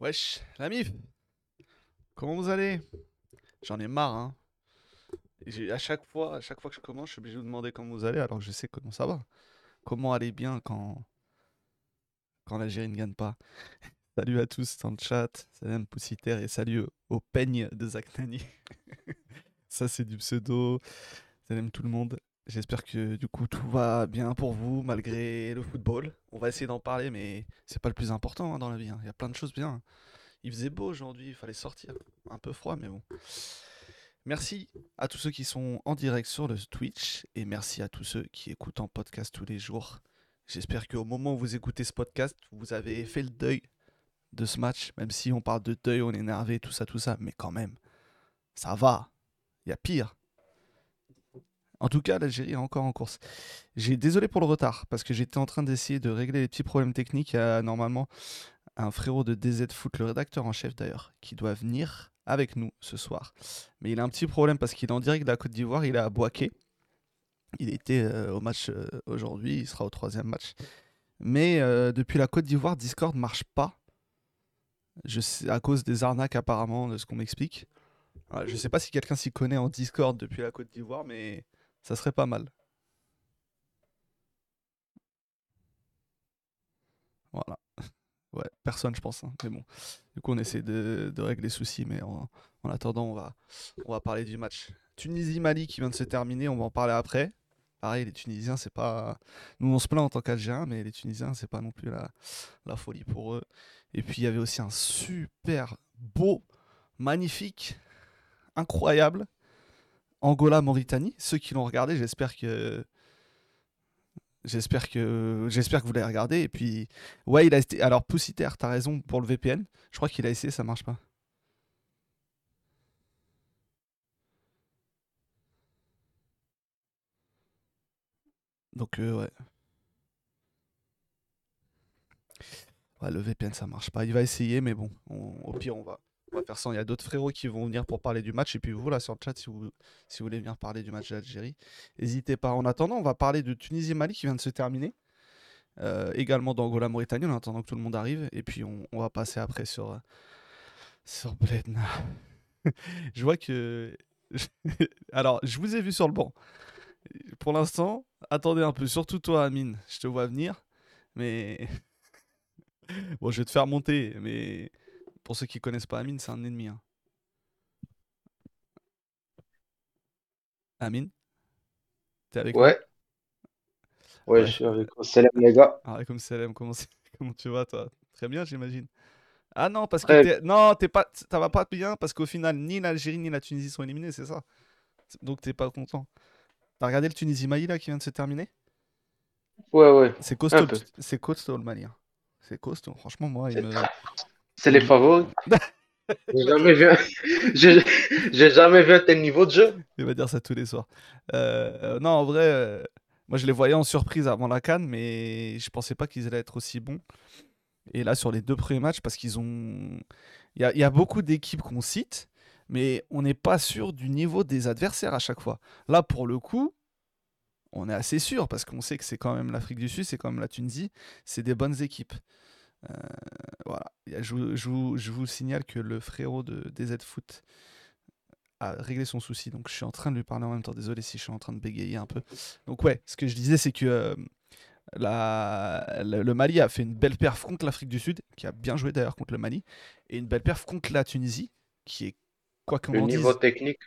Wesh, la mif Comment vous allez? J'en ai marre, hein. À chaque fois, à chaque fois que je commence, je suis obligé de vous demander comment vous allez, alors je sais comment ça va. Comment aller bien quand, quand l'Algérie ne gagne pas? Salut à tous dans le chat, salam Poussiter et salut au peigne de Zach Nani. Ça, c'est du pseudo. Salam tout le monde. J'espère que du coup tout va bien pour vous malgré le football. On va essayer d'en parler, mais c'est pas le plus important hein, dans la vie. hein. Il y a plein de choses bien. Il faisait beau aujourd'hui, il fallait sortir. Un peu froid, mais bon. Merci à tous ceux qui sont en direct sur le Twitch et merci à tous ceux qui écoutent en podcast tous les jours. J'espère qu'au moment où vous écoutez ce podcast, vous avez fait le deuil de ce match, même si on parle de deuil, on est énervé, tout ça, tout ça, mais quand même, ça va. Il y a pire. En tout cas, l'Algérie est encore en course. J'ai désolé pour le retard, parce que j'étais en train d'essayer de régler les petits problèmes techniques. A normalement un frérot de DZ Foot, le rédacteur en chef d'ailleurs, qui doit venir avec nous ce soir. Mais il a un petit problème parce qu'il est en direct de la Côte d'Ivoire, il est à Boaké. Il était euh, au match euh, aujourd'hui, il sera au troisième match. Mais euh, depuis la Côte d'Ivoire, Discord marche pas. Je sais, à cause des arnaques apparemment, de ce qu'on m'explique. Je sais pas si quelqu'un s'y connaît en Discord depuis la Côte d'Ivoire, mais ça serait pas mal. Voilà. Ouais, personne, je pense. hein, Mais bon, du coup, on essaie de, régler les soucis. Mais en, en attendant, on va, on va parler du match. Tunisie-Mali qui vient de se terminer, on va en parler après. Pareil, les Tunisiens, c'est pas. Nous, on se plaint en tant qu'Algériens, mais les Tunisiens, c'est pas non plus la folie pour eux. Et puis, il y avait aussi un super beau, magnifique, incroyable Angola-Mauritanie. Ceux qui l'ont regardé, j'espère que. J'espère que j'espère que vous l'avez regardé et puis ouais il a été alors Poussiter t'as raison pour le VPN je crois qu'il a essayé ça marche pas donc euh, ouais Ouais, le VPN ça marche pas il va essayer mais bon on- au pire on va il y a d'autres frérots qui vont venir pour parler du match et puis vous là sur le chat si vous voulez venir parler du match d'Algérie n'hésitez pas en attendant on va parler de Tunisie-Mali qui vient de se terminer euh, également d'Angola-Mauritanie en attendant que tout le monde arrive. Et puis on, on va passer après sur, euh, sur Bledna. je vois que. Alors, je vous ai vu sur le banc. Pour l'instant, attendez un peu, surtout toi, Amine. Je te vois venir. Mais. bon, je vais te faire monter. Mais pour ceux qui connaissent pas Amine, c'est un ennemi. hein. Amine T'es avec Ouais, ouais, Ouais. je suis avec. Salam les gars. Ah, comme Salem, comment, tu vas, toi? Très bien, j'imagine. Ah non, parce que t'es... Non, t'es pas... ça va pas bien parce qu'au final, ni l'Algérie ni la Tunisie sont éliminés, c'est ça? Donc t'es pas content. T'as regardé le Tunisie-Mali là qui vient de se terminer? Ouais, ouais, C'est costaud, c'est costaud le Mali. hein. C'est costaud. Franchement, moi, il me... c'est les il- favoris. J'ai jamais vu j'ai jamais vu un tel niveau de jeu. Il va dire ça tous les soirs. Euh, non, en vrai, euh, moi je les voyais en surprise avant la Cannes, mais je pensais pas qu'ils allaient être aussi bons. Et là, sur les deux premiers matchs, parce qu'ils ont. Il y a, il y a beaucoup d'équipes qu'on cite, mais on n'est pas sûr du niveau des adversaires à chaque fois. Là, pour le coup, on est assez sûr, parce qu'on sait que c'est quand même l'Afrique du Sud, c'est quand même la Tunisie, c'est des bonnes équipes. Euh, voilà. Je, vous- je vous, je vous signale que le frérot de DZ Foot a réglé son souci, donc je suis en train de lui parler en même temps. Désolé si je suis en train de bégayer un peu. Donc, ouais, ce que je disais, c'est que. euh, la- le, le Mali a fait une belle perf contre l'Afrique du Sud, qui a bien joué d'ailleurs contre le Mali, et une belle perf contre la Tunisie, qui est, quoi qu'on Le en niveau dise, technique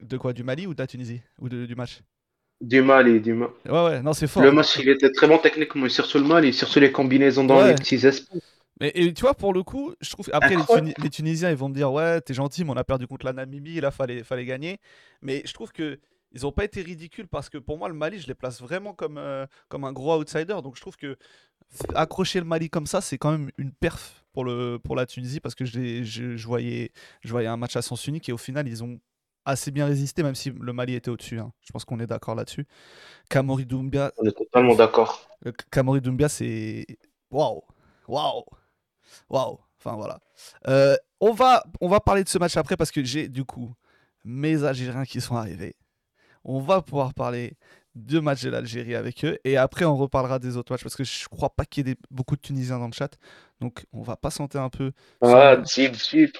de quoi? Du Mali ou de la Tunisie? Ou de- du match? Du Mali, du Ma- Ouais, ouais, non, c'est Le fort. match, il était très bon techniquement, et surtout le Mali, surtout les combinaisons dans les petits espaces. mais et tu vois, pour le coup, je trouve. Après, les, Incroyable. Tuni- les Tunisiens, ils vont me dire Ouais, t'es gentil, mais on a perdu contre la Namibie, là, fallait, fallait gagner. Mais je trouve que. Ils n'ont pas été ridicules parce que pour moi, le Mali, je les place vraiment comme, euh, comme un gros outsider. Donc je trouve que accrocher le Mali comme ça, c'est quand même une perf pour, le, pour la Tunisie parce que je, je, je voyais, je voyais un match à sens unique et au final, ils ont assez bien résisté, même si le Mali était au-dessus. hein. Je pense qu'on est d'accord là-dessus. Kamori Doumbia, On est totalement d'accord. K- Kamori Doumbia, c'est. Waouh! Waouh! Waouh! Enfin voilà. Euh, on, va, on va parler de ce match après parce que j'ai du coup mes Algériens qui sont arrivés. On va pouvoir parler deux matchs de l'Algérie avec eux. Et après, on reparlera des autres matchs parce que je crois pas qu'il y ait beaucoup de Tunisiens dans le chat. Donc, on va patienter un peu. Ah, type, type.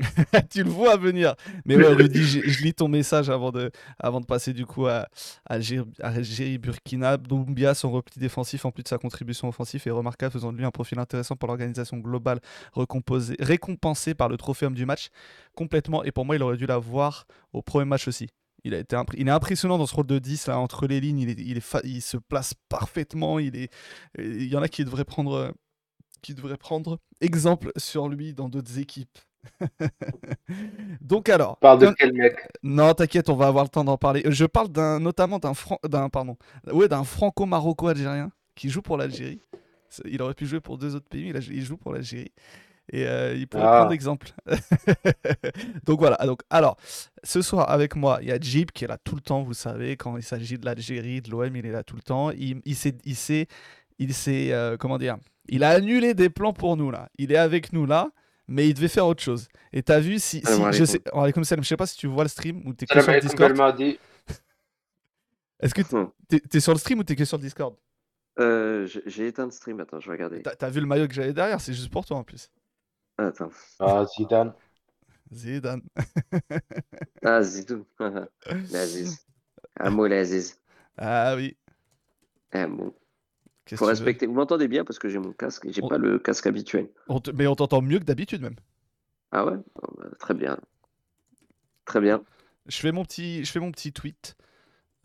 tu le vois venir. Mais ouais, Rudy, je, lis ton message avant de, avant de passer du coup à, Algérie, Burkina. Doumbia, son repli défensif en plus de sa contribution offensive est remarquable, faisant de lui un profil intéressant pour l'organisation globale, récompensé par le trophée homme du match complètement. Et pour moi, il aurait dû l'avoir au premier match aussi. Il, a été il est impressionnant dans ce rôle de 10 là, entre les lignes. Il, est, il, est il se place parfaitement. Il, est, il y en a qui devraient prendre, qui devraient prendre exemple sur lui dans d'autres équipes. Donc alors. Parle de quel mec? Non, t'inquiète, on va avoir le temps d'en parler. Je parle d'un, notamment d'un, d'un, pardon, ouais, d'un franco-maroco-algérien qui joue pour l'Algérie. Il aurait pu jouer pour deux autres pays, mais il joue pour l'Algérie. Et euh, il pourrait ah. prendre exemple. donc voilà. Donc, alors, ce soir avec moi, il y a Jeep qui est là tout le temps, vous savez, quand il s'agit de l'Algérie, de l'OM, il est là tout le temps. Il, il s'est, il s'est, il s'est euh, comment dire, il a annulé des plans pour nous là. Il est avec nous là mais il devait faire autre chose. Et t'as vu si, si je sais, comme ça, je sais pas si tu vois le stream ou t'es que sur le Discord. Est-ce que hmm. t'es es sur le stream ou t'es que sur le Discord? Euh, J'ai éteint le stream, attends, je vais regarder. T'as vu le maillot que j'avais derrière, c'est juste pour toi en plus. Attends. Ah, Zidane. Zidane. ah, Zidou. L'Aziz. Un mot, l'Aziz. Ah oui. Un mot. Faut respecter. Vous m'entendez bien parce que j'ai mon casque et j'ai pas le casque habituel. Mais on t'entend mieux que d'habitude même. Ah ouais? Bah, Très bien. Très bien. Je fais mon petit, je fais mon petit tweet.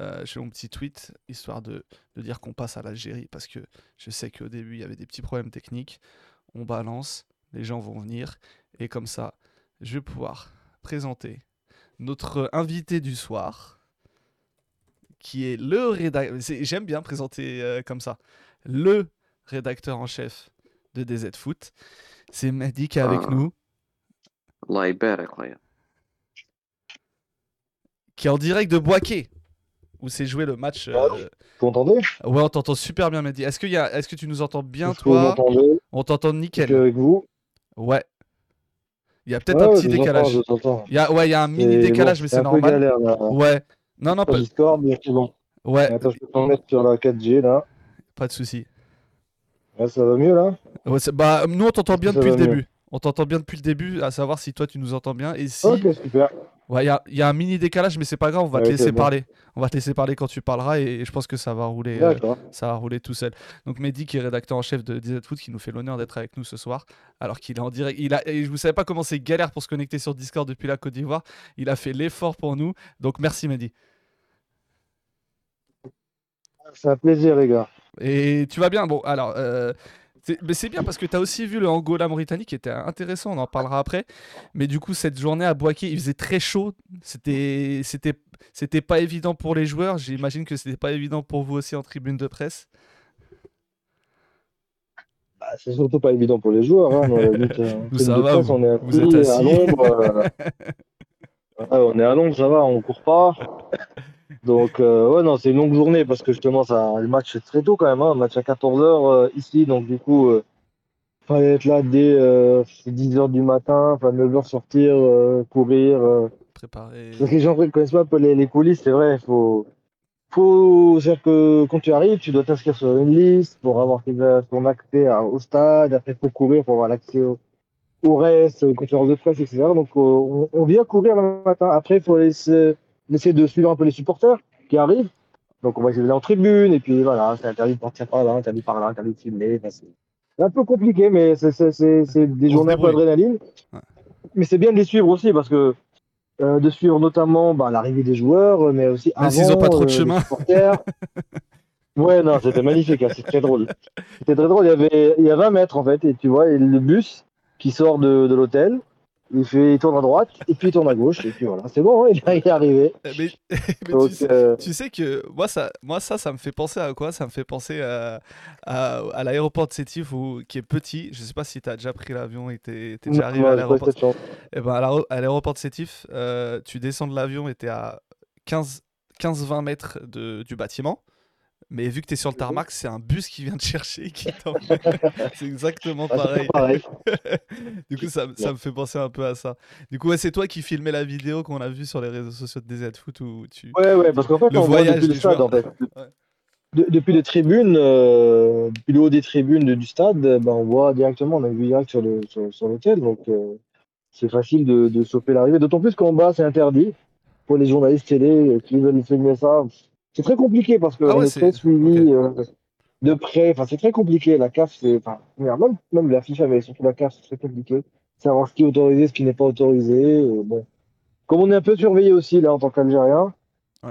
Euh, je fais mon petit tweet histoire de, de dire qu'on passe à l'Algérie parce que je sais qu'au début il y avait des petits problèmes techniques. On balance, les gens vont venir et comme ça, je vais pouvoir présenter notre invité du soir qui est le rédacteur. J'aime bien présenter euh, comme ça le rédacteur en chef de DZ Foot. C'est Mehdi qui est avec ah. nous. Qui est en direct de Boaké, où s'est joué le match. Euh... Vous entendez Ouais, on t'entend super bien, Mehdi. Est-ce que, y a... Est que tu nous entends bien, toi? On t'entend nickel. avec vous? Ouais. Il y a peut-être un petit décalage. Il y a... Ouais, il y a un mini décalage, mais c'est normal. Galère, ouais. Non, non, pas. Discord, mais c'est bon. Ouais. Attends, je peux t'en mettre sur la 4G là. Pas de souci. ça va mieux là Bah, nous on t'entend bien depuis le début. On t'entend bien depuis le début, à savoir si toi tu nous entends bien. Et si... Ok, super. Ouais, il y, a un mini décalage, mais c'est pas grave, on va te laisser parler. On va te laisser parler quand tu parleras et, je pense que ça va rouler. Euh, ça va rouler tout seul. Donc Mehdi, qui est rédacteur en chef de DZ Foot, qui nous fait l'honneur d'être avec nous ce soir, alors qu'il est en direct. Il a, et vous savais pas comment c'est galère pour se connecter sur Discord depuis la Côte d'Ivoire. Il a fait l'effort pour nous. Donc merci Mehdi. C'est un plaisir, les gars. Et tu vas bien Bon, alors, euh, mais c'est bien parce que tu as aussi vu le Angola-Mauritanie qui était intéressant, on en parlera après. Mais du coup, cette journée à Boaké, il faisait très chaud. C'était, c'était, c'était pas évident pour les joueurs. J'imagine que c'était pas évident pour vous aussi en tribune de presse. Bah, c'est surtout pas évident pour les joueurs. Hein. Nous, ça va, on est vous êtes assis. à l'ombre. Euh, on est à l'ombre, ça va, on court pas. Donc, euh, ouais, non, c'est une longue journée parce que justement, ça, le match est très tôt quand même, hein, match à 14h euh, ici, donc du coup, il euh, fallait être là dès 10h du matin, enfin 9h sortir, courir. Préparer. Parce que les gens ne connaissent pas un peu les, coulisses, c'est vrai, il faut. faut dire que quand tu arrives, tu dois t'inscrire sur une liste pour avoir ton accès au stade, après, il faut courir pour avoir l'accès au, au reste, aux conférences de presse, etc. Donc, on, on vient courir le matin. Après, il faut laisser on essaie de suivre un peu les supporters qui arrivent. Donc on va essayer d'aller en tribune, et puis voilà, c'est interdit de partir par là, interdit par là, interdit de filmer. c'est un peu compliqué, mais c'est des journées un peu adrénaline. Mais c'est bien de les suivre aussi, parce que euh, de suivre notamment bah, l'arrivée des joueurs, mais aussi avant, ils n'ont pas trop de euh, chemin. ouais, non, c'était magnifique, hein, c'est très drôle. C'était très drôle, il y, avait, il y a 20 mètres en fait, et tu vois, le bus qui sort de, de l'hôtel, il, fait, il tourne à droite, et puis il tourne à gauche, et puis voilà, c'est bon, hein, il est arrivé. Eh, mais, euh, tu, sais, que moi ça, moi, ça, ça me fait penser à quoi? Ça me fait penser à, à, l'aéroport de Sétif, où, qui est petit. Je sais pas si tu as déjà pris l'avion et tu es, déjà arrivé à l'aéroport. Et eh ben, à l'aéroport de Sétif, euh, tu descends de l'avion et tu es à 15-20 mètres de, du bâtiment. Mais vu que tu es sur le tarmac, c'est un bus qui vient te chercher qui c'est exactement ah, pareil. pareil. du coup, ça, ça, me fait penser un peu à ça. Du coup, c'est toi qui filmais la vidéo qu'on a vue sur les réseaux sociaux de DZ Foot où tu. Ouais, ouais, parce qu'en fait, le on voyage depuis le stade, en fait. depuis les tribunes, euh, depuis le haut des tribunes du stade, ben, on voit directement, on a vu direct sur l'hôtel, sur, sur donc euh, c'est facile de, de choper l'arrivée. D'autant plus qu'en bas, c'est interdit pour les journalistes télé qui veulent filmer ça. C'est très compliqué parce qu'on ah est, très suivi euh, de près. Enfin, c'est très compliqué. La CAF, c'est. Enfin, même, même l'affiche avec surtout la CAF, c'est très compliqué. Savoir ce qui est autorisé, ce qui n'est pas autorisé. Euh, bon. Comme on est un peu surveillé aussi, là, en tant qu'Algérien,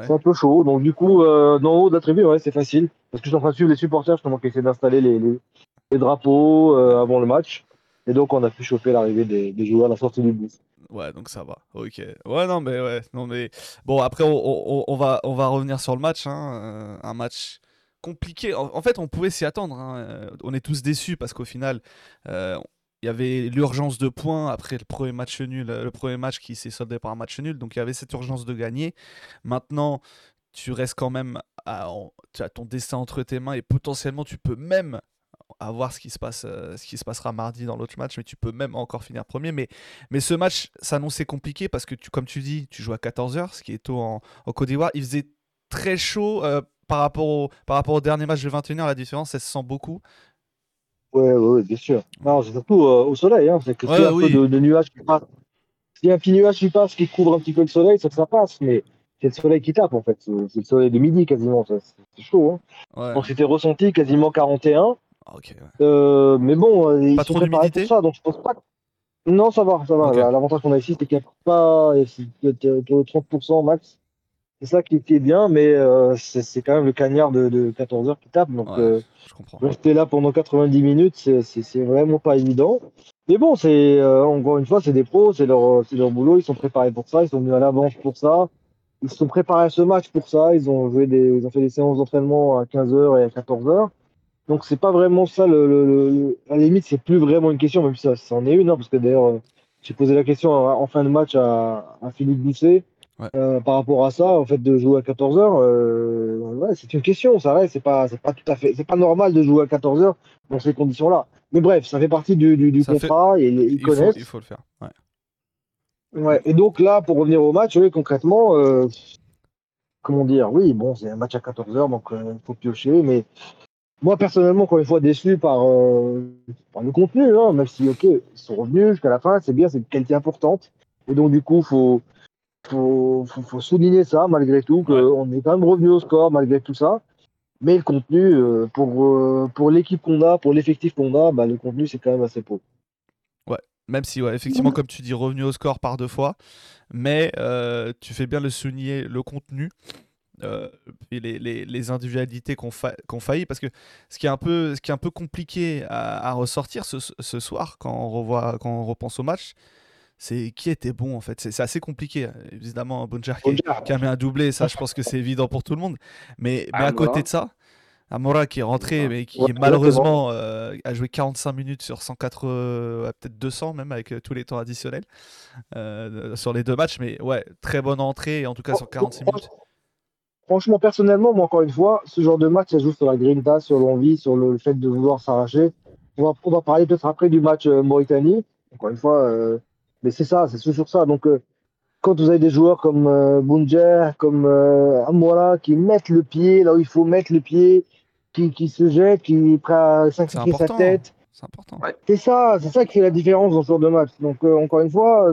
c'est un peu chaud. Donc, du coup, euh, d'en haut d'attribuer, ouais, c'est facile. Parce que je suis en train de suivre les supporters, justement, qui essaient d'installer les, les, drapeaux avant le match. Et donc, on a pu choper l'arrivée des, des joueurs à la sortie du bus. Ouais, donc ça va. Ok. Ouais, non, mais ouais. Non, mais bon, après, on, va, on va revenir sur le match. Hein. Euh, un match compliqué. En, fait, on pouvait s'y attendre. Hein. Euh, on est tous déçus parce qu'au final, euh, il y avait l'urgence de points après le premier match nul, le premier match qui s'est soldé par un match nul. Donc il y avait cette urgence de gagner. Maintenant, tu restes quand même à, tu as ton destin entre tes mains et potentiellement tu peux même à voir ce qui se passe, euh, ce qui se passera mardi dans l'autre match, mais tu peux même encore finir premier. Mais, mais ce match s'annonçait compliqué parce que, tu, comme tu dis, tu joues à 14h, ce qui est tôt en, Côte d'Ivoire. Il faisait très chaud euh, par, rapport au, par rapport au dernier match de 21h. La différence, elle se sent beaucoup. Ouais, ouais, bien sûr. Non, c'est surtout euh, au soleil. Hein, c'est que ouais, a un peu de, nuages qui passent. S'il y a un petit nuage qui passe, qui couvre un petit peu le soleil, ça, ça passe. Mais c'est le soleil qui tape en fait. C'est le soleil de midi quasiment. C'est chaud. Hein. Donc c'était ressenti quasiment 41. Ah. Euh, mais bon, euh, ils sont préparés pour ça, donc je pense pas. Non, ça va, ça va. L'avantage qu'on a ici, c'est qu'il n'y a pas 30% max. C'est ça qui, est bien, mais euh, c'est quand même le cagnard de, 14 heures qui tape. Donc, rester là pendant 90 minutes, c'est vraiment pas évident. Mais bon, c'est encore une fois, c'est des pros, c'est leur, leur boulot. Ils sont préparés pour ça, ils sont venus à l'avance pour ça. Ils se sont préparés à ce match pour ça. Ils ont, joué des, ils ont fait des séances d'entraînement à 15h et à 14h. Donc c'est pas vraiment ça le, le, à la limite c'est plus vraiment une question même si ça c'en est une hein, parce que d'ailleurs euh, j'ai posé la question en, fin de match à, à Philippe Bousset euh, par rapport à ça en fait de jouer à 14 h euh, ouais, c'est une question ça reste c'est pas c'est pas tout à fait c'est pas normal de jouer à 14 h dans ces conditions là mais bref ça fait partie du, du, du contrat et ils il connaissent. faut, il faut le faire ouais. ouais et donc là pour revenir au match oui, concrètement euh, comment dire oui bon c'est un match à 14 h donc il faut piocher mais moi, personnellement, encore une fois, déçu par, euh, par le contenu, hein, même si, ok, ils sont revenus jusqu'à la fin, c'est bien, c'est une qualité importante. Et donc, du coup, il faut, faut, faut, souligner ça, malgré tout, qu'on est quand même revenu au score, malgré tout ça. Mais le contenu, euh, pour, euh, pour l'équipe qu'on a, pour l'effectif qu'on a, bah, le contenu, c'est quand même assez pauvre. Ouais, même si, ouais, effectivement, comme tu dis, revenu au score par deux fois. Mais tu fais bien le souligner, le contenu. Euh, les, les, les individualités qu'on fa failli parce que ce qui est un peu, ce qui est un peu compliqué à, ressortir ce, ce, soir quand on, revoit, quand on repense au match, c'est qui était bon en fait. C'est assez compliqué. Évidemment, Bonjar qui, qui, a mis un doublé, ça je pense que c'est évident pour tout le monde. Mais, mais à côté de ça, Amora qui est rentré, mais qui malheureusement euh, a joué 45 minutes sur 104, euh, peut-être 200 même avec tous les temps additionnels sur les deux matchs. Mais ouais, très bonne entrée, en tout cas sur 46 minutes. Franchement, personnellement, moi, encore une fois, ce genre de match, ça joue sur la grinta, sur l'envie, sur le, fait de vouloir s'arracher. On va, on va parler peut-être après du match euh, Mauritanie. Encore une fois, euh, mais c'est ça, c'est sur ça. Donc, euh, quand vous avez des joueurs comme euh, comme Amora, qui mettent le pied là où il faut mettre le pied, qui, qui se jettent, qui prend sacrifier sa tête. C'est important. C'est ça, c'est ça qui fait la différence dans ce genre de match. Donc, encore une fois,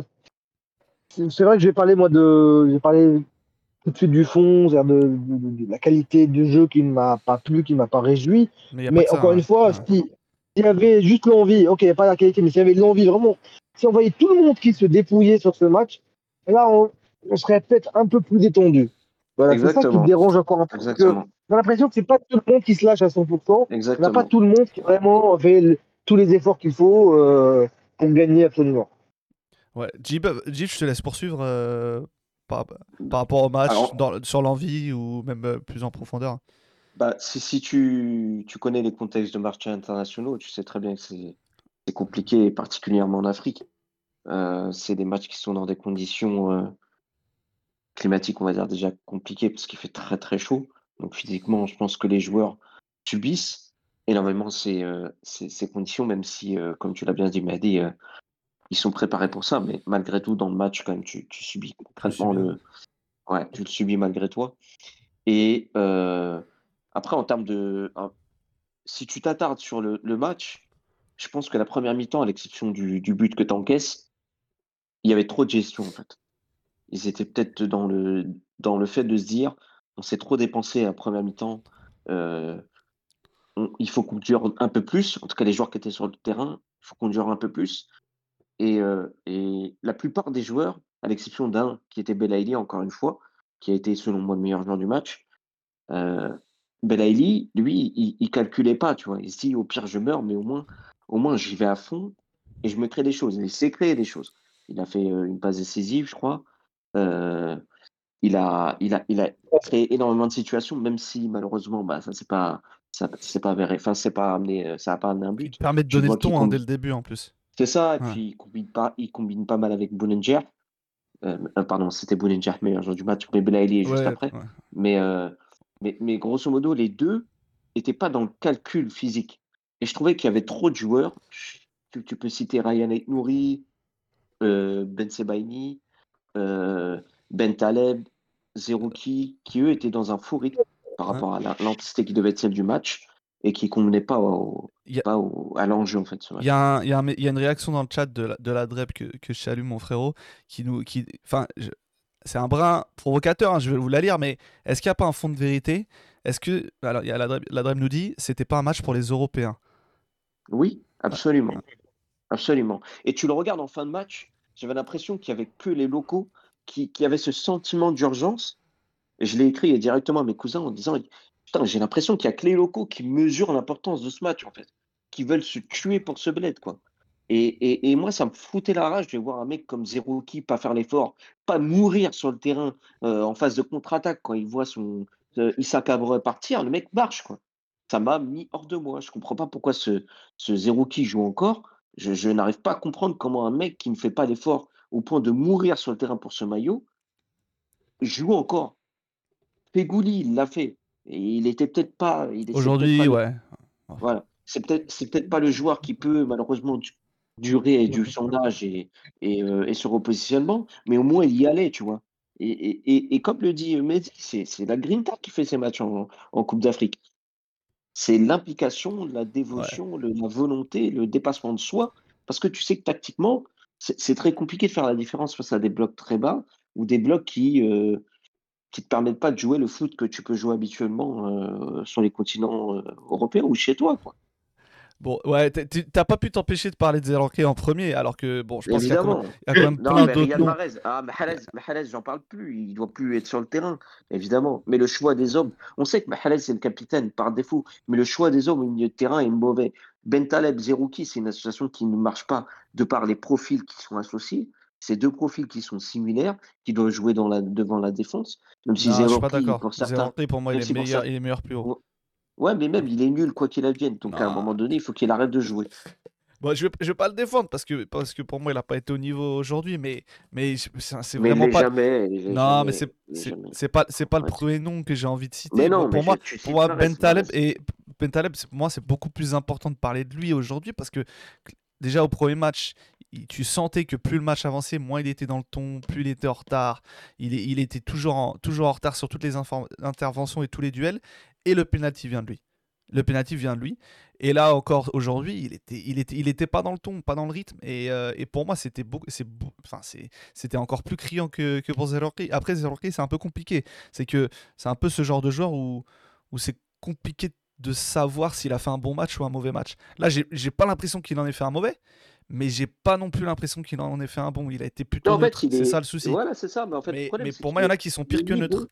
c'est vrai que j'ai parlé, moi, de. J'ai parlé tout de suite du fond, de, de, la qualité du jeu qui ne m'a pas plu, qui ne m'a pas réjoui. Mais, encore une fois, s'il y avait juste l'envie, ok, il n'y a pas la qualité, mais s'il y avait l'envie vraiment, si on voyait tout le monde qui se dépouillait sur ce match, là, on, serait peut-être un peu plus détendu. Voilà, c'est ça qui me dérange encore un peu. J'ai l'impression que c'est pas tout le monde qui se lâche à 100%. Il n'y a pas tout le monde qui vraiment fait tous les efforts qu'il faut euh, pour gagner absolument. Ouais, Jib, je te laisse poursuivre euh, par, rapport au match, sur l'envie ou même euh, plus en profondeur bah, si, si tu, tu, connais les contextes de marché internationaux, tu sais très bien que c'est compliqué, particulièrement en Afrique. Euh, c'est des matchs qui sont dans des conditions euh, climatiques, on va dire, déjà compliquées parce qu'il fait très très chaud. Donc physiquement, je pense que les joueurs subissent énormément ces, euh, ces, ces conditions, même si, comme tu l'as bien dit, Mehdi, ils sont préparés pour ça. Mais malgré tout, dans le match, quand même, tu, tu subis concrètement le. Ouais, tu le subis malgré toi. Et euh, après, en termes de. hein, si tu t'attardes sur le, le match, je pense que la première mi-temps, à l'exception du, du but que tu encaisses, il y avait trop de gestion en fait. Ils étaient peut-être dans le, dans le fait de se dire on s'est trop dépensé à la première mi-temps, euh, on- il faut qu'on dure un peu plus. En tout cas, les joueurs qui étaient sur le terrain, il faut qu'on dure un peu plus. Et, euh, et la plupart des joueurs, à l'exception d'un qui était Belaïli, encore une fois, qui a été selon moi le meilleur joueur du match, euh, Belaïli, lui, il, il calculait pas, tu vois. Il se dit au pire je meurs, mais au moins, au moins j'y vais à fond et je me crée des choses. Et il sait créer des choses. Il a fait une passe décisive, je crois. Euh, il a, il a, il a créé énormément de situations, même si malheureusement, bah, ça c'est pas, ça c'est pas avéré. Enfin, c'est pas amené, ça a pas amené un Il but. te permet de donner le ton hein, dès le début en plus. C'est ça, et Ouais. puis il combine pas, il combine pas mal avec Boulanger. Euh, euh, pardon, c'était Boulanger, meilleur joueur du match, mais Belaïli est juste Ouais, après. ouais. Mais, euh, mais, mais grosso modo, les deux n'étaient pas dans le calcul physique. Et je trouvais qu'il y avait trop de joueurs. Tu, tu peux citer Ryan Nouri, euh, Ben Sebaini, Ben Taleb, Zerouki, qui eux étaient dans un faux rythme par rapport à l'intensité qui devait être celle du match et qui ne convenait pas, au, Il y a- pas au- à l'enjeu en fait. Il y, a y y une réaction dans le chat de la, de la DREP que, que je salue, mon frérot, qui nous. Qui, enfin, je- c'est un brin provocateur, hein, je vais vous la lire, mais est-ce qu'il n'y a pas un fond de vérité? Est-ce que. Alors, il y a la DREP, la DREP nous dit c'était pas un match pour les Européens. Oui, absolument. Absolument. Et tu le regardes en fin de match, j'avais l'impression qu'il n'y avait que les locaux qui, qui avaient ce sentiment d'urgence. Et je l'ai écrit directement à mes cousins en disant Putain, j'ai l'impression qu'il n'y a que les locaux qui mesurent l'importance de ce match, en fait, qui veulent se tuer pour ce bled, quoi. Et, moi, ça me foutait la rage de voir un mec comme Zerouki pas faire l'effort, pas mourir sur le terrain euh, en phase de contre-attaque quand il voit son euh, Issa Cabre partir. Le mec marche, quoi. Ça m'a mis hors de moi. Je comprends pas pourquoi ce, ce Zerouki joue encore. Je, je n'arrive pas à comprendre comment un mec qui ne fait pas l'effort au point de mourir sur le terrain pour ce maillot joue encore. Pegouli, il l'a fait. Et il était peut-être pas. Aujourd'hui, le- ouais. Voilà. C'est peut-être, c'est peut-être pas le joueur qui peut malheureusement du- durer du son âge et, et, euh, et repositionnement, mais au moins il y allait, tu vois. Et, et, comme le dit Mehdi, c'est, la Grinta qui fait ces matchs en, en Coupe d'Afrique. C'est l'implication, la dévotion, le- la volonté, le dépassement de soi. Parce que tu sais que tactiquement, c'est, c'est très compliqué de faire la différence face à des blocs très bas ou des blocs qui euh, qui te permettent pas de jouer le foot que tu peux jouer habituellement euh, sur les continents euh, européens ou chez toi, quoi. Bon, ouais, t'as- pas pu t'empêcher de parler de Zelanke en premier, alors que, bon, je pense qu'il y a quand même, Évidemment. il y a quand même Non, plein d'autres noms. Mahrez, ah, Mahrez, Mahrez, j'en parle plus. Il doit plus être sur le terrain, évidemment. Mais le choix des hommes, on sait que Mahrez, c'est le capitaine par défaut, mais le choix des hommes au milieu de terrain est mauvais. Ben Taleb, Zerouki, c'est une association qui ne marche pas de par les profils qui sont associés. C'est deux profils qui sont similaires, qui doivent jouer dans la, devant la défense. Même si d'accord. pour certains. Pour moi, il est, meilleur, il est meilleur plus haut. Ouais, mais même, il est nul, quoi qu'il advienne. Donc, à un moment donné, il faut qu'il arrête de jouer. Bon, je vais, je vais pas le défendre parce que, parce que pour moi, il a pas été au niveau aujourd'hui, mais, mais c'est Mais vraiment l'est pas. jamais. Non, mais jamais, c'est pas pas le premier nom que j'ai envie de citer. Mais non, pour mais moi, je- pour moi, Mahrez, Ben Taleb et Ben Taleb, c'est- pour moi, c'est beaucoup plus important de parler de lui aujourd'hui parce que déjà au premier match, tu sentais que plus le match avançait, moins il était dans le ton, plus il était en retard. Il, était toujours en, retard sur toutes les interventions et tous les duels. Et le penalty vient de lui. Le penalty vient de lui. Et là encore aujourd'hui, il était, pas dans le ton, pas dans le rythme. Et, euh, pour moi, c'était encore plus criant que, que pour Zelorki. Après, Zelorki, c'est un peu compliqué. C'est que c'est un peu ce genre de joueur où, où c'est compliqué de savoir s'il a fait un bon match ou un mauvais match. Là, j'ai, j'ai pas l'impression qu'il en ait fait un mauvais, mais j'ai pas non plus l'impression qu'il en ait fait un bon. Il a été plutôt Non, en fait, neutre. C'est est- ça le souci. Voilà, c'est ça. Mais en fait, le mais problème, mais c'est pour moi, il y en a qui sont pires que neutres. bon-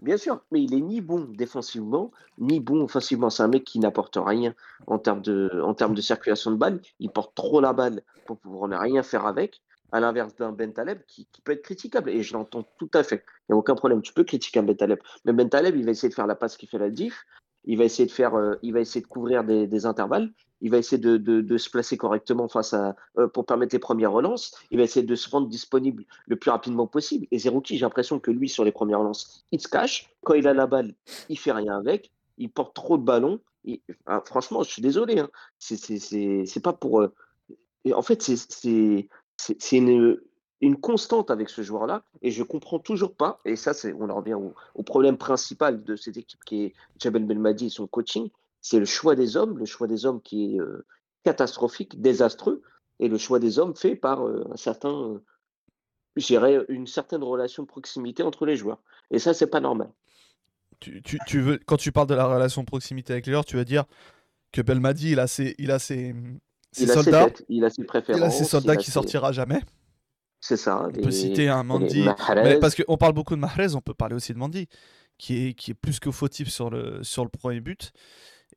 Bien sûr, mais il est ni bon défensivement, ni bon offensivement. C'est un mec qui n'apporte rien en termes de, en termes de circulation de balle. Il porte trop la balle pour pouvoir ne rien faire avec, à l'inverse d'un Ben Taleb qui, qui peut être critiquable. Et je l'entends tout à fait. Il n'y a aucun problème. Tu peux critiquer un Ben Taleb. Mais Ben Taleb, il va essayer de faire la passe qui fait la diff. Il va essayer de faire, euh, il va essayer de couvrir des, intervalles. il va essayer de, se placer correctement face à, euh, pour permettre les premières relances. Il va essayer de se rendre disponible le plus rapidement possible. Et Zerouki, j'ai l'impression que lui, sur les premières relances, il se cache. Quand il a la balle, il fait rien avec. Il porte trop de ballons. Ah, franchement, je suis désolé. Hein. C'est pas pour. euh, en fait, c'est une, une constante avec ce joueur-là. Et je comprends toujours pas. Et ça, c'est on en revient au, au problème principal de cette équipe qui est Jabel Belmadi et son coaching. C'est le choix des hommes. Le choix des hommes qui est euh, catastrophique, désastreux. Et le choix des hommes fait par euh, un certain. euh, je dirais, une certaine relation de proximité entre les joueurs. Et ça, c'est pas normal. Tu, tu- tu veux, quand tu parles de la relation de proximité avec les joueurs, tu veux dire que Belmadi, il a ses, il a ses, ses Il a ses soldats, têtes, il a ses préférences. il a ses soldats il a qui ses- sortira jamais? C'est ça. On peut citer un Mandy, mais parce qu'on parle beaucoup de Mahrez, on peut parler aussi de Mandy, qui est, qui est plus que fautif sur le, sur le premier but.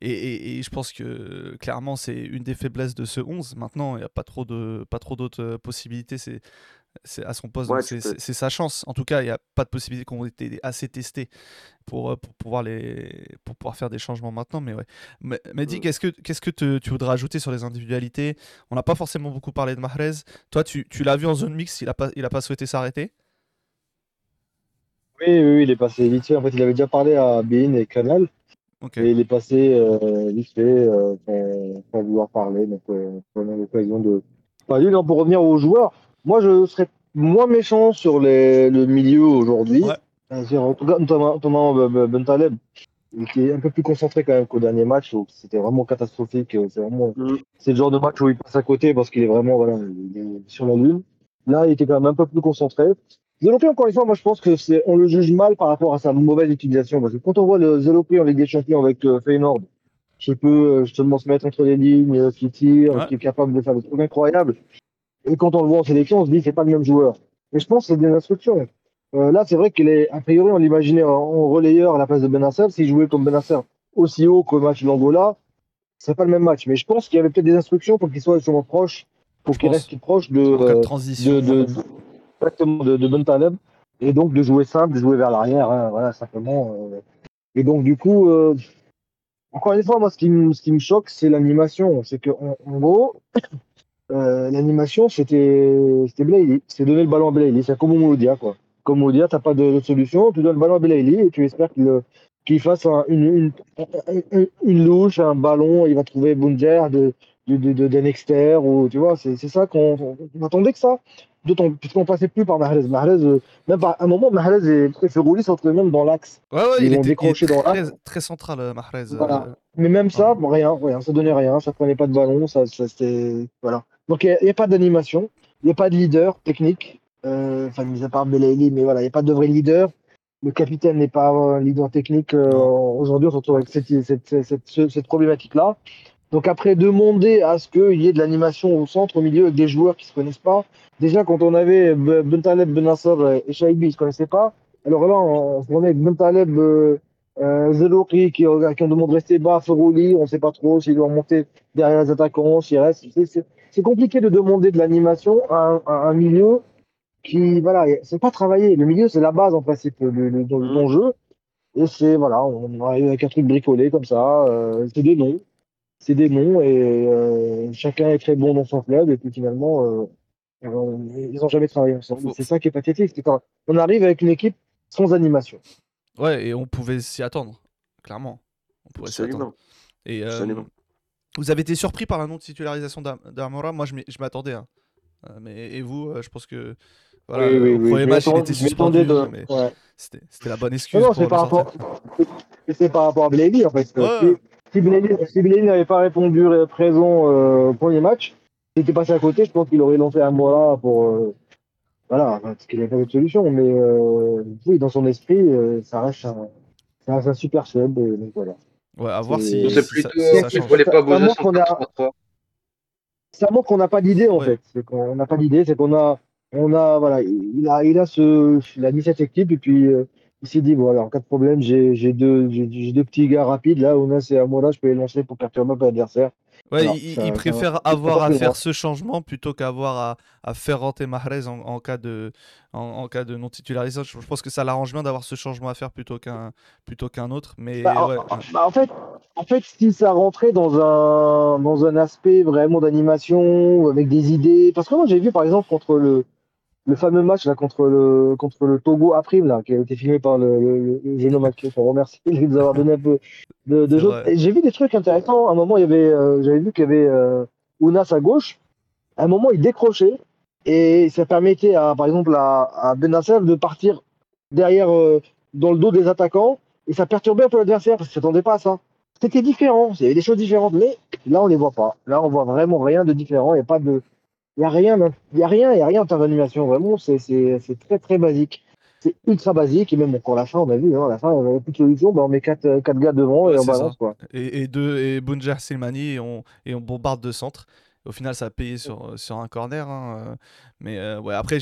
Et, et- et je pense que clairement, c'est une des faiblesses de ce 11. Maintenant, il n'y a pas trop d'autres euh, possibilités. C'est à son poste, Ouais, c'est peux- sa chance. En tout cas, il n'y a pas de possibilités qui ont été assez testées pour, euh, pour, pouvoir, les, pour pouvoir faire des changements maintenant. Mais ouais. Mais, Mehdi, Mm. qu'est-ce que, qu'est-ce que te- tu voudrais ajouter sur les individualités? On n'a pas forcément beaucoup parlé de Mahrez. Toi, tu, tu l'as vu en zone mixte, il n'a pas, il a pas souhaité s'arrêter? Oui, oui, oui, il est passé vite fait. En fait, il avait déjà parlé à Bein et Canal. Ok. Et il est passé euh, vite fait euh, sans, sans vouloir parler. Donc, euh, on a l'occasion de parler. Non, pour revenir aux joueurs, moi, je serais moins méchant sur les, le milieu aujourd'hui. Ouais. Euh, c'est- En tout cas, notamment, notamment Ben- Ben- Bentaleb, qui est un peu plus concentré quand même qu'au dernier match. où C'était vraiment catastrophique. C'est vraiment, Mm. c'est le genre de match où il passe à côté parce qu'il est vraiment voilà, il est sur la lune. Là, il était quand même un peu plus concentré. Zelopé, encore une fois, moi je pense que c'est, on le juge mal par rapport à sa mauvaise utilisation. Parce que quand on voit le Zelopé en Ligue des Champions avec euh, Feyenoord, qui peut euh, justement se mettre entre les lignes, euh, qui tire, Ouais. qui est capable de faire des trucs incroyables, et quand on le voit en sélection, on se dit c'est pas le même joueur. Et je pense que c'est des instructions. Euh, là, c'est vrai qu'il est, a priori, on l'imaginait en, en relayeur à la place de Benasser. S'il jouait comme Benasser aussi haut qu'au match de l'Angola, ce serait pas le même match. Mais je pense qu'il y avait peut-être des instructions pour qu'il soit justement proche, pour qu'il reste proche de, cas de euh, transition. de, de, exactement, de, de Bentaleb, et donc de jouer simple, de jouer vers l'arrière, hein, voilà, simplement. euh. Et donc, du coup, euh, encore une fois, moi, ce qui, me- choque, c'est l'animation. C'est que, en, en gros, euh, l'animation, c'était c'était Blaili. C'est donner le ballon à Blaili. C'est comme au Mouloudia, quoi. Comme au Mouloudia, t'as pas de, de solution, tu donnes le ballon à Blaili et tu espères qu'il qu'il fasse un- une, une, une, une louche, un ballon, il va trouver Bunger de, de, de, de, Dexter, ou tu vois, c'est c'est ça qu'on on attendait que ça. D'autant puisqu'on passait plus par Mahrez. Mahrez, euh, même par un moment, Mahrez et, et Ferrouli sont même dans l'axe. Ouais, ouais, Ils il vont était, il décrocher était dans très, l'axe. très central, euh, Mahrez. Voilà. euh, Mais même ça, Ouais. rien, rien, ça donnait rien, ça prenait pas de ballon, ça, ça c'était. Voilà. Donc il n'y a, pas d'animation, il n'y a pas de leader technique, euh, enfin, mis à part Belaïli, mais voilà, il n'y a pas de vrai leader. Le capitaine n'est pas un leader technique. euh. Aujourd'hui, on se retrouve avec cette, cette, cette, cette, ce- cette problématique-là. Donc après, demander à ce qu'il y ait de l'animation au centre, au milieu, avec des joueurs qui ne se connaissent pas. Déjà, quand on avait Bentaleb, Benasser et Shaibi, ils ne se connaissaient pas. Alors là, on, on se remet avec Bentaleb, euh, euh, Zelouri, qui, qui ont demandé de rester bas, Ferouli, on ne sait pas trop s'ils doivent monter derrière les attaquants, s'ils restent. C'est- C'est c'est compliqué de demander de l'animation à, un- à un milieu qui, voilà, c'est pas travaillé. Le milieu, c'est la base en principe le, le, dans Mhm. ton jeu. Et c'est, voilà, on arrive avec un truc bricolé comme ça. euh, c'est des noms. C'est des noms et euh, chacun est très bon dans son club. Et puis finalement, euh, ils n'ont jamais travaillé ensemble. C'est ça qui est pathétique. c'est quand on arrive avec une équipe sans animation. Ouais, et on pouvait s'y attendre, clairement. On pourrait s'y attendre. Et euh. Vous avez été surpris par la non-titularisation d'Amora Moi, je m'attendais. hein. Euh, mais, et vous, euh, je pense que. Voilà, Oui, oui, au oui, premier match, il était suspendu. de- ouais. C'était la bonne excuse. Non, c'est par rapport, par rapport à Blaby en fait. Ouais. Si, si n'avait pas répondu présent euh, au premier match, s'il était passé à côté, je pense qu'il aurait lancé là pour. euh, voilà, parce qu'il n'avait pas de solution. Mais euh, oui, dans son esprit, ça reste un, ça reste un super sub. donc voilà. Ouais, à voir C'est- si, si plutôt ça, ça pas Ça montre qu'on a- 4-3-3. ça montre qu'on n'a pas d'idée en Ouais. fait. C'est qu'on n'a pas d'idée, c'est qu'on a, on a, voilà, il a, il a ce, il a mis cette équipe et puis euh, il s'est dit voilà, en cas de problème, j'ai, j'ai deux, deux petits gars rapides là, Ounas et Amoura, je peux les lancer pour perturber un peu l'adversaire. Ouais, Non, il, ça- il ça- préfère ça avoir à faire ce changement plutôt qu'avoir à, à faire rentrer Mahrez en, en cas de, en, en cas de non-titularisation. Je pense que ça l'arrange bien d'avoir ce changement à faire plutôt qu'un plutôt qu'un autre. Mais Bah, ouais, en- bah, en fait, en fait, si ça rentrait dans un, dans un aspect vraiment d'animation, avec des idées. Parce que moi, j'ai vu, par exemple, contre le, le fameux match là, contre, le, contre le Togo à Prime, là, qui a été filmé par le, le, le jeune homme Mathieu, qu'on remercie de nous avoir donné un peu de, de jeu. J'ai vu des trucs intéressants. À un moment, il y avait, euh, j'avais vu qu'il y avait euh, Ounas à gauche. À un moment, il décrochait. Et ça permettait, à, par exemple, à, à Benacer de partir derrière, euh, dans le dos des attaquants. Et ça perturbait un peu l'adversaire parce qu'il ne s'attendait pas à ça. C'était différent, il y avait des choses différentes, mais là on les voit pas. Là on voit vraiment rien de différent, il n'y a pas de. Il n'y a rien, il y a rien, il y a rien en termes d'animation, vraiment, c'est très très basique. C'est ultra basique, et même encore la fin, on a vu, hein, à la fin, n'y avait plus de solution, ben, on met quatre, euh, quatre gars devant Ouais, et on balance quoi. Et, et deux et Bounja Selmani et on, et on bombarde de centre. Au final, ça a payé sur, sur un corner. hein, euh, Mais euh, ouais, après,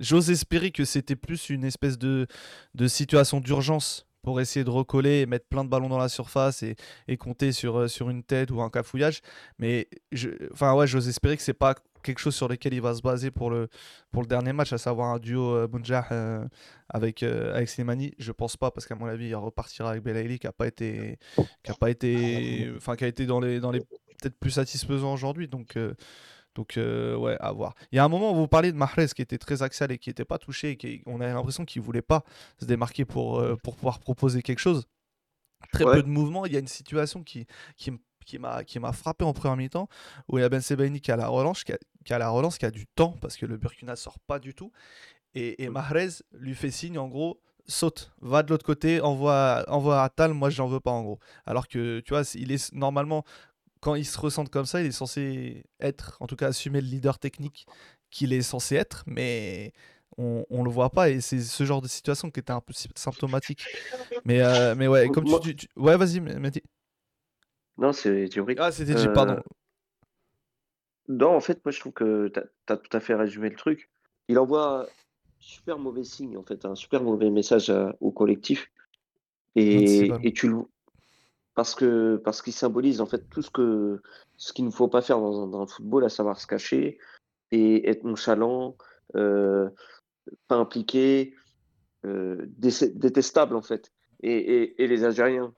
j'ose espérer que c'était plus une espèce de, de situation d'urgence pour essayer de recoller et mettre plein de ballons dans la surface et, et compter sur, euh, sur une tête ou un cafouillage. Mais je, enfin ouais, j'ose espérer que c'est pas quelque chose sur lequel il va se baser pour le, pour le dernier match, à savoir un duo euh, Bounjah euh, avec, euh, avec Slimani. Je pense pas, parce qu'à mon avis, il repartira avec Belaïli qui a pas été, qui a pas été, enfin qui a été dans les, dans les peut-être plus satisfaisant aujourd'hui. Donc euh, donc, euh, ouais, à voir. Il y a un moment où vous parlez de Mahrez qui était très axial et qui n'était pas touché, et qui, on a l'impression qu'il voulait pas se démarquer pour, euh, pour pouvoir proposer quelque chose. Très Ouais. peu de mouvement. Il y a une situation qui, qui, qui m'a qui m'a frappé en première mi-temps où il y a Ben Sebaini qui a la relance, qui a, qui a la relance, qui a du temps parce que le Burkina sort pas du tout. Et, et. Mahrez lui fait signe en gros saute, va de l'autre côté, envoie, envoie à Tal, moi j'en veux pas en gros. Alors que tu vois, il est normalement quand il se ressent comme ça, il est censé être, en tout cas assumer le leader technique qu'il est censé être, mais on, on le voit pas et c'est ce genre de situation qui était un peu sy- symptomatique. Mais, euh, mais ouais, comme tu, Moi- tu- tu- Ouais, vas-y, Mehdi. Non, c'est théorique. Ah, c'était J, Euh, pardon. Non, en fait, moi je trouve que tu as, tout à fait résumé le truc. Il envoie super mauvais signe, en fait, un super mauvais message à- au collectif. 26 Et, tu le parce que parce qu'il symbolise en fait tout ce que ce qu'il ne faut pas faire dans, un- dans le football, à savoir se cacher et être nonchalant, euh, pas impliqué, euh, dé- détestable en fait. Et, et, et les Algériens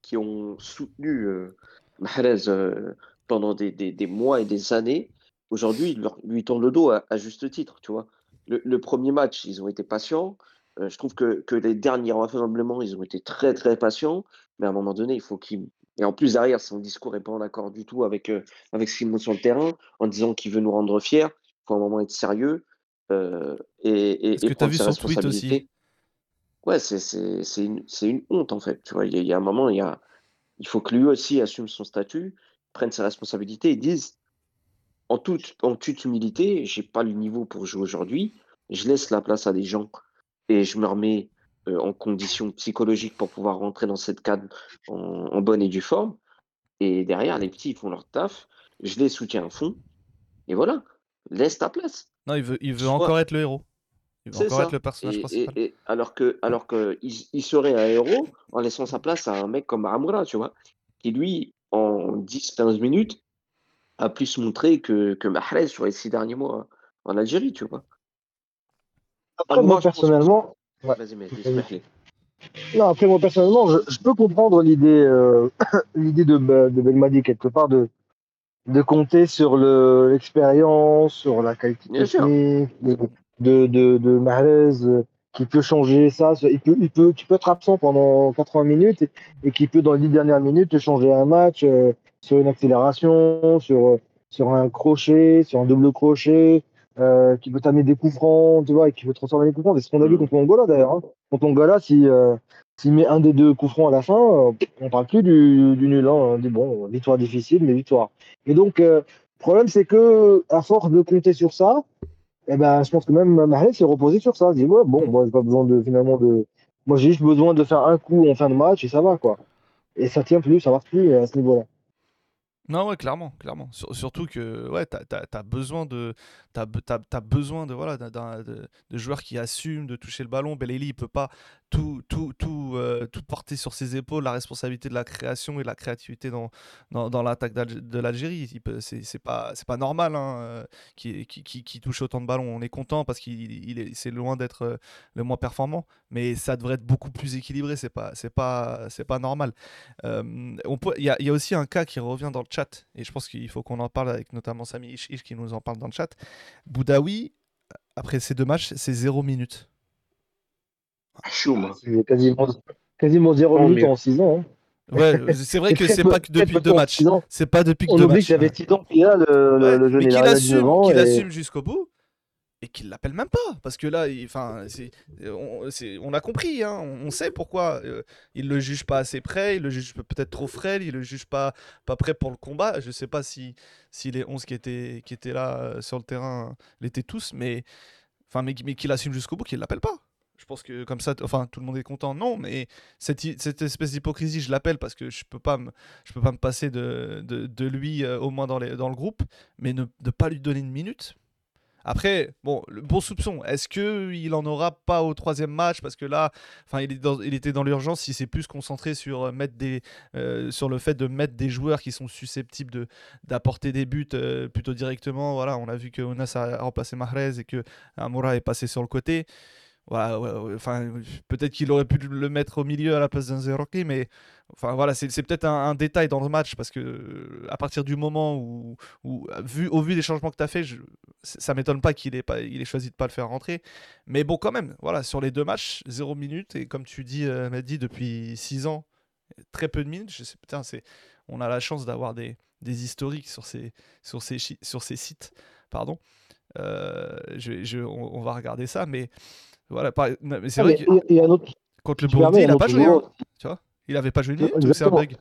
qui ont soutenu euh, Mahrez euh, pendant des, des, des mois et des années, aujourd'hui, ils lui tournent le dos à, à juste titre, tu vois. Le, le premier match, ils ont été patients. Euh, je trouve que, que les derniers rassemblements, ils ont été très, très patients. Mais à un moment donné, il faut qu'ils... Et en plus, derrière, son discours n'est pas en accord du tout avec, euh, avec ce qu'il montre sur le terrain, en disant qu'il veut nous rendre fiers. Il faut à un moment être sérieux euh, et, et, Est-ce et que tu as vu son tweet aussi. Ouais, c'est c'est- c'est une, c'est une honte, en fait. Tu vois, il y, y a un moment, il, y a, il faut que lui aussi assume son statut, prenne ses responsabilités et dise, en toute, en toute humilité, j'ai pas le niveau pour jouer aujourd'hui, je laisse la place à des gens et je me remets euh, en condition psychologique pour pouvoir rentrer dans cette cadre en, en bonne et due forme. Et derrière, les petits, ils font leur taf, je les soutiens à fond, et voilà, laisse ta place. Non, il veut, il veut Soit- encore être le héros. Il veut encore ça. être le personnage Et, principal. et- et alors que, alors que il, il serait un héros en laissant sa place à un mec comme Amoura, tu vois, qui lui, en 10-15 minutes, a plus montré que, que Mahrez sur les six derniers mois en Algérie, tu vois. Après, moi, que- personnellement, ouais. Vas-y, mais. Non, après, moi, personnellement, je, je peux comprendre l'idée euh, l'idée de, Be- de Belmadi, quelque part, de, de compter sur le- l'expérience, sur la qualité Bien sûr. technique, de, de, de, de Mahrez, euh, qui peut changer ça. Il peut, il peut, tu peux être absent pendant 80 minutes et, et qui peut, dans les 10 dernières minutes, te changer un match euh, sur une accélération, sur, euh, sur un crochet, sur un double crochet, euh, qui peut t'amener des coups francs, tu vois, et qui peut transformer les coups francs. C'est ce qu'on a vu Mm. contre Angola, d'ailleurs. Hein. Contre Angola, si, euh, s'il met un des deux coups francs à la fin, euh, on parle plus du, du nul. Hein. On dit, bon, victoire difficile, mais victoire. Et donc, le problème, c'est que à force de compter sur ça, eh ben, je pense que même Mahrez s'est reposé sur ça. Il dit, ouais, bon, moi, j'ai pas besoin de, finalement, de. Moi, j'ai juste besoin de faire un coup en fin de match et ça va, quoi. Et ça tient plus, ça marche plus à ce niveau-là. Non, ouais, clairement, clairement. Sur- surtout que ouais, t'as, t'as besoin de, t'as, be- t'as- t'as besoin de voilà, de, de joueurs qui assument de toucher le ballon. Beleli, il peut pas euh, tout porter sur ses épaules, la responsabilité de la création et de la créativité dans, l'attaque de l'Algérie. C'est pas, pas normal hein, euh, qui, touche autant de ballons. On est content parce qu'il il est, c'est loin d'être euh, le moins performant, mais ça devrait être beaucoup plus équilibré. C'est pas, pas, normal. Il y, a, aussi un cas qui revient dans le chat, et je pense qu'il faut qu'on en parle avec notamment Sami Ish qui nous en parle dans le chat. Boudaoui, après ces deux matchs, c'est zéro minute. Choum. hein. C'est quasiment, quasiment 0 Tant minutes mieux. en 6 ans. hein. Ouais, c'est vrai que c'est pas que depuis deux matchs. C'est pas depuis que On deux oublie matchs. qu'il avait 6 ans qu'il a, le, Ouais, le jeune mais il qu'il a 19 assume, ans. qu'il et- assume jusqu'au bout et qu'il l'appelle même pas parce que là il- c'est on, c'est- on a compris hein, on, sait pourquoi euh, il le juge pas assez près il le juge peut- peut-être trop frêle il le juge pas pas prêt pour le combat je sais pas si si les 11 qui étaient qui étaient là euh, sur le terrain l'étaient tous mais enfin mais, mais qu'il assume jusqu'au bout qu'il l'appelle pas pense que comme ça enfin tout le monde est content non mais cette, espèce d'hypocrisie je l'appelle parce que je peux je peux pas me passer de, lui euh, au moins dans, le groupe mais ne, pas lui donner une minute après, bon, le bon soupçon. Est-ce que il en aura pas au troisième match? Parce que là, enfin, il, était dans l'urgence. Il s'est plus concentré sur euh, mettre des, euh, sur le fait de mettre des joueurs qui sont susceptibles d'apporter des buts plutôt directement. Voilà, on a vu que Onas a remplacé Mahrez et que Amoura est passé sur le côté. Enfin, peut-être qu'il aurait pu le mettre au milieu à la place d'un Zeroki, mais enfin voilà, c'est peut-être un, détail dans le match parce que euh, à partir du moment où, vu, au vu des changements que tu as fait, je, ça m'étonne pas qu'il ait, pas, il ait choisi de pas le faire rentrer. Mais bon, quand même, voilà, sur les deux matchs, 0 minutes, et comme tu dis, euh, Mehdi, depuis 6 ans, très peu de minutes. Putain, c'est, on a la chance d'avoir des, des historiques sur ces, sur ces, sur ces sites. Pardon. Euh, on, on va regarder ça, mais voilà, par- mais c'est Ah, vrai que y a un autre. contre le Burundi, il un a pas joué, hein, tu vois. Il avait pas joué une minute, c'est un bug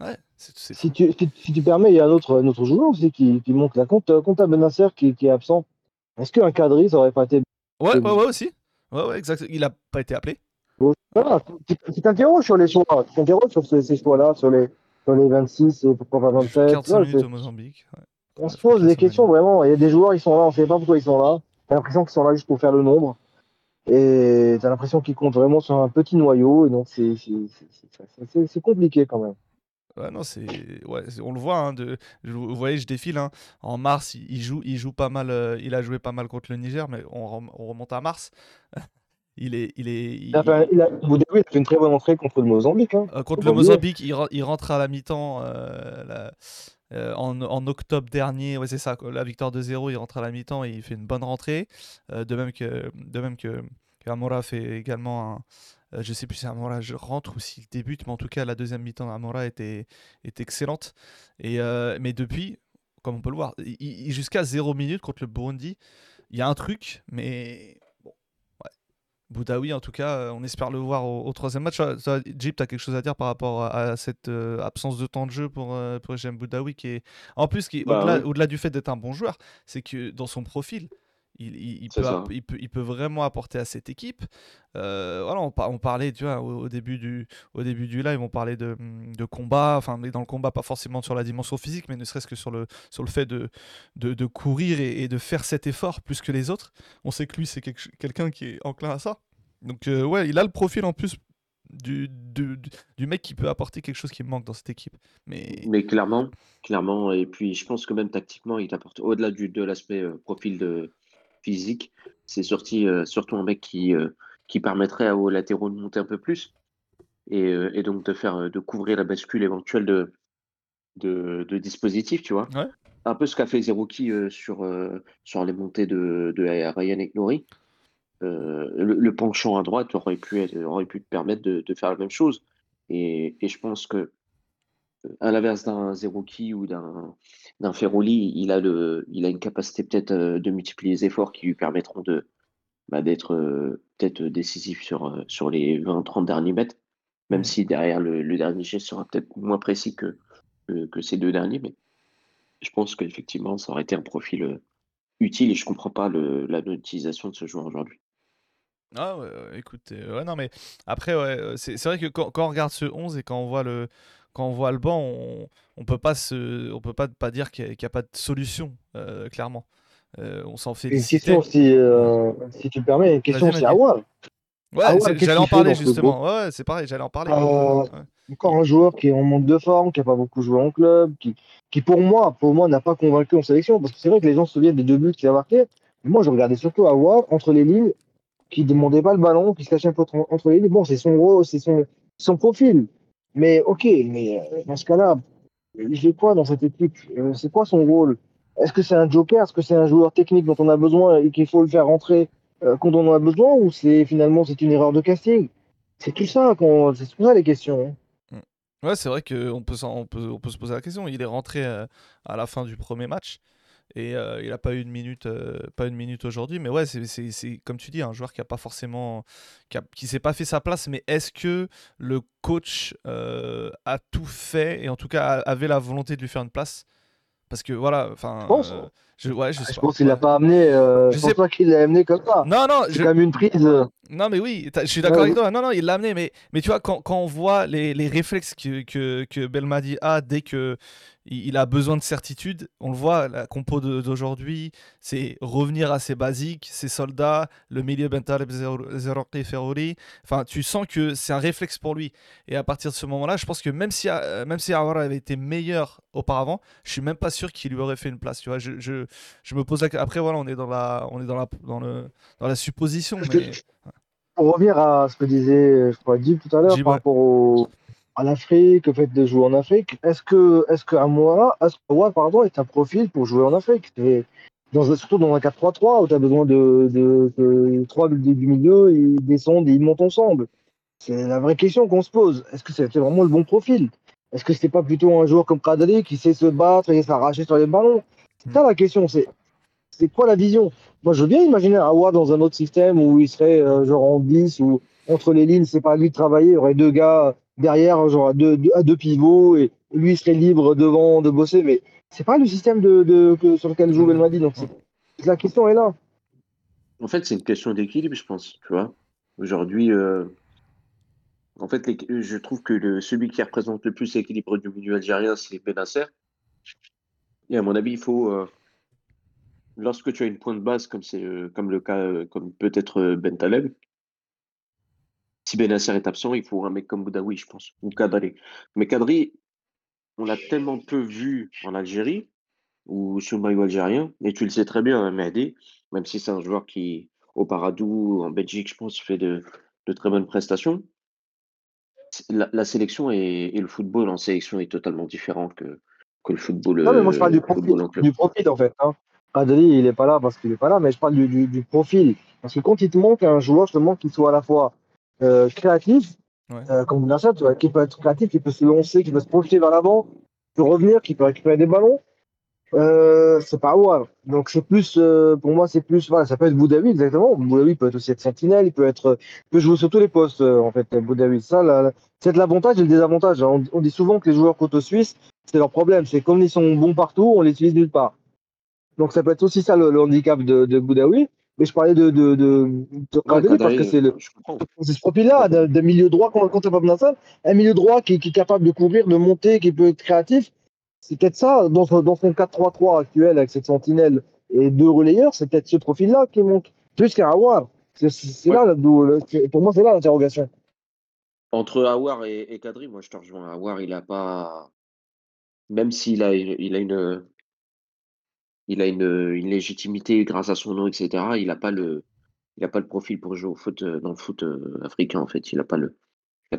Ouais, c'est, c'est Si tu, si, si tu permets, il y a un autre, un autre joueur aussi qui, qui monte la compte, euh, compte à Benasser qui, qui est absent. Est-ce qu'un cadri, ça aurait pas été. Ouais, ouais, ouais, aussi. Ouais, ouais, exact. Il a pas été appelé. Voilà, tu t'interroges sur les choix, tu t'interroges sur ces, ces choix-là, sur les, sur les 26 et pourquoi pas 27. 45 Voilà, minutes au Mozambique. ouais. on se pose des questions vraiment. Il y a des joueurs, ils sont là, on sait pas pourquoi ils sont là. T'as l'impression qu'ils sont là juste pour faire le nombre. Et t'as l'impression qu'ils comptent vraiment sur un petit noyau. Et donc, c'est compliqué quand même. Ouais, non, c'est. Ouais, on le voit. hein, de... Vous voyez, je défile. hein. En mars, il, joue, il joue pas mal. euh, Il a joué pas mal contre le Niger, mais on, rem- on remonte à mars. il est. Il est il- Il a fait, il a, fait une très bonne entrée contre le Mozambique. Hein. euh, contre le. Mozambique, il, re- il rentre à la mi-temps euh, la- euh, en, octobre dernier. Ouais, c'est ça. La victoire de 0 il rentre à la mi-temps et il fait une bonne rentrée. Euh, de même que, de même que, Amora fait également un. euh, je sais plus si Amora rentre ou s'il débute, mais en tout cas, la deuxième mi-temps d'Amora était, était excellente. Et, euh, mais depuis, comme on peut le voir, jusqu'à 0 minutes contre le Burundi, il y a un truc, mais. Boudaoui, en tout cas, euh, on espère le voir au, au troisième match. Jeep, tu as quelque chose à dire par rapport à, à cette euh, absence de temps de jeu pour, euh, pour Boudaoui qui est, En plus, qui Bah au-delà, ouais. au-delà du fait d'être un bon joueur, c'est que dans son profil, il, il- il C'est peut, il, peut, il peut vraiment apporter à cette équipe. Euh, voilà, on, on parlait, tu vois, au, au début du, au début du live, on parlait de, de combat, enfin, mais dans le combat, pas forcément sur la dimension physique, mais ne serait-ce que sur le, sur le fait de, de, de courir et, et de faire cet effort plus que les autres. On sait que lui, c'est quelque- quelqu'un qui est enclin à ça. Donc, euh, ouais, il a le profil en plus du, du, du- mec qui peut apporter quelque chose qui manque dans cette équipe. Mais Mais clairement, clairement, et puis je pense que même tactiquement, il apporte au-delà du, de l'aspect euh, profil de physique, c'est sorti, euh, surtout un mec qui, euh, qui permettrait aux latéraux de monter un peu plus et, euh, et donc de faire de couvrir la bascule éventuelle de, de, de dispositif, tu vois. Ouais. Un peu ce qu'a fait Zerouki sur, sur les montées de, de Ryan et Nori. Euh, le, le penchant à droite aurait pu, être- aurait pu te permettre de, de faire la même chose. Et, et je pense que à l'inverse d'un Zerouki ou d'un Ferroli, il a le, il a une capacité peut-être euh, de multiplier les efforts qui lui permettront de bah, d'être euh, peut-être décisif sur euh, sur les 20-30 derniers mètres, même si derrière le, le dernier geste sera peut-être moins précis que, que que ces deux derniers, mais je pense qu'effectivement ça aurait été un profil utile et je comprends pas le, la non-utilisation de ce joueur aujourd'hui. Ah ouais, ouais, écoute, ouais, non mais après ouais, c'est c'est vrai que quand, quand on regarde ce 11 et quand on voit le quand on voit le banc, on, on peut pas se on peut pas pas dire qu'il n'y a, pas de solution euh, clairement. Euh, on s'en Une félicite. question, si, euh, si tu le permets, une question à Wall. Ouais, Ah c'est- j'allais en fait parler ce justement. Ouais, c'est pareil, j'allais en parler. Ouais. encore un joueur qui est en manque de forme, qui n'a pas beaucoup joué en club, qui, qui pour moi, pour moi, n'a pas convaincu en sélection. Parce que c'est vrai que les gens se souviennent des deux buts qu'il a marqués. Mais moi, je regardais surtout à voir entre les lignes, qui ne demandait pas le ballon, qui se cachait un peu entre, les lignes. Bon, c'est son c'est son, son profil. Mais ok, mais euh, dans ce cas-là, il fait quoi dans cette équipe? Euh, C'est quoi son rôle? Est-ce que c'est un joker? Est-ce que c'est un joueur technique dont on a besoin et qu'il faut le faire rentrer euh, quand on en a besoin Ou c'est finalement c'est une erreur de casting? C'est tout ça, c'est tout ça les questions. hein. Ouais, c'est vrai qu'on peut, on peut, on peut se poser la question. Il est rentré à la fin du premier match et euh, il n'a pas eu une minute, euh, pas une minute aujourd'hui. Mais ouais, c'est, comme tu dis, un joueur qui a pas forcément, qui, qui s'est pas fait sa place. Mais est-ce que le coach euh, a tout fait et en tout cas a- avait la volonté de lui faire une place? Parce que voilà, enfin, Je pense. ouais, je pas. pense qu'il l'a pas amené. Euh, Je je sais- pense pas qu'il l'a amené comme ça. Non, non, C'est je, même une prise. non, mais oui, je suis d'accord Ouais, avec toi. Non, non, il l'a amené, mais, mais tu vois, quand, quand on voit les, les réflexes que, que, que Belmadi a dès que il, a besoin de certitude, on le voit, la compo d'aujourd'hui, c'est revenir à ses basiques, ses soldats, le milieu Bentaleb, Zerorki, Ferrari. Enfin, tu sens que c'est un réflexe pour lui. Et à partir de ce moment-là, je pense que même si, euh, même si avait été meilleur auparavant, je suis même pas sûr qu'il lui aurait fait une place. Tu vois, je, je, je me pose la... Après, voilà, on est dans la, on est dans la, dans le, dans la supposition. Mais... Pour revenir à ce que disait, je crois, Jib tout à l'heure par ouais. rapport au, à l'Afrique, au fait de jouer en Afrique, est-ce que, est-ce que que Aouar, pardon, est un profil pour jouer en Afrique? Et dans, un- Surtout dans un 4-3-3 où tu as besoin de, de, que trois du du milieu, ils descendent et ils montent ensemble. C'est la vraie question qu'on se pose. Est-ce que c'était vraiment le bon profil? Est-ce que c'était pas plutôt un joueur comme Kadri qui sait se battre et s'arracher sur les ballons? C'est ça la question. C'est quoi la vision? Moi, je veux bien imaginer Aouar dans un autre système où il serait euh, genre en 10 ou entre les lignes, c'est pas lui de travailler. Il y aurait deux gars derrière, genre à deux, pivots et lui il serait libre devant de bosser. Mais c'est pas le système sur lequel joue Belmadi. Donc la question est là. En fait, c'est une question d'équilibre, je pense. Tu vois, aujourd'hui, euh, en fait, je trouve que celui qui représente le plus l'équilibre du milieu algérien, c'est Benasser. Et à mon avis, il faut, euh, lorsque tu as une pointe basse, comme euh, comme le cas, euh, comme peut-être Ben Taleb, si Benasser est absent, il faut un mec comme Boudaoui, je pense, ou Kadri. Mais Kadri, on l'a tellement peu vu en Algérie ou sur le maillot algérien, et tu le sais très bien, hein, Mehdi, même si c'est un joueur qui, au Paradou, en Belgique, je pense, fait de, très bonnes prestations. La, sélection et le football en sélection est totalement différent que, que le football, Non, mais moi je parle du euh, profil, club. du profil en fait. Hein. Adri, il est pas là parce qu'il est pas là, mais je parle du, du, du profil. Parce que quand il te manque un joueur justement qui soit à la fois euh, créatif, Ouais. euh, comme Bounassar, tu vois, qui peut être créatif, qui peut se lancer, qui peut se projeter vers l'avant, qui peut revenir, qui peut récupérer des ballons, euh, c'est pas Aouar. Donc c'est plus, euh, pour moi, c'est plus, voilà, ça peut être Boudaoui exactement. Boudaoui peut être aussi être sentinelle, il peut être, il peut jouer sur tous les postes en fait. Boudaoui, ça, c'est l'avantage et le désavantage. hein. On, on dit souvent que les joueurs côte suisses, c'est leur problème, c'est comme ils sont bons partout, on les utilise nulle part. Donc ça peut être aussi ça le, le handicap de, de Boudaoui. Mais je parlais de, de, de, de Ouais, parce que c'est le, ce profil-là, de milieu droit tu pas Benasser, un milieu droit qui, qui est capable de courir, de monter, qui peut être créatif. C'est peut-être ça, dans son, dans son 4-3-3 actuel avec cette sentinelle et deux relayeurs, c'est peut-être ce profil-là qui manque, plus qu'un Awar. C'est c'est là, pour moi, c'est là l'interrogation. Entre Awar et, et Kadri, moi je te rejoins. Awar, il a pas. Même s'il a, il a une. Il a une, légitimité grâce à son nom, etc. Il n'a pas le. Pas le profil pour jouer au foot euh, dans le foot euh, africain en fait. Il n'a pas le.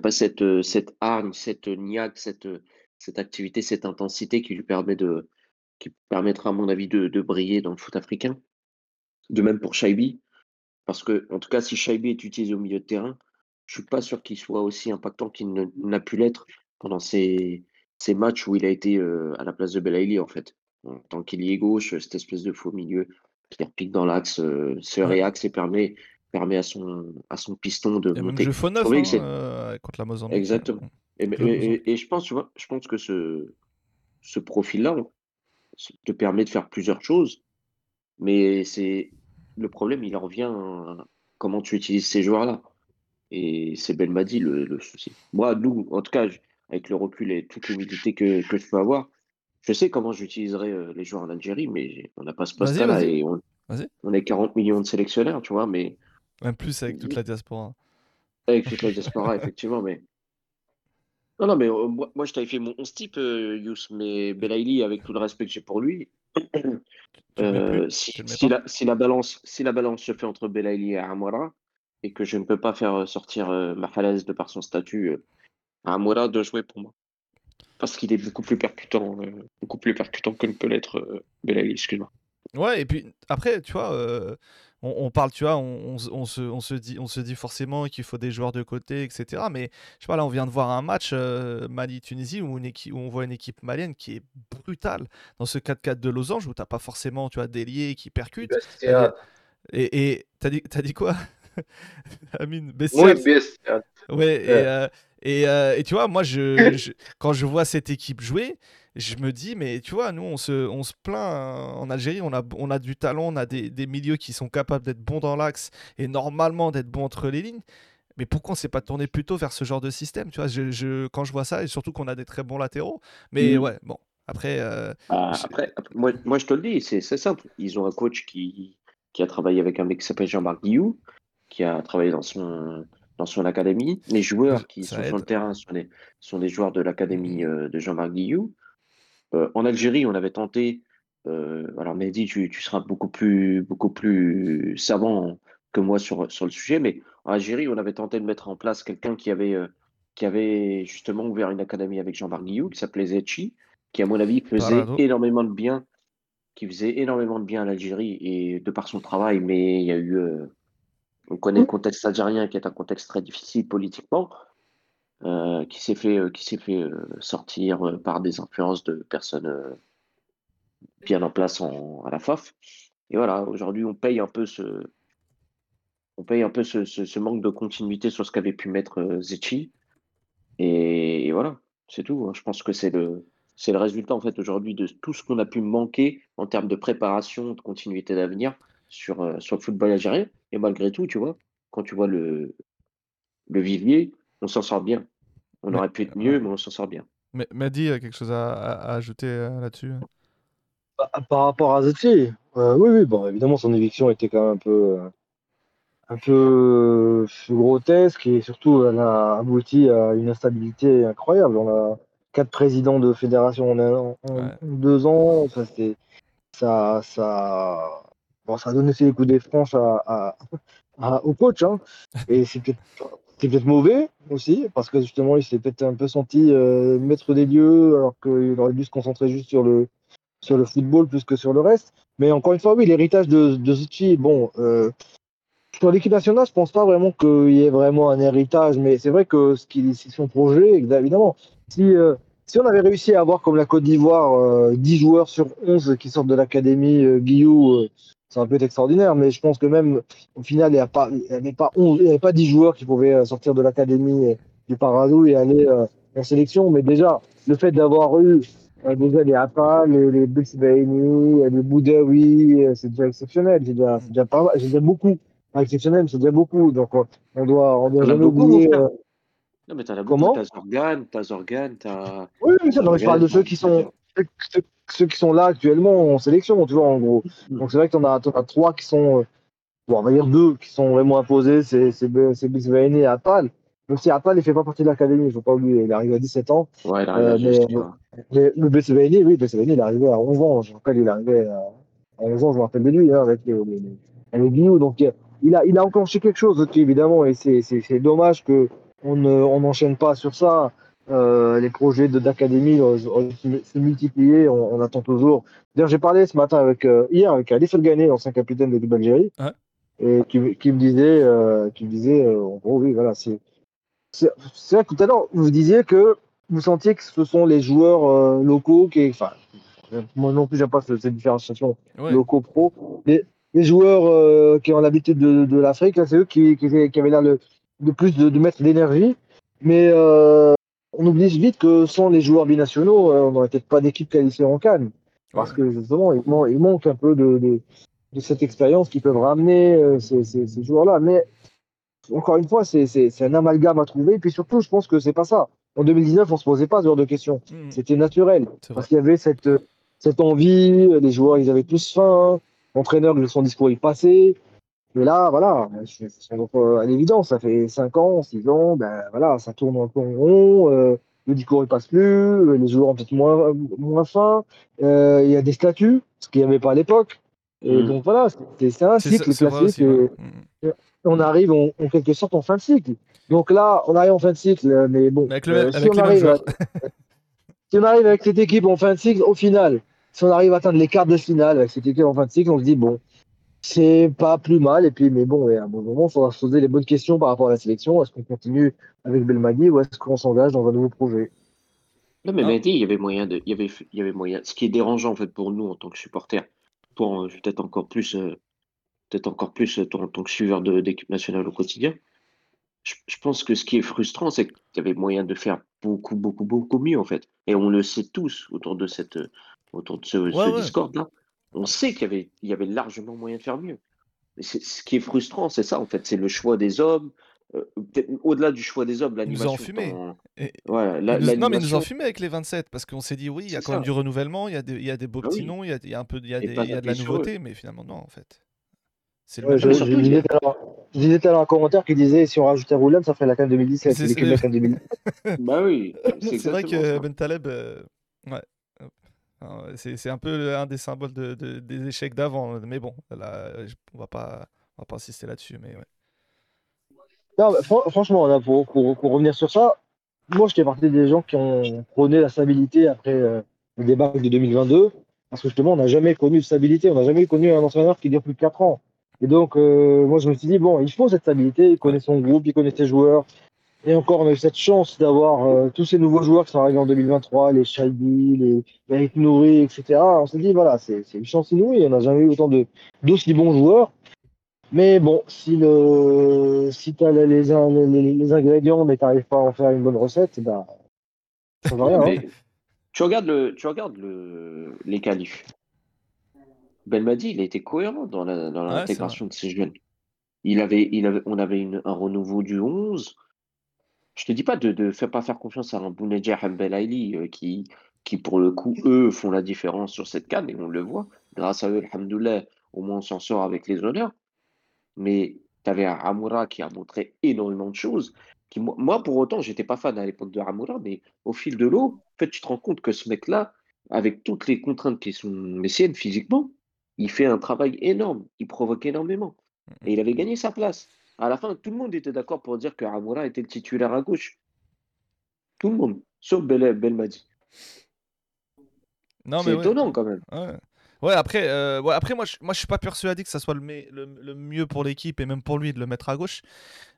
Pas cette, euh, cette hargne, cette niaque, cette, cette activité, cette intensité qui lui permet de. qui permettra à mon avis de, briller dans le foot africain. De même pour Shaibi. Parce que, en tout cas, si Shaibi est utilisé au milieu de terrain, je suis pas sûr qu'il soit aussi impactant qu'il ne- n'a pu l'être pendant ces, ces matchs où il a été euh, à la place de Belaïli, en fait. En tant qu'ailier gauche, cette espèce de faux milieu qui repique dans l'axe, euh, se réaxe et permet, permet à, son, à son piston de Il y a même monter. jeu faux neuf hein, euh, contre la Mozambique. Exactement. Et, Le et- Mozambique. et- et je pense, tu vois, je pense que ce, ce profil-là te permet de faire plusieurs choses, mais c'est le problème, il en revient à comment tu utilises ces joueurs-là. Et c'est Belmadi le, le souci. Moi, nous, en tout cas, je- avec le recul et toute l'humilité que, que je peux avoir, je sais comment j'utiliserai euh, les joueurs en Algérie, mais on n'a pas ce poste-là et on, est 40 millions de sélectionneurs, tu vois, mais Même plus avec toute la diaspora. Avec toute la diaspora, effectivement, mais. Non, non, mais euh, moi, moi, je t'avais fait mon 11 type, euh, Yous, mais Belaïli, avec tout le respect que j'ai pour lui, euh, si, la, si, la balance, si la balance se fait entre Belaïli et Amora, et que je ne peux pas faire sortir Mahrez de par son statut, Amora doit jouer pour moi. Parce qu'il est beaucoup plus percutant, euh, beaucoup plus percutant que ne peut l'être euh, Belaïli, excuse-moi. Ouais, et puis après, tu vois, euh, on, on parle, tu vois, on, on se- on se, on se dit, on se dit forcément qu'il faut des joueurs de côté, etc. Mais je sais pas, là, on vient de voir un match euh, Mali-Tunisie où, on voit une équipe malienne qui est brutale dans ce 4-4 de losange où t'as pas forcément, tu vois, d'ailier qui percute. Bestial. Et et t'as dit, t'as dit quoi? Amine, bestial. bestial. Ouais, et, euh, et, euh, et tu vois, moi, je, je- quand je vois cette équipe jouer, je me dis, mais tu vois, nous, on se, on se plaint hein, en Algérie, on a, on a du talent, on a des, des milieux qui sont capables d'être bons dans l'axe et normalement d'être bons entre les lignes. Mais pourquoi on s'est pas tourné plutôt vers ce genre de système? Tu vois, je, je- quand je vois ça, et surtout qu'on a des très bons latéraux. Mais Mhm. ouais, bon, après, euh, Ah, après, après, moi, moi, je te le dis, c'est c'est simple. Ils ont un coach qui, qui a travaillé avec un mec qui s'appelle Jean-Marc Guillou, qui a travaillé dans son, dans son académie. Les joueurs qui ça sont sur le terrain sont des, sont des joueurs de l'académie euh, de Jean-Marc Guillou. Euh, en Algérie, on avait tenté. euh, alors, Mehdi, tu, tu seras beaucoup plus, beaucoup plus savant que moi sur, sur le sujet, mais en Algérie, on avait tenté de mettre en place quelqu'un qui avait, euh, qui avait justement ouvert une académie avec Jean-Marc Guillou, qui s'appelait Zetchi, qui, à mon avis, faisait énormément de bien, qui faisait énormément de bien à l'Algérie et de par son travail, mais il y a eu. euh, on connaît le contexte algérien qui est un contexte très difficile politiquement, euh, qui s'est fait, euh, qui s'est fait euh, sortir par des influences de personnes bien en place en- à la FAF. Et voilà, aujourd'hui, on paye un peu ce, on paye un peu ce, ce- ce manque de continuité sur ce qu'avait pu mettre Zetchi. Et, et voilà, c'est tout. hein. Je pense que c'est le, c'est le résultat en fait aujourd'hui de tout ce qu'on a pu manquer en termes de préparation, de continuité d'avenir sur, sur le football algérien. Et malgré tout, tu vois, quand tu vois le, le vivier, on s'en sort bien. On Mais- aurait pu être ouais. mieux, mais on s'en sort bien. Mais Mehdi, a quelque chose à, à- à ajouter euh, là-dessus? Par par rapport à Zetchi, euh, oui, oui, bon, évidemment, son éviction était quand même un peu, euh, un peu euh, grotesque et surtout, elle a abouti à une instabilité incroyable. On a quatre présidents de fédération en, un an- en Ouais. deux ans. Ça, c'est, ça, ça, bon, ça a donné ses coups des franches à, à- à- au coach. Hein. Et c'est peut-être, mauvais aussi parce que justement, il s'est peut-être un peu senti euh, maître des lieux alors qu'il aurait dû se concentrer juste sur le, sur le football plus que sur le reste. Mais encore une fois, oui, l'héritage de, de Zucchi, bon, euh, sur l'équipe nationale, je pense pas vraiment qu'il y ait vraiment un héritage, mais c'est vrai que ce qui, c'est son projet, évidemment, si, euh, si on avait réussi à avoir comme la Côte d'Ivoire euh, 10 joueurs sur 11 qui sortent de l'académie euh, Guillou, euh, c'est un peu extraordinaire, mais je pense que même au final, il n'y pas, il y avait pas 11, il y avait pas 10 joueurs qui pouvaient euh, sortir de l'académie euh, du Paradou et aller euh, en sélection, mais déjà, le fait d'avoir eu euh, déjà les Appa, les, les Bixbaini, les Boudaoui, euh, c'est déjà exceptionnel, c'est déjà, c'est déjà pas mal, c'est déjà beaucoup. Pas exceptionnel, c'est déjà beaucoup. Donc on doit, on doit jamais beaucoup, oublier. euh, Non, mais t'en as Comment. T'as Zorgan, t'as Zorgan, t'as. Oui, oui, ça, non, mais je parle de ceux qui sont, ceux, ceux- qui sont là actuellement en sélection, tu vois, en gros. Donc c'est vrai que t'en as, as trois qui sont, euh, bon, on va dire deux qui sont vraiment imposés, c'est Bixbaini et Attal. Même si Attal, il fait pas partie de l'académie, il faut pas oublier, il est arrivé à 17 ans. Ouais, il arrive Euh, à mais-. Mais le BCBN, oui, il est arrivé à 11 ans. Je me rappelle, il est arrivé à, à 11 ans, je me rappelle de lui, hein, avec les, les, les, les. Donc, il a, il a enclenché quelque chose, évidemment, et c'est, dommage que on ne, on n'enchaîne pas sur ça. Euh, les projets d'académie euh, ont se multiplier, on, on attend toujours. D'ailleurs, j'ai parlé ce matin avec, euh, hier, avec Ali Felgane, l'ancien capitaine de l'équipe d'Algérie, Ouais. et qui, qui me disait, euh, qui me disait, euh, en gros, oui, voilà, c'est, c'est, vrai que tout à l'heure, vous disiez que vous sentiez que ce sont les joueurs euh, locaux qui, enfin, moi non plus, j'aime pas cette cette différenciation Ouais. locaux pro. Les, les joueurs euh, qui ont l'habitude de, de l'Afrique, c'est eux qui, qui, qui avaient l'air le, de plus de, de mettre l'énergie. Mais euh, on oublie vite que sans les joueurs binationaux, euh, on n'aurait peut-être pas d'équipe qualifiée en Cannes. Parce que justement, il, man- il manque un peu de, de, de cette expérience qui peuvent ramener euh, ces, ces, ces joueurs-là. Mais encore une fois, c'est un amalgame à trouver. Et puis surtout, je pense que c'est pas ça. En 2019, on se posait pas ce genre de questions. Mm, C'était naturel. Parce qu'il y avait cette, cette envie, les joueurs, ils avaient tous faim. L'entraîneur, son discours, il passait. Mais là, voilà, c'est euh, à l'évidence, ça fait 5 ans, 6 ans, ben voilà, ça tourne un peu en rond, euh, le discours ne passe plus, euh, les joueurs ont peut-être moins, moins faim, euh, il y a des statuts, ce qu'il n'y avait pas à l'époque. Et Mm. donc voilà, c'est un cycle vrai classique. aussi. ouais. et Mm. on arrive en, en quelque sorte en fin de cycle. Donc là, on arrive en fin de cycle, euh, mais bon, avec le euh, si, avec on arrive à- si on arrive avec cette équipe en fin de cycle, au final, si on arrive à atteindre les quarts de finale avec cette équipe en fin de cycle, on se dit, bon, c'est pas plus mal. Et puis, mais bon, et à un bon moment, il faudra se poser les bonnes questions par rapport à la sélection. Est-ce qu'on continue avec Belmadi ou est-ce qu'on s'engage dans un nouveau projet? Non, mais. Mehdi, il y avait moyen de, il y avait, il y avait moyen. Ce qui est dérangeant en fait pour nous en tant que supporters, pour euh, peut-être encore plus, euh, peut-être encore plus euh, toi, en tant que suiveur de- d'équipe nationale au quotidien. Je, je pense que ce qui est frustrant, c'est qu'il y avait moyen de faire beaucoup, beaucoup, beaucoup mieux en fait. Et on le sait tous autour de cette, autour de ce, Ouais, ce ouais. Discord là. On sait qu'il y avait, il y avait largement moyen de faire mieux. C'est- ce qui est frustrant, c'est ça en fait, c'est le choix des hommes. euh, Au-delà du choix des hommes, Ils nous ont l'animation. Et- Ouais, la- nous- non, mais ils nous l'animation- ont fumé avec les 27 parce qu'on s'est dit oui, il y a C'est quand même du renouvellement, il y a des, il y a des beaux Ah petits oui. noms, il y a, il y a un peu, il y a, Et des- pas il y a de la nouveauté, mais finalement non en fait. C'est le Ouais, même je, je disais a- tout à l'heure- je disais tout à l'heure un commentaire qui disait si on rajoutait Roulem, ça ferait la CAN 2017. C'est- C'est la CAN 2017. Bah oui, c'est C'est vrai que ça. Ben Taleb, euh, ouais, c'est c'est un peu un des symboles de, de- des échecs d'avant, mais bon, là, je- on va pas, on va pas insister là-dessus, mais. Non, mais fran- franchement, pour, pour, pour revenir sur ça, moi, j'étais partie des gens qui ont prôné la stabilité après euh, le débat de 2022. Parce que justement, on n'a jamais connu de stabilité. On n'a jamais connu un entraîneur qui dure plus de 4 ans. Et donc, euh, moi, je me suis dit, bon, il faut cette stabilité. Il connaît son groupe, il connaît ses joueurs. Et encore, on a eu cette chance d'avoir euh, tous ces nouveaux joueurs qui sont arrivés en 2023, les Shaibi, les Eric Nouri, etc. On s'est dit, voilà, c'est c'est une chance inouïe. On n'a jamais eu autant de d'aussi bons joueurs. Mais bon, si le si t'as les, les, les, les ingrédients mais t'arrives pas à en faire une bonne recette, bah ça change rien. hein. Tu regardes, le, tu regardes le, les qualifs. Belmadi, il a été cohérent dans la- dans Ouais, l'intégration de ces jeunes. Il avait, il avait, on avait une- un renouveau du 11. Je te dis pas de ne pas faire confiance à un Bounedjah Belaïli euh, qui, qui, pour le coup, eux, font la différence sur cette canne et on le voit. Grâce à eux, alhamdoulilah, au moins on s'en sort avec les honneurs. Mais tu avais un Amoura qui a montré énormément de choses. Qui, moi, pour autant, j'étais pas fan à l'époque de Amoura, mais au fil de l'eau, en fait, tu te rends compte que ce mec-là, avec toutes les contraintes qui sont les siennes physiquement, il fait un travail énorme, il provoque énormément. Et il avait gagné sa place. À la fin, tout le monde était d'accord pour dire que Amoura était le titulaire à gauche. Tout le monde, sauf Bel Belmadi. Non, C'est ouais. étonnant quand même. Ouais. Ouais, après, euh, ouais, après moi, je, moi, je suis pas persuadé que ça soit le, me- le, le mieux pour l'équipe et même pour lui de le mettre à gauche.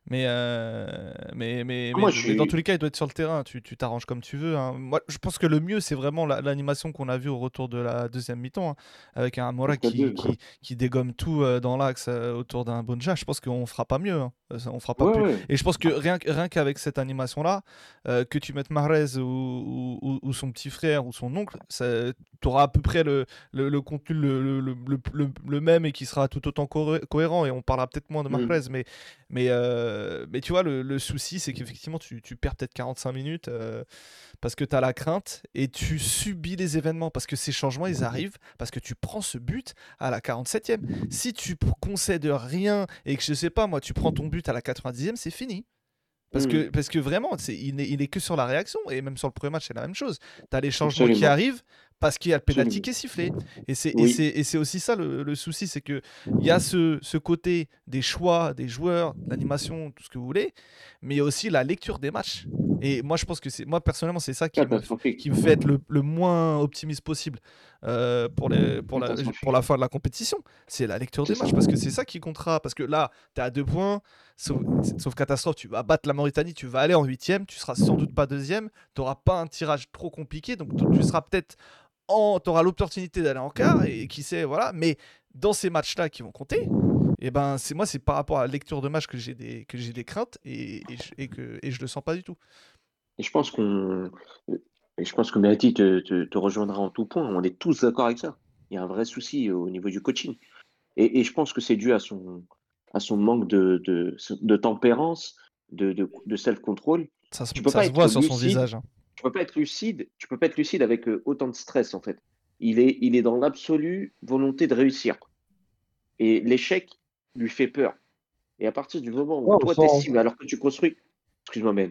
Mais, euh, mais, mais, Ah, moi, mais- mais dans suis- tous les cas, il doit être sur le terrain. Tu t'arranges comme tu veux. hein. Moi, je pense que le mieux, c'est vraiment la- l'animation qu'on a vue au retour de la deuxième mi-temps, hein, avec un Amora Contre qui, qui, qui dégomme tout euh, dans l'axe euh, autour d'un Bonja. Je pense qu'on fera pas mieux. hein. Euh, On fera pas Ouais, plus. ouais. Et je pense que rien, rien qu'avec cette animation-là, que tu mettes Mahrez ou, ou- son petit frère ou son oncle, tu auras à peu près le, le, le contenu le, le, même et qui sera tout autant cohérent. Et on parlera peut-être moins de Mm. Mahrez, mais, mais, euh, mais tu vois, le, le souci, c'est qu'effectivement, tu, tu perds peut-être 45 minutes euh, parce que tu as la crainte et tu subis les événements parce que ces changements, ils arrivent parce que tu prends ce but à la 47e. Si tu concèdes rien et que je sais pas, moi, tu prends ton but à la 90e, c'est fini. Parce, que, parce que vraiment, il, n'est, il est que sur la réaction. Et même sur le premier match, c'est la même chose. Tu as les changements qui arrivent parce qu'il y a le pénalty qui est sifflé. Et c'est, Oui. aussi ça le, le souci c'est qu'il y a ce, ce côté des choix, des joueurs, l'animation, tout ce que vous voulez, mais il y a aussi la lecture des matchs. Et moi, je pense que c'est, moi, personnellement, c'est ça qui me, qui me fait être le, le moins optimiste possible euh, pour, les, pour, la, Catastrophique. pour la fin de la compétition. C'est la lecture des matchs parce que c'est ça qui comptera. Parce que là, tu es à deux points, sauf, sauf catastrophe, tu vas battre la Mauritanie, tu vas aller en huitième, tu seras sans doute pas deuxième, tu n'auras pas un tirage trop compliqué, donc tu- seras peut-être. Tu auras l'opportunité d'aller en quart et qui sait, voilà. Mais dans ces matchs-là qui vont compter, et ben c'est moi c'est par rapport à la lecture de match que j'ai des que j'ai des craintes et, et, je, et que et je le sens pas du tout. Et je pense qu'on. Et je pense que Mehdi te, te, te rejoindra en tout point. On est tous d'accord avec ça. Il y a un vrai souci au niveau du coaching. Et, et je pense que c'est dû à son, à son manque de, de, de tempérance, de, de, de self-control. Ça se, Tu peux ça pas se être voit sur son visage. hein. Tu peux pas être lucide. Tu peux pas être lucide avec euh, autant de stress en fait. Il est, il est dans l'absolue volonté de réussir. Et l'échec, lui fait peur. Et à partir du moment où Ouais, toi t'estimes, alors que tu construis, excuse-moi, mais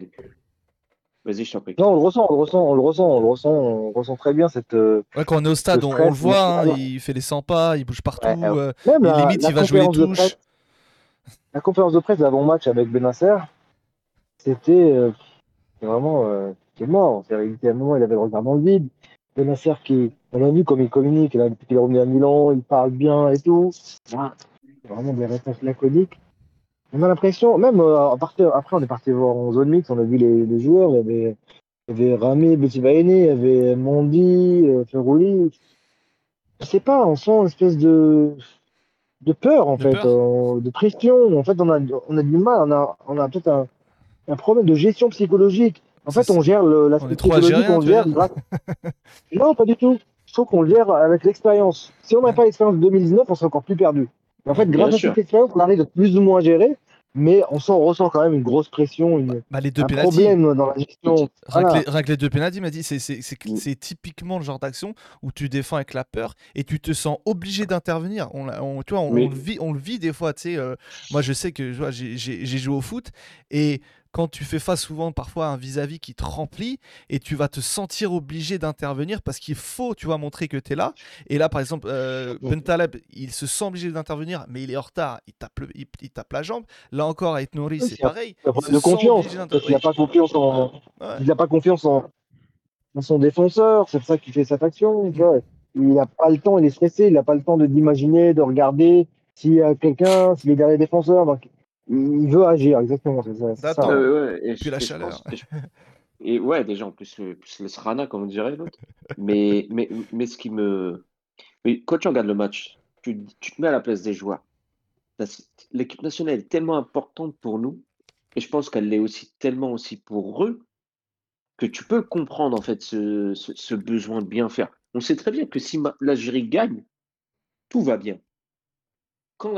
vas-y, je t'en prie. Non, on le ressent, on le ressent, on le ressent, on le ressent, on ressent très bien cette. euh, Ouais, quand on est au stade, on, le voit, hein, il fait les 100 pas, il bouge partout. Ouais, euh, Même la, limite, la il va jouer les conférence de touches. presse, la conférence de presse d'avant-match avec Benasser, c'était euh, c'était vraiment euh, c'était mort. Était à un moment, il avait le regard dans le vide. Benasser qui, on a vu comme il communique, là, depuis qu'il est revenu à Milan, il parle bien et tout. C'est vraiment des réponses laconiques. On a l'impression, même euh, à partir, après, on est parti voir en zone mix, on a vu les, les joueurs, il y avait, il y avait Rami, il y avait Mondi, euh, Ferrouli. Je sais pas, on sent une espèce de, de peur, en De fait, peur. euh, de pression. En fait, on a, on a du mal, on a, on a peut-être un, un problème de gestion psychologique. En fait, on gère le, on l'aspect est trop psychologique, on gère grâce. non, pas du tout. Je trouve qu'on le gère avec l'expérience. Si on n'avait pas l'expérience de 2019, on serait encore plus perdu. Mais en fait, Bien grâce à sûr. cette expérience, on arrive à plus ou moins gérer, mais on, sent, on ressent quand même une grosse pression, une, Bah, les deux un pénaltys. problème dans la gestion. Rien, Voilà. que les, deux m'a dit, c'est- c'est c'est- Mm. c'est typiquement le genre d'action où tu défends avec la peur et tu te sens obligé d'intervenir. On, tu vois, on, le vit, on le vit des fois. Tu sais, euh, moi, je sais que je vois, j'ai j'ai- j'ai joué au foot et quand tu fais face souvent parfois à un vis-à-vis qui te remplit et tu vas te sentir obligé d'intervenir parce qu'il faut, tu vois, montrer que tu es là. Et là, par exemple, euh, Bentaleb, il se sent obligé d'intervenir, mais il est en retard, il tape, le- il, il tape la jambe. Là encore, avec Nouri, Oui, c'est pareil. Un il problème de confiance. Parce n'a pas confiance en, Ouais. il n'a pas confiance en, en son défenseur, c'est pour ça qu'il fait cette action. tu vois. Il n'a pas le temps, il est stressé, il n'a pas le temps de d'imaginer, de regarder s'il y a quelqu'un, s'il est derrière les défenseurs. Donc, il veut agir, exactement. C'est ça. c'est ça. Euh, ouais, et Puis je- la je chaleur. pense- et je- Et ouais, déjà, en plus, euh, plus le Srana, comme on dirait l'autre. Mais, mais, mais ce qui me. Mais quand tu regardes le match, tu, tu te mets à la place des joueurs. L'équipe nationale est tellement importante pour nous, et je pense qu'elle l'est aussi tellement aussi pour eux, que tu peux comprendre en fait ce, ce, ce besoin de bien faire. On sait très bien que si l'Algérie gagne, tout va bien.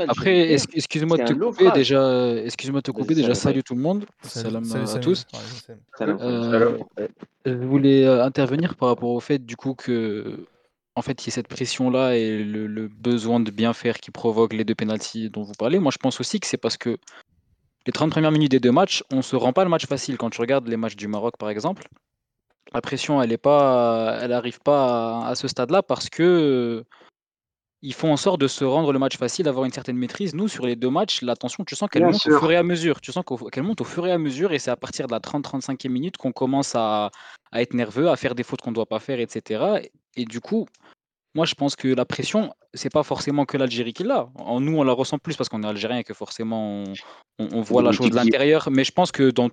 Après, excuse-moi de te couper déjà. Excuse-moi de te couper déjà. Salut tout le monde. Salut- Salam salut, à tous. Je. Euh, je voulais euh, intervenir par rapport au fait du coup que en fait il y a cette pression là et le, le besoin de bien faire qui provoque les deux pénaltys dont vous parlez. Moi je pense aussi que c'est parce que les 30 premières minutes des deux matchs, on se rend pas le match facile. Quand tu regardes les matchs du Maroc par exemple, la pression elle est pas, elle arrive pas à, à ce stade-là parce que euh, ils font en sorte de se rendre le match facile, d'avoir une certaine maîtrise. Nous, sur les deux matchs, la tension, tu sens qu'elle monte au fur et à mesure. Tu sens qu'elle monte au fur et à mesure, et c'est à partir de la 30-35e minute qu'on commence à, à être nerveux, à faire des fautes qu'on ne doit pas faire, etc. Et, et du coup, moi, je pense que la pression, c'est pas forcément que l'Algérie qui l'a. Nous, on la ressent plus parce qu'on est algérien et que forcément, on, on- on voit la chose de l'intérieur. Mais je pense que dans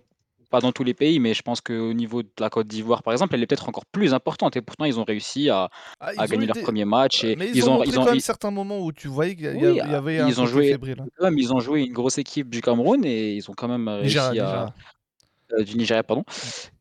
pas dans tous les pays, mais je pense qu'au niveau de la Côte d'Ivoire, par exemple, elle est peut-être encore plus importante. Et pourtant, ils ont réussi à, Ah, à ont gagner eu leur premier match. Et Mais ils, ont, ils ont- quand même certains moments où tu voyais qu'il y, Oui, avait un ils ont côté joué- fébrile. hein. même, ils ont joué une grosse équipe du Cameroun et ils ont quand même réussi Nigeria, à, Nigeria. euh, du Nigeria, pardon.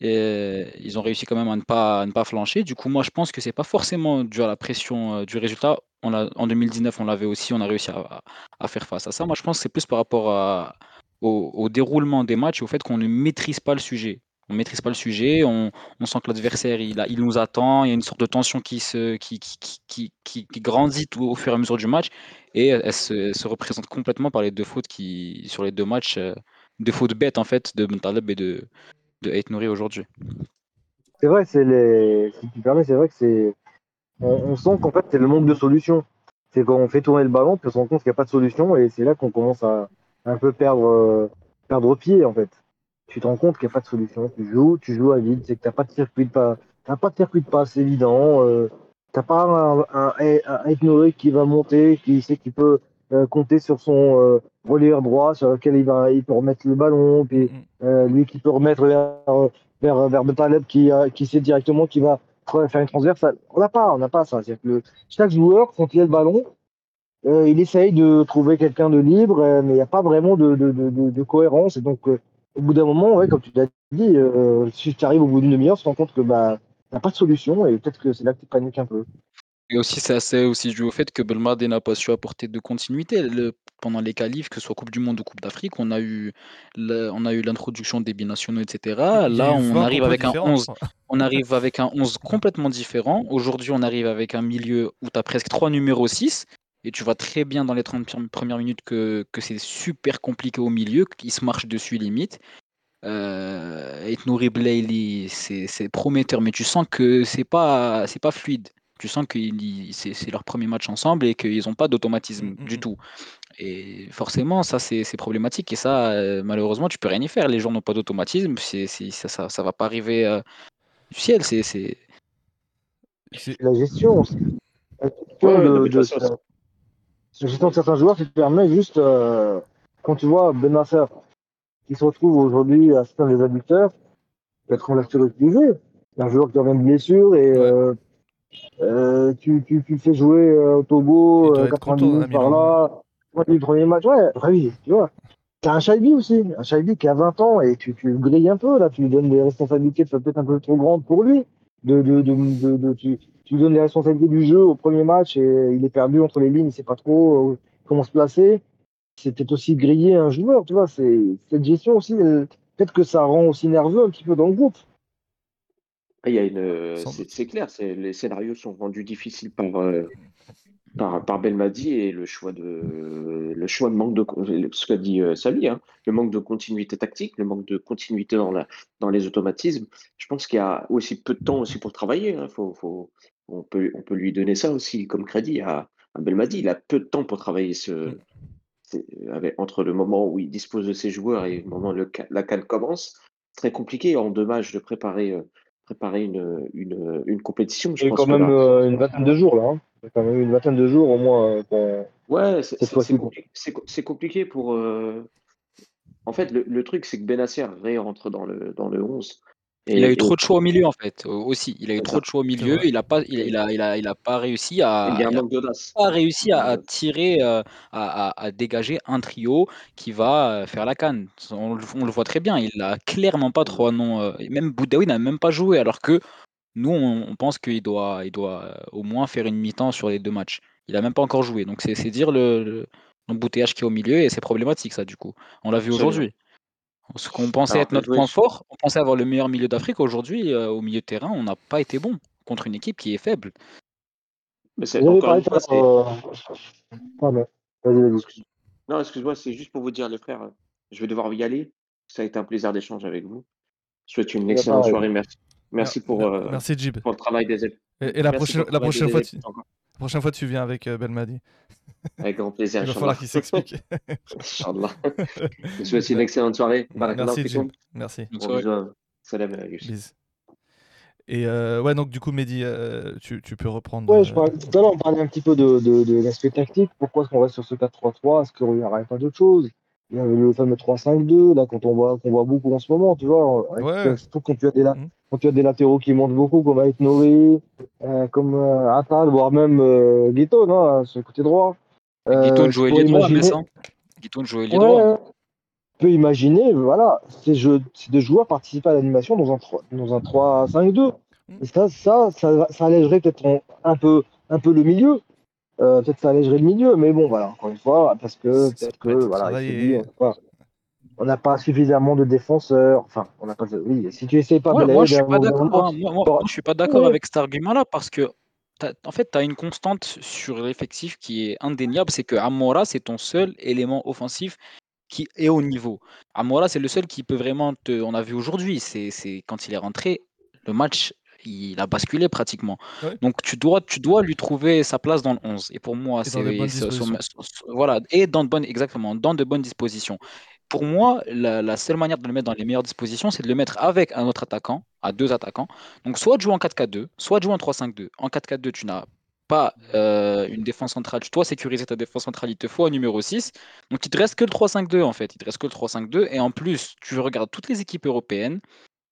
Et euh, ils ont réussi quand même à ne pas, à ne pas flancher. Du coup, moi, je pense que c'est pas forcément dû à la pression euh, du résultat. On en 2019, on l'avait aussi, on a réussi à, à faire face à ça. Moi, je pense que c'est plus par rapport à- au, déroulement des matchs et au fait qu'on ne maîtrise pas le sujet. On maîtrise pas le sujet, on, on sent que l'adversaire il, il nous attend, il y a une sorte de tension qui se, qui, qui, qui, qui- grandit au fur et à mesure du match et elle, se, représente complètement par les deux fautes qui, sur les deux matchs, euh, deux fautes bêtes en fait de Bentaleb et de, de Ait Nouri aujourd'hui. C'est vrai, c'est les. Si tu me permets, c'est vrai que c'est. On, on sent qu'en fait, c'est le manque de solutions. C'est quand on fait tourner le ballon, puis on se rend compte qu'il n'y a pas de solution, et c'est là qu'on commence à un peu perdre, euh, perdre pied, en fait. Tu te rends compte qu'il n'y a pas de solution. Tu joues, tu joues à vide, c'est que tu n'as pas de circuit de passe, t'as pas de circuit de passe évident. Euh, t'as pas un, un, un qui va monter, qui sait qu'il peut euh, compter sur son euh, relayeur droit, sur lequel il va, il peut remettre le ballon, puis Mm. euh, lui qui peut remettre vers, vers, vers Bentaleb qui, qui sait directement qu'il va faire une transverse. On n'a pas, on n'a pas ça. C'est-à-dire que le- chaque joueur, quand il a le ballon, euh, il essaye de trouver quelqu'un de libre, euh, mais il n'y a pas vraiment de, de, de, de- de cohérence. Et donc, euh, au bout d'un moment, ouais, comme tu l'as dit, euh, si tu arrives au bout d'une demi-heure, tu te rends compte que bah, n'y a pas de solution et peut-être que c'est là que tu paniques un peu. Et aussi, c'est assez aussi dû au fait que Belmadi n'a pas su apporter de continuité. Le- pendant les qualifs, que ce soit Coupe du Monde ou Coupe d'Afrique, on a eu le- on a eu l'introduction des binationaux, etc. Là, on 20 arrive avec un différents. 11 on arrive avec un 11 complètement différent. Aujourd'hui, on arrive avec un milieu où tu as presque trois numéros 6. Et tu vois très bien dans les 30 pire- premières minutes que, que c'est super compliqué au milieu, qu'ils se marchent dessus limite. Euh, et Nouri Blaili, c'est c'est prometteur, mais tu sens que c'est pas, c'est pas fluide. Tu sens que c'est leur premier match ensemble et qu'ils n'ont pas d'automatisme Mm, du mm. tout. Et forcément, ça, c'est c'est problématique. Et ça, euh, malheureusement, tu peux rien y faire. Les gens n'ont pas d'automatisme. c'est c'est- ça, ça, ça va pas arriver euh, du ciel. C'est la gestion. La gestion Ouais, de, de de- la gestion de certains joueurs qui te permet juste, euh, quand tu vois Ben Nasser, qui se retrouve aujourd'hui assistant des adducteurs, être en lecture utilisé. C'est un joueur qui revient de blessure et Ouais. euh, euh, tu, tu, tu fais jouer euh, au Togo, doit euh, être 90 content, minutes par là. Le premier match, ouais, oui, tu vois. T'as un Shaibi aussi, un Shaibi qui a 20 ans et tu, tu le grilles un peu, là, tu lui donnes des responsabilités peut-être un peu trop grandes pour lui. De, de, de, de, de- tu, tu lui donnes les responsabilités du jeu au premier match et il est perdu entre les lignes, il sait pas trop euh, comment se placer. C'est peut-être aussi griller un joueur, tu vois. C'est cette gestion aussi, elle- peut-être que ça rend aussi nerveux un petit peu dans le groupe. Il y a une, c'est clair, c'est- les scénarios sont rendus difficiles par, euh, par, par Belmadi et le choix de, le choix de manque de, ce qu'a dit euh, Samy, hein, le manque de continuité tactique, le manque de continuité dans, la, dans les automatismes. Je pense qu'il y a aussi peu de temps aussi pour travailler. hein. Faut, faut, on, peut, on peut lui donner ça aussi comme crédit à, à Belmadi. Il a peu de temps pour travailler ce, avec- entre le moment où il dispose de ses joueurs et le moment où le, la canne commence. Très compliqué en deux matchs de préparer, euh, préparer une, une, une compétition. Je Il y a pense quand même là, euh, une vingtaine de jours là. hein. Il y a quand même une vingtaine de jours au moins euh, Ouais, c'est cette c'est- fois-ci. c'est compli- c'est co- c'est compliqué pour. euh, En fait, le, le truc, c'est que Benasser rentre dans le, dans le 11. Il a eu trop de choix au milieu en fait au- aussi. Il a eu trop ça. de choix au milieu. Il a pas, il, il a, il a, il a pas réussi Il à, y a un il a manque d'audace. pas réussi Il y a à, un à manque- tirer, euh, à, à- à dégager un trio qui va euh, faire la canne. On, le- on le voit très bien. Il a clairement pas trois noms. euh, même Boudaoui n'a même pas joué alors que nous on, on pense qu'il doit, il doit au moins faire une mi-temps sur les deux matchs. Il a même pas encore joué. Donc c'est dire le, le- l'embouteillage qui est au milieu et c'est problématique ça du coup. On l'a vu aujourd'hui. Ce qu'on pensait Alors, être notre point fort, on pensait avoir le meilleur milieu d'Afrique. Aujourd'hui, euh, au milieu de terrain, on n'a pas été bon contre une équipe qui est faible. mais c'est encore une fois, euh, Pardon. Non, excuse-moi, c'est juste pour vous dire, les frères, euh, je vais devoir y aller. Ça a été un plaisir d'échanger avec vous. Je vous souhaite une excellente soirée. Merci. Merci pour, euh, Merci Jib. pour le travail des élèves. Et, et la, prochaine, la, prochaine fois, tu, prochaine fois, tu viens avec euh, Belmadi. Avec grand plaisir. Il va falloir qu'il s'explique. Inch'Allah. Je vous souhaite une excellente soirée. Merci. Jib. Merci. Donc, Bon c'est vrai. bisous. hein. Salam. Bis. Et euh, ouais, donc du coup, Mehdi, euh, tu, tu peux reprendre. Ouais, euh, je parlais, tout à l'heure, on parlait un petit peu de, de, de l'aspect tactique. Pourquoi est-ce qu'on reste sur ce 4-3-3 Est-ce qu'il n'y aurait pas d'autre chose? Il y avait le fameux 3-5-2, là, quand on voit, qu'on voit beaucoup en ce moment, tu vois. Ouais. Surtout quand tu, as des la- Mhm. quand tu as des latéraux qui montent beaucoup, comme avec Nori, euh, comme euh, Attal, voire même euh, Guito, non, sur le côté droit. Euh, Guitoun je jouait les droits, mais ça. Guitoun jouait les Ouais, droits. ouais. On peut imaginer, voilà, ces, jeux, ces deux joueurs participer à l'animation dans un, 3 dans un 3-5-2. Et ça, ça, ça, ça allégerait peut-être un peu, un peu le milieu. Euh, peut-être ça allégerait le milieu, mais bon, voilà, encore une fois, parce que peut-être que, voilà, dit, on n'a pas, on n'a pas suffisamment de défenseurs. Enfin, on n'a pas. Oui, si tu essayes pas Ouais, de moi, je suis pas d'accord. hein. Moi, moi- moi, je suis pas d'accord Ouais. avec cet argument-là parce que, t'as- en fait, tu as une constante sur l'effectif qui est indéniable, c'est que Amora, c'est ton seul élément offensif qui est au niveau. Amora, c'est le seul qui peut vraiment te. On a vu aujourd'hui, c'est c'est quand il est rentré, le match, il a basculé pratiquement. Ouais. Donc, tu dois, tu dois lui trouver sa place dans le 11. Et pour moi, c'est. Voilà, et dans de bonnes, exactement, dans de bonnes dispositions. Pour moi, la, la seule manière de le mettre dans les meilleures dispositions, c'est de le mettre avec un autre attaquant, à deux attaquants. Donc, soit de jouer en 4-4-2, soit de jouer en 3-5-2. En 4-4-2, tu n'as pas euh, une défense centrale. Tu dois sécuriser ta défense centrale, il te faut un numéro 6. Donc, il te reste que le 3-5-2 en fait. Il te reste que le 3-5-2. Et en plus, tu regardes toutes les équipes européennes.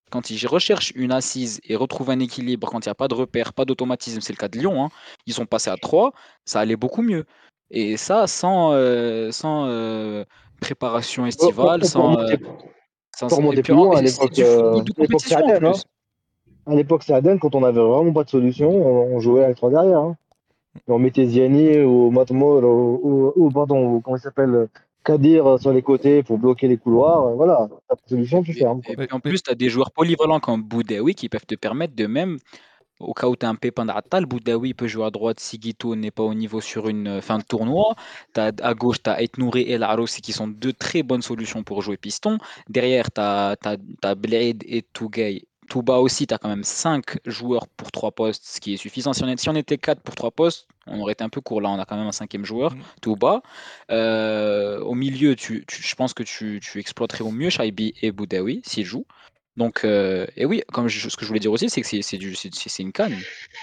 Quand ils recherchent une assise et retrouvent un équilibre, quand il n'y a pas de repère, pas d'automatisme, c'est le cas de Lyon, hein, ils sont passés à 3, ça allait beaucoup mieux. Et ça, sans, euh, sans euh, préparation estivale, sans. euh, sans- en- loin, à l'époque, euh, à l'époque hein. À l'époque, c'est Aden, quand on avait vraiment pas de solution, on, on jouait avec trois derrière. Hein. On mettait Ziani ou Matmo, ou, ou, ou, pardon, ou comment il s'appelle, Kadir sur les côtés pour bloquer les couloirs. euh, Voilà, de solution, tu Et, fermes. et puis en plus, tu as des joueurs polyvalents comme Boudaoui qui peuvent te permettre de même au cas où tu as un pépin d'Attal, Boudaoui peut jouer à droite, Sigito n'est pas au niveau sur une euh, fin de tournoi. T'as, à gauche, tu as Nouri et Laroussi qui sont deux très bonnes solutions pour jouer piston. Derrière, tu as, Blade et Tougay. Touba aussi, tu as quand même 5 joueurs pour 3 postes, ce qui est suffisant. Si on, si on était 4 pour 3 postes, on aurait été un peu court. Là, on a quand même un cinquième joueur, mm. Touba. Euh, au milieu, tu, je pense que tu, tu exploiterais au mieux Shaibi et Boudaoui s'ils jouent. Donc, euh, et oui, comme ce que je voulais dire aussi, c'est que c'est, du, c'est, une canne.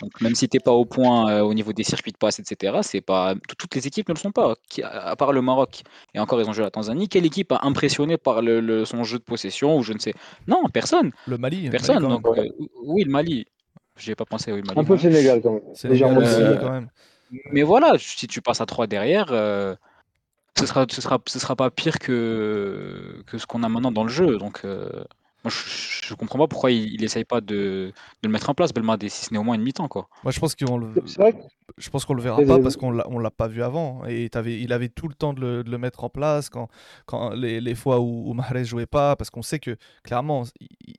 Donc, même si tu n'es pas au point euh, au niveau des circuits de passe, etc., c'est pas, toutes les équipes ne le sont pas, à part le Maroc. Et encore, ils ont joué à la Tanzanie. Quelle équipe a impressionné par le, son jeu de possession ou je ne sais? Non, personne. Le Mali. Personne. donc, euh, oui, le Mali. J'ai pas pensé, oui, Mali. Un peu le Sénégal quand même. Sénégal, quand même. Mais voilà, si tu passes à 3 derrière, ce sera, ce sera, ce sera pas pire que, que ce qu'on a maintenant dans le jeu. Donc, je, ne comprends pas pourquoi il, n'essaye pas de, le mettre en place, Belmadi, si ce n'est au moins une mi-temps, quoi. Moi, je pense qu'on le, je pense qu'on le verra pas parce qu'on l'a, l'a pas vu avant. Et il avait tout le temps de le, mettre en place quand, quand les, fois où, où Mahrez jouait pas, parce qu'on sait que clairement,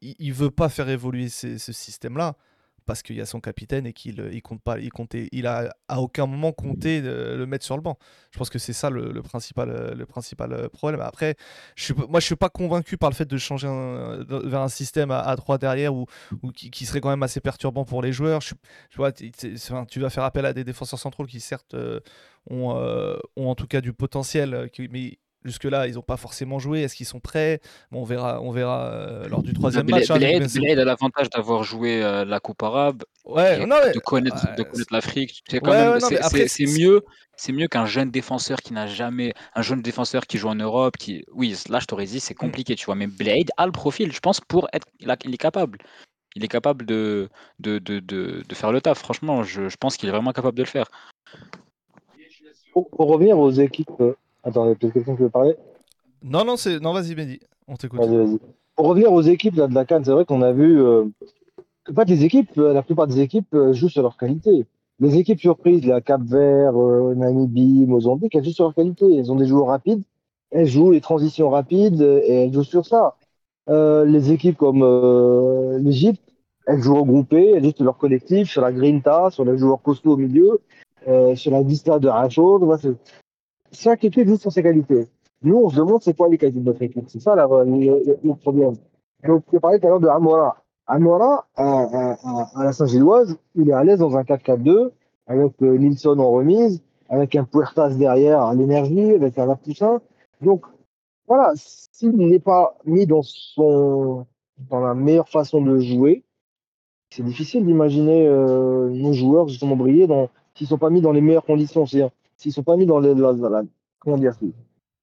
il, il, veut pas faire évoluer ce système-là parce qu'il y a son capitaine et qu'il il compte pas, il comptait, il a à aucun moment compté le mettre sur le banc. Je pense que c'est ça le, principal, le principal euh, problème. Après, je moi je suis pas convaincu par le fait de changer vers un système à, 3 derrière ou, qui, serait quand même assez perturbant pour les joueurs. Tu vas faire appel à des défenseurs centraux qui certes euh, ont, euh, ont en tout cas du potentiel, mais Jusque-là, ils n'ont pas forcément joué. Est-ce qu'ils sont prêts? On verra, on verra euh, lors du troisième match. Hein, a l'avantage d'avoir joué euh, la Coupe arabe, ouais, de connaître, l'Afrique. C'est mieux, c'est mieux qu'un jeune défenseur qui n'a jamais, un jeune défenseur qui joue en Europe. Qui, oui, là, je t'aurais dit, c'est mm. compliqué, tu vois. Mais Blade a le profil, je pense, pour être, il est capable. Il est capable de, de, de, de, faire le taf. Franchement, je, je pense qu'il est vraiment capable de le faire. Pour, pour revenir aux équipes Attends, il y a peut-être quelqu'un qui veut parler Non, non, c'est... non vas-y, Mehdi, on t'écoute. Vas-y, vas-y. Pour revenir aux équipes de la Cannes, c'est vrai qu'on a vu euh, que pas des équipes, euh, la plupart des équipes euh, jouent sur leur qualité. Les équipes surprises, la Cap Vert, Namibie, Mozambique, elles jouent sur leur qualité. Elles ont des joueurs rapides, elles jouent les transitions rapides et elles jouent sur ça. les équipes comme l'Égypte, elles jouent regroupées, elles jouent sur leur collectif, sur la Grinta, sur les joueurs costauds au milieu, sur la Vista de Rachaud chaque équipe joue sur ses qualités. Nous, on se demande c'est quoi les qualités de notre équipe. C'est ça le, problème. Donc, tu parlais tout à l'heure de Amora. Amora, à, la Saint-Gilloise, il est à l'aise dans un 4-4-2, avec euh, Nilsson en remise, avec un Puertas derrière l'énergie, avec un Lapoussin. Donc, voilà, s'il n'est pas mis dans son dans la meilleure façon de jouer, c'est difficile d'imaginer euh, nos joueurs justement briller dans s'ils sont pas mis dans les meilleures conditions. C'est-à-dire s'ils sont pas mis dans, les, la, comment dire, si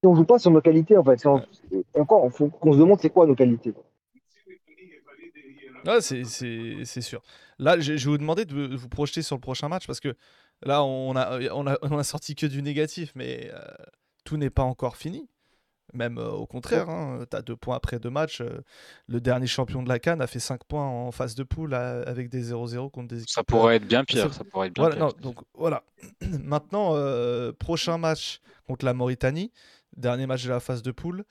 on joue pas sur nos qualités, en fait, encore, il faut qu'on se demande c'est quoi nos qualités. Ouais, c'est sûr. Là, je, vais vous demander de vous projeter sur le prochain match parce que là, on a, on a, on a sorti que du négatif, mais euh, tout n'est pas encore fini. Même euh, au contraire, hein, tu as deux points après deux matchs. Euh, le dernier champion de la Cannes a fait cinq points en phase de poule avec des 0-0 contre des équipes. Ça pourrait être bien pire. Ça pourrait être bien voilà, donc voilà. Maintenant, euh, prochain match contre la Mauritanie. Dernier match de la phase de poule.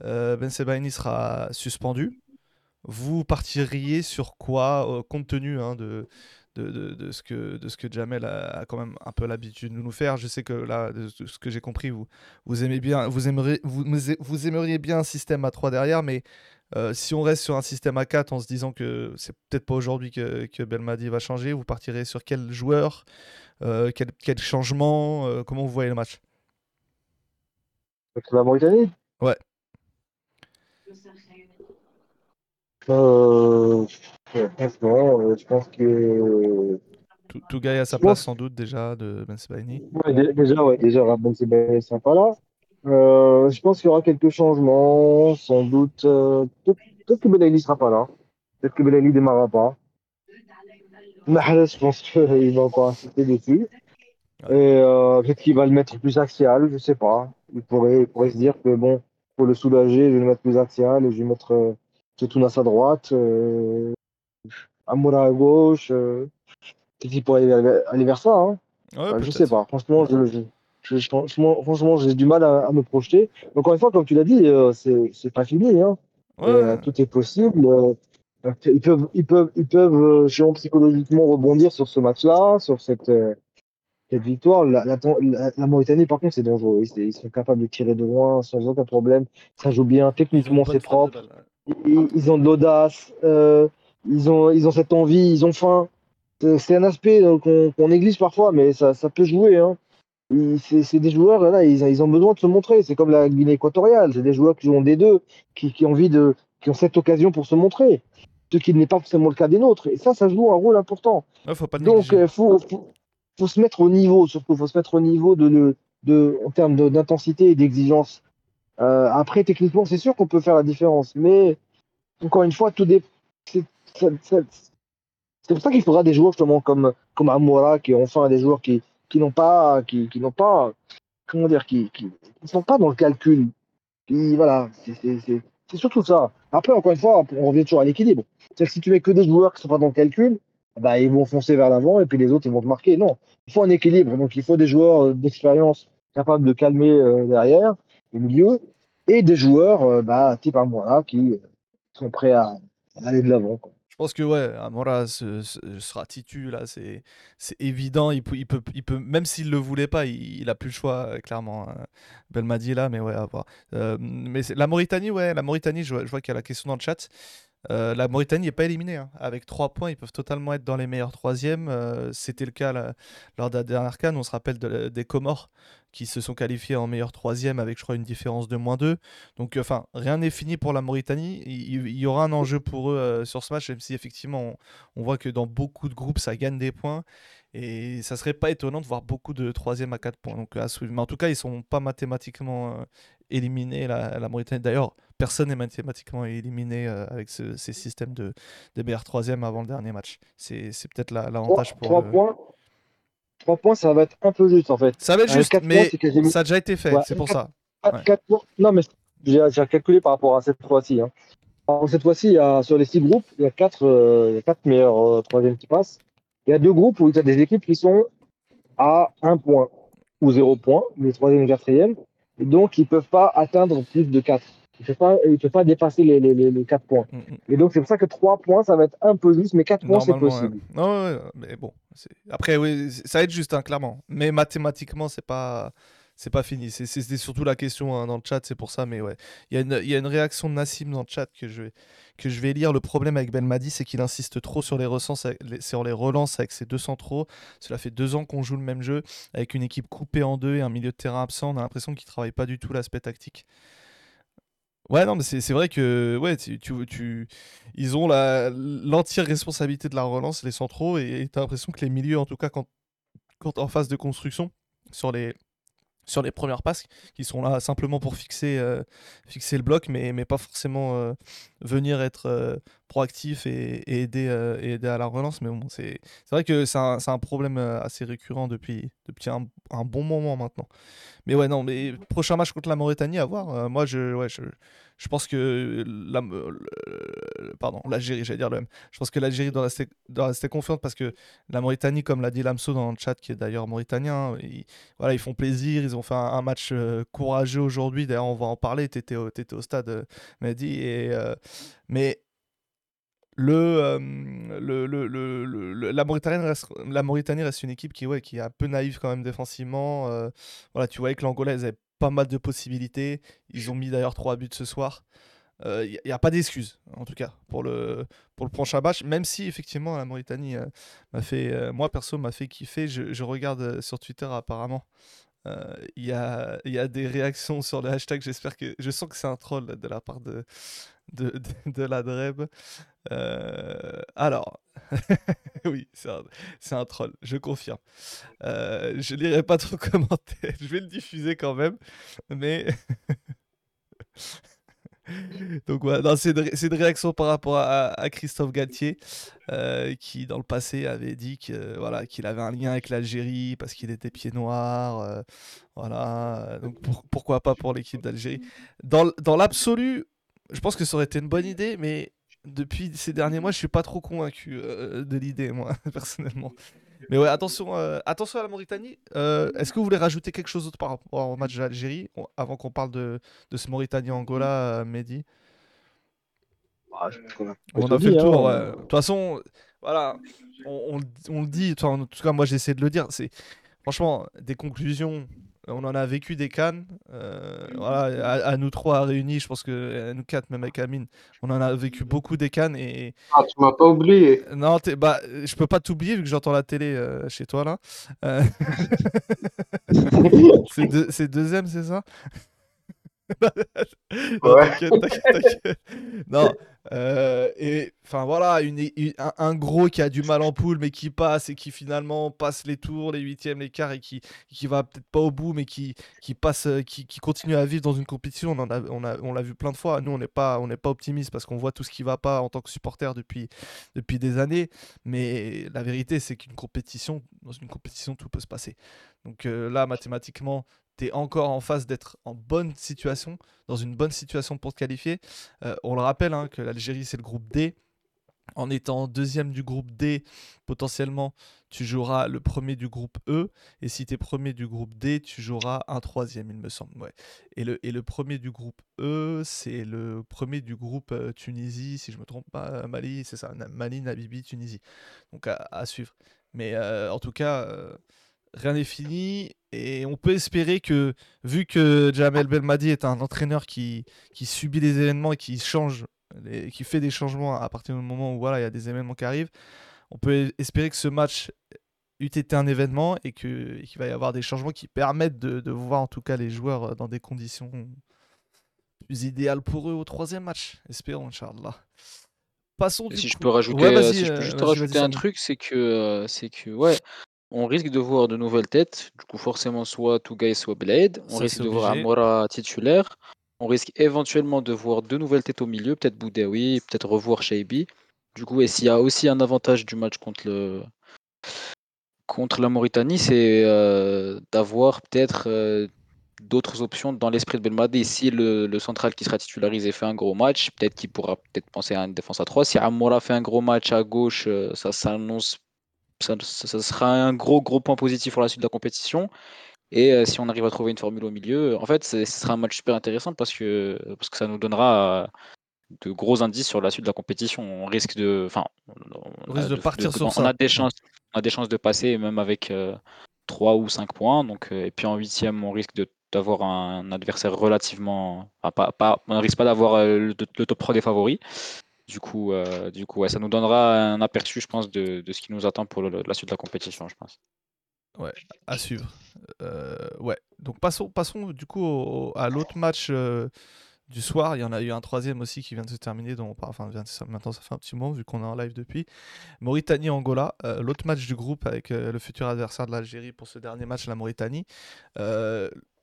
ben Sebaini sera suspendu. Vous partiriez sur quoi, compte tenu hein, de, de, de, ce que, de ce que Jamel a, quand même un peu l'habitude de nous faire. Je sais que là, de, ce que j'ai compris, vous, vous, aimez bien, vous, aimeriez, vous, vous aimeriez bien un système à 3 derrière, mais euh, si on reste sur un système à 4 en se disant que c'est peut-être pas aujourd'hui que, que, Belmadi va changer, vous partirez sur quel joueur, euh, quel, quel, changement, euh, comment vous voyez le match? La Mauritanie Ouais. Franchement, euh, je pense que. Tout, tout gars à sa place, sans doute, déjà, de Ben Sebaini. Ouais, déjà, ouais, déjà, Ben Sebaini sympa là. Euh, je pense qu'il y aura quelques changements, sans doute. Euh, peut-être que Belaïli ne sera pas là. Peut-être que Belaïli ne démarrera pas. Mahrez, je pense qu'il va encore insister dessus. Et euh, peut-être qu'il va le mettre plus axial, je sais pas. Il pourrait, il pourrait se dire que bon, pour le soulager, je vais le mettre plus axial et je vais mettre euh, Tounas à droite, euh, Amoura à gauche. Peut-être qu'il pourrait aller vers, ça. Hein? Ouais, je sais pas. Franchement, je, je, franchement, j'ai du mal à, me projeter. Encore une fois, comme tu l'as dit, euh, c'est pas fini. Hein. Euh, tout est possible. Euh, Ils peuvent, ils peuvent, ils peuvent, selon psychologiquement rebondir sur ce match-là, sur cette, cette victoire. La, la, la- la Mauritanie, par contre, c'est dangereux. Ils, ils sont capables de tirer de loin sans aucun problème. Ça joue bien. Techniquement, c'est propre. Ils, ils ont de l'audace. euh, ils ont, ils ont cette envie. Ils ont faim. C'est un aspect euh, qu'on néglige parfois, mais ça, ça peut jouer. Hein. C'est des joueurs, là, ils, ils ont besoin de se montrer. C'est comme la Guinée équatoriale. C'est des joueurs qui jouent en D2, qui, qui ont envie de, qui ont cette occasion pour se montrer. Ce qui n'est pas forcément le cas des nôtres. Et ça, ça joue un rôle important. Ouais, faut pas Donc, il faut, faut, faut se mettre au niveau, surtout, faut se mettre au niveau de, le- de, en termes de- d'intensité et d'exigence. Euh, après, techniquement, c'est sûr qu'on peut faire la différence, mais encore une fois, tout dé... c'est ça- ça- c'est pour ça qu'il faudra des joueurs justement comme, comme Amora, qui ont enfin des joueurs qui, qui n'ont pas, qui, qui n'ont pas, comment dire, qui, qui, qui sont pas dans le calcul. Qui, voilà, c'est c'est- c'est- c'est surtout ça. Après, encore une fois, on revient toujours à l'équilibre. C'est-à-dire que si tu mets que des joueurs qui sont pas dans le calcul, bah, ils vont foncer vers l'avant et puis les autres, ils vont te marquer. Non, il faut un équilibre. Donc, il faut des joueurs euh, d'expérience capables de calmer euh, derrière, au milieu, et des joueurs, euh, bah, type Amora, qui sont prêts à aller de l'avant. Je pense que ouais, Amora se- se- sera là, c'est évident. Il il peut, il peut même s'il le voulait pas, il, il a plus le choix euh, clairement. hein. Belmadi là, mais ouais, à voir. Euh, mais la Mauritanie, ouais, la Mauritanie, je vois qu'il y a la question dans le chat. Euh, la Mauritanie n'est pas éliminée. hein. Avec 3 points, ils peuvent totalement être dans les meilleurs troisièmes. Euh, C'était le cas lors de la dernière CAN. On se rappelle de- des Comores qui se sont qualifiés en meilleur troisième avec, je crois, une différence de moins 2. Donc, euh, enfin, rien n'est fini pour la Mauritanie. Il, y aura un enjeu pour eux sur ce match, même si effectivement, on, voit que dans beaucoup de groupes, ça gagne des points. Et ça serait pas étonnant de voir beaucoup de troisième à 4 points. Donc. Mais en tout cas, ils sont pas mathématiquement éliminer la, la Mauritanie. D'ailleurs, personne n'est mathématiquement éliminé euh, avec ce, ces systèmes de DBR 3e avant le dernier match. C'est peut-être l'avantage pour. 3 le... points. 3 points, ça va être un peu juste en fait. Ça va être euh, juste, mais points, ça a déjà été fait, ouais, c'est pour 4, ça. 4, ouais. 4 points. Non, mais j'ai calculé par rapport à cette fois-ci. Hein. Cette fois-ci, sur les 6 groupes, il y a 4, euh, meilleurs 3e euh, qui passent. Il y a deux groupes où tu as des équipes qui sont à 1 point ou 0 point, les 3e et 4e donc, ils ne peuvent pas atteindre plus de quatre. Ils ne peuvent peuvent pas dépasser les, les, les, les quatre points. Mm, mm. Et donc, c'est pour ça que trois points, ça va être un peu juste, mais quatre points, c'est possible. Non, ouais, ouais, mais bon. Après, oui, ça va être juste, hein, clairement. Mais mathématiquement, c'est pas, c'est pas fini. C'était surtout la question hein, dans le chat, c'est pour ça. Mais ouais, il y, a une- y a une réaction de Nassim dans le chat que je vais, que je vais lire. Le problème avec Belmadi, c'est qu'il insiste trop sur les, sur les relances avec ses deux centraux. Cela fait deux ans qu'on joue le même jeu avec une équipe coupée en deux et un milieu de terrain absent. On a l'impression qu'il travaille pas du tout l'aspect tactique. Ouais, non, mais c'est vrai que ouais, tu, tu, ils ont l'entière responsabilité de la relance, les centraux, et tu as l'impression que les milieux, en tout cas, quand, quand en phase de construction, sur les, sur les premières passes, qui sont là simplement pour fixer, euh, fixer le bloc, mais, mais pas forcément euh, venir être euh, proactif et, aider, et aider à la relance. Mais bon, c'est vrai que c'est un, un problème assez récurrent depuis, depuis un, bon moment maintenant. Mais ouais, non, mais prochain match contre la Mauritanie, à voir. Moi, je, ouais, je, je pense que la, pardon, l'Algérie, j'allais dire le même. Je pense que l'Algérie doit rester, doit rester confiante parce que la Mauritanie, comme l'a dit Lamso dans le chat, qui est d'ailleurs mauritanien, ils, voilà, ils font plaisir. Ils ont fait un, match euh, courageux aujourd'hui. D'ailleurs, on va en parler. Tu étais, au t'étais au stade, euh, Mehdi. Euh, mais euh, le, le- le- le- la, Mauritanie reste, la Mauritanie reste une équipe qui, ouais, qui est un peu naïve quand même défensivement. voilà, tu voyais que l'Angolaise pas mal de possibilités. Ils ont mis d'ailleurs trois buts ce soir. Il n'y a, pas d'excuse, en tout cas, pour le, pour le prochain match. Même si, effectivement, la Mauritanie euh, m'a fait, euh, moi perso, m'a fait kiffer. Je, regarde euh, sur Twitter, apparemment. Euh, Il y, a, y a des réactions sur le hashtag. J'espère que. Je sens que c'est un troll de la part de, de, de, la Dreb. Euh, alors, oui, c'est un, un troll, je confirme. Euh, je lirai pas trop commentaire, je vais le diffuser quand même, mais. Donc voilà, c'est une, une réaction par rapport à, Christophe Galtier, euh, qui dans le passé avait dit que, voilà, qu'il avait un lien avec l'Algérie parce qu'il était pied noir. euh, voilà, donc pour- pourquoi pas pour l'équipe d'Algérie? Dans, dans l'absolu, je pense que ça aurait été une bonne idée, mais depuis ces derniers mois, je suis pas trop convaincu euh, de l'idée, moi, personnellement. Mais ouais, attention, euh, attention à la Mauritanie. Euh, Est-ce que vous voulez rajouter quelque chose d'autre par rapport au match de l'Algérie, on- avant qu'on parle de, de ce Mauritanie-Angola, euh, Mehdi? Ah, je pense qu'on a, On a fait dit, le tour. hein. ouais. De toute façon, voilà, on, on- on le dit, en tout cas, moi j'essaie de le dire. C'est franchement des conclusions. On en a vécu des cannes. euh, voilà, à, à nous trois réunis, je pense que à nous quatre, même avec Amine, on en a vécu beaucoup des cannes. Et Ah, tu m'as pas oublié. non, t'es- bah, je peux pas t'oublier vu que j'entends la télé euh, chez toi là. Euh, c'est deux- c'est deuxième, c'est ça? Non, Ouais. t'inquiète, t'inquiète, t'inquiète. Non, euh, et enfin voilà, une, un, gros qui a du mal en poule, mais qui passe et qui finalement passe les tours, les huitièmes, les quarts et qui, qui va peut-être pas au bout, mais qui, qui passe, euh, qui, continue à vivre dans une compétition. On a, on a, on l'a vu plein de fois. Nous, on n'est pas, on pas optimiste parce qu'on voit tout ce qui va pas en tant que supporter depuis, depuis des années. Mais la vérité, c'est qu'une compétition, dans une compétition, tout peut se passer. Donc euh, là, mathématiquement, tu encore en phase d'être en bonne situation, dans une bonne situation pour te qualifier. Euh, on le rappelle hein, que l'Algérie, c'est le groupe D. En étant deuxième du groupe D, potentiellement, tu joueras le premier du groupe E. Et si tu es premier du groupe D, tu joueras un troisième, il me semble. Ouais. Et, le, et le premier du groupe E, c'est le premier du groupe euh, Tunisie, si je me trompe pas, euh, Mali, c'est ça, Mali, Namibie, Tunisie. Donc à, suivre. Mais en tout cas, rien n'est fini. Et on peut espérer que, vu que Jamel Belmadi est un entraîneur qui, qui subit les événements et qui change, qui fait des changements à partir du moment où voilà, il y a des événements qui arrivent, on peut espérer que ce match eût été un événement et qu'il va y avoir des changements qui permettent de, de voir en tout cas les joueurs dans des conditions plus idéales pour eux au troisième match. Espérons, Inch'Allah. Passons du si je coup- peux rajouter, Ouais, euh, si je peux euh, juste vas-y, rajouter un truc, c'est que, euh, c'est que, ouais, on risque de voir de nouvelles têtes. Du coup, forcément, soit Tougaï, soit Blade. On Ça, risque de voir. Amora titulaire. On risque éventuellement de voir de nouvelles têtes au milieu, peut-être Boudaoui, peut-être revoir Shaibi. Du coup, et s'il y a aussi un avantage du match contre le contre la Mauritanie, c'est euh, d'avoir peut-être euh, d'autres options dans l'esprit de Belmadi? Si le, le central qui sera titularisé fait un gros match, peut-être qu'il pourra peut-être penser à une défense à 3. Si Amoura fait un gros match à gauche, euh, ça s'annonce, ça, ça- ça sera un gros gros point positif pour la suite de la compétition. Et euh, si on arrive à trouver une formule au milieu, en fait, ce sera un match super intéressant parce que, parce que ça nous donnera euh, de gros indices sur la suite de la compétition. On risque de, enfin, on, On risque de partir sur on ça. a des chances, on a des chances de passer même avec euh, 3 ou 5 points. Donc, euh, et puis en huitième, on risque de d'avoir un adversaire relativement, enfin, pas, pas, on ne risque pas d'avoir euh, le, le top 3 des favoris. Du coup, euh, du coup ça nous donnera un aperçu, je pense, de, ce qui nous attend pour la suite de la compétition, je pense. Ouais, à suivre. Euh, ouais, donc passons, passons du coup à l'autre match euh, du soir. Il y en a eu un troisième aussi qui vient de se terminer, dont enfin vient de maintenant ça fait un petit moment vu qu'on est en live depuis. Mauritanie-Angola, l'autre match du groupe avec le futur adversaire de l'Algérie pour ce dernier match, la Mauritanie.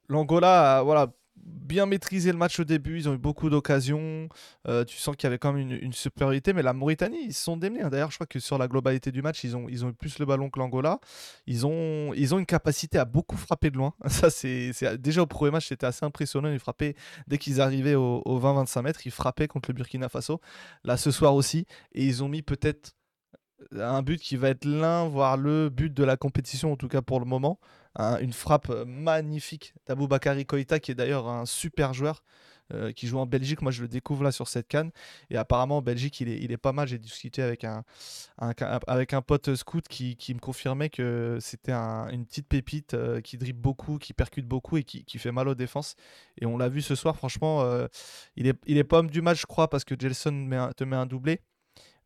L'Angola voilà, bien maîtrisé le match au début, ils ont eu beaucoup d'occasions. Euh, tu sens qu'il y avait quand même une, supériorité, mais la Mauritanie, ils sont démenés. hein. D'ailleurs, je crois que sur la globalité du match, ils ont, ils ont eu plus le ballon que l'Angola. Ils ont, ils ont une capacité à beaucoup frapper de loin. Ça, déjà au premier match, c'était assez impressionnant. Ils frappaient dès qu'ils arrivaient au, 20-25 mètres, ils frappaient contre le Burkina Faso. Là, ce soir aussi, et ils ont mis peut-être un but qui va être l'un, voire le but de la compétition, en tout cas pour le moment. Un- une frappe euh, magnifique d'Aboubakari Koïta, qui est d'ailleurs un super joueur. euh, qui joue en Belgique, moi je le découvre là sur cette canne et apparemment en Belgique il est, il est pas mal. J'ai discuté avec un, avec un pote scout qui, qui me confirmait que c'était un- une petite pépite euh, qui dribble beaucoup, qui percute beaucoup et qui, qui fait mal aux défenses. Et on l'a vu ce soir, franchement, il, est, il est pas homme du match, je crois, parce que un- te met un doublé.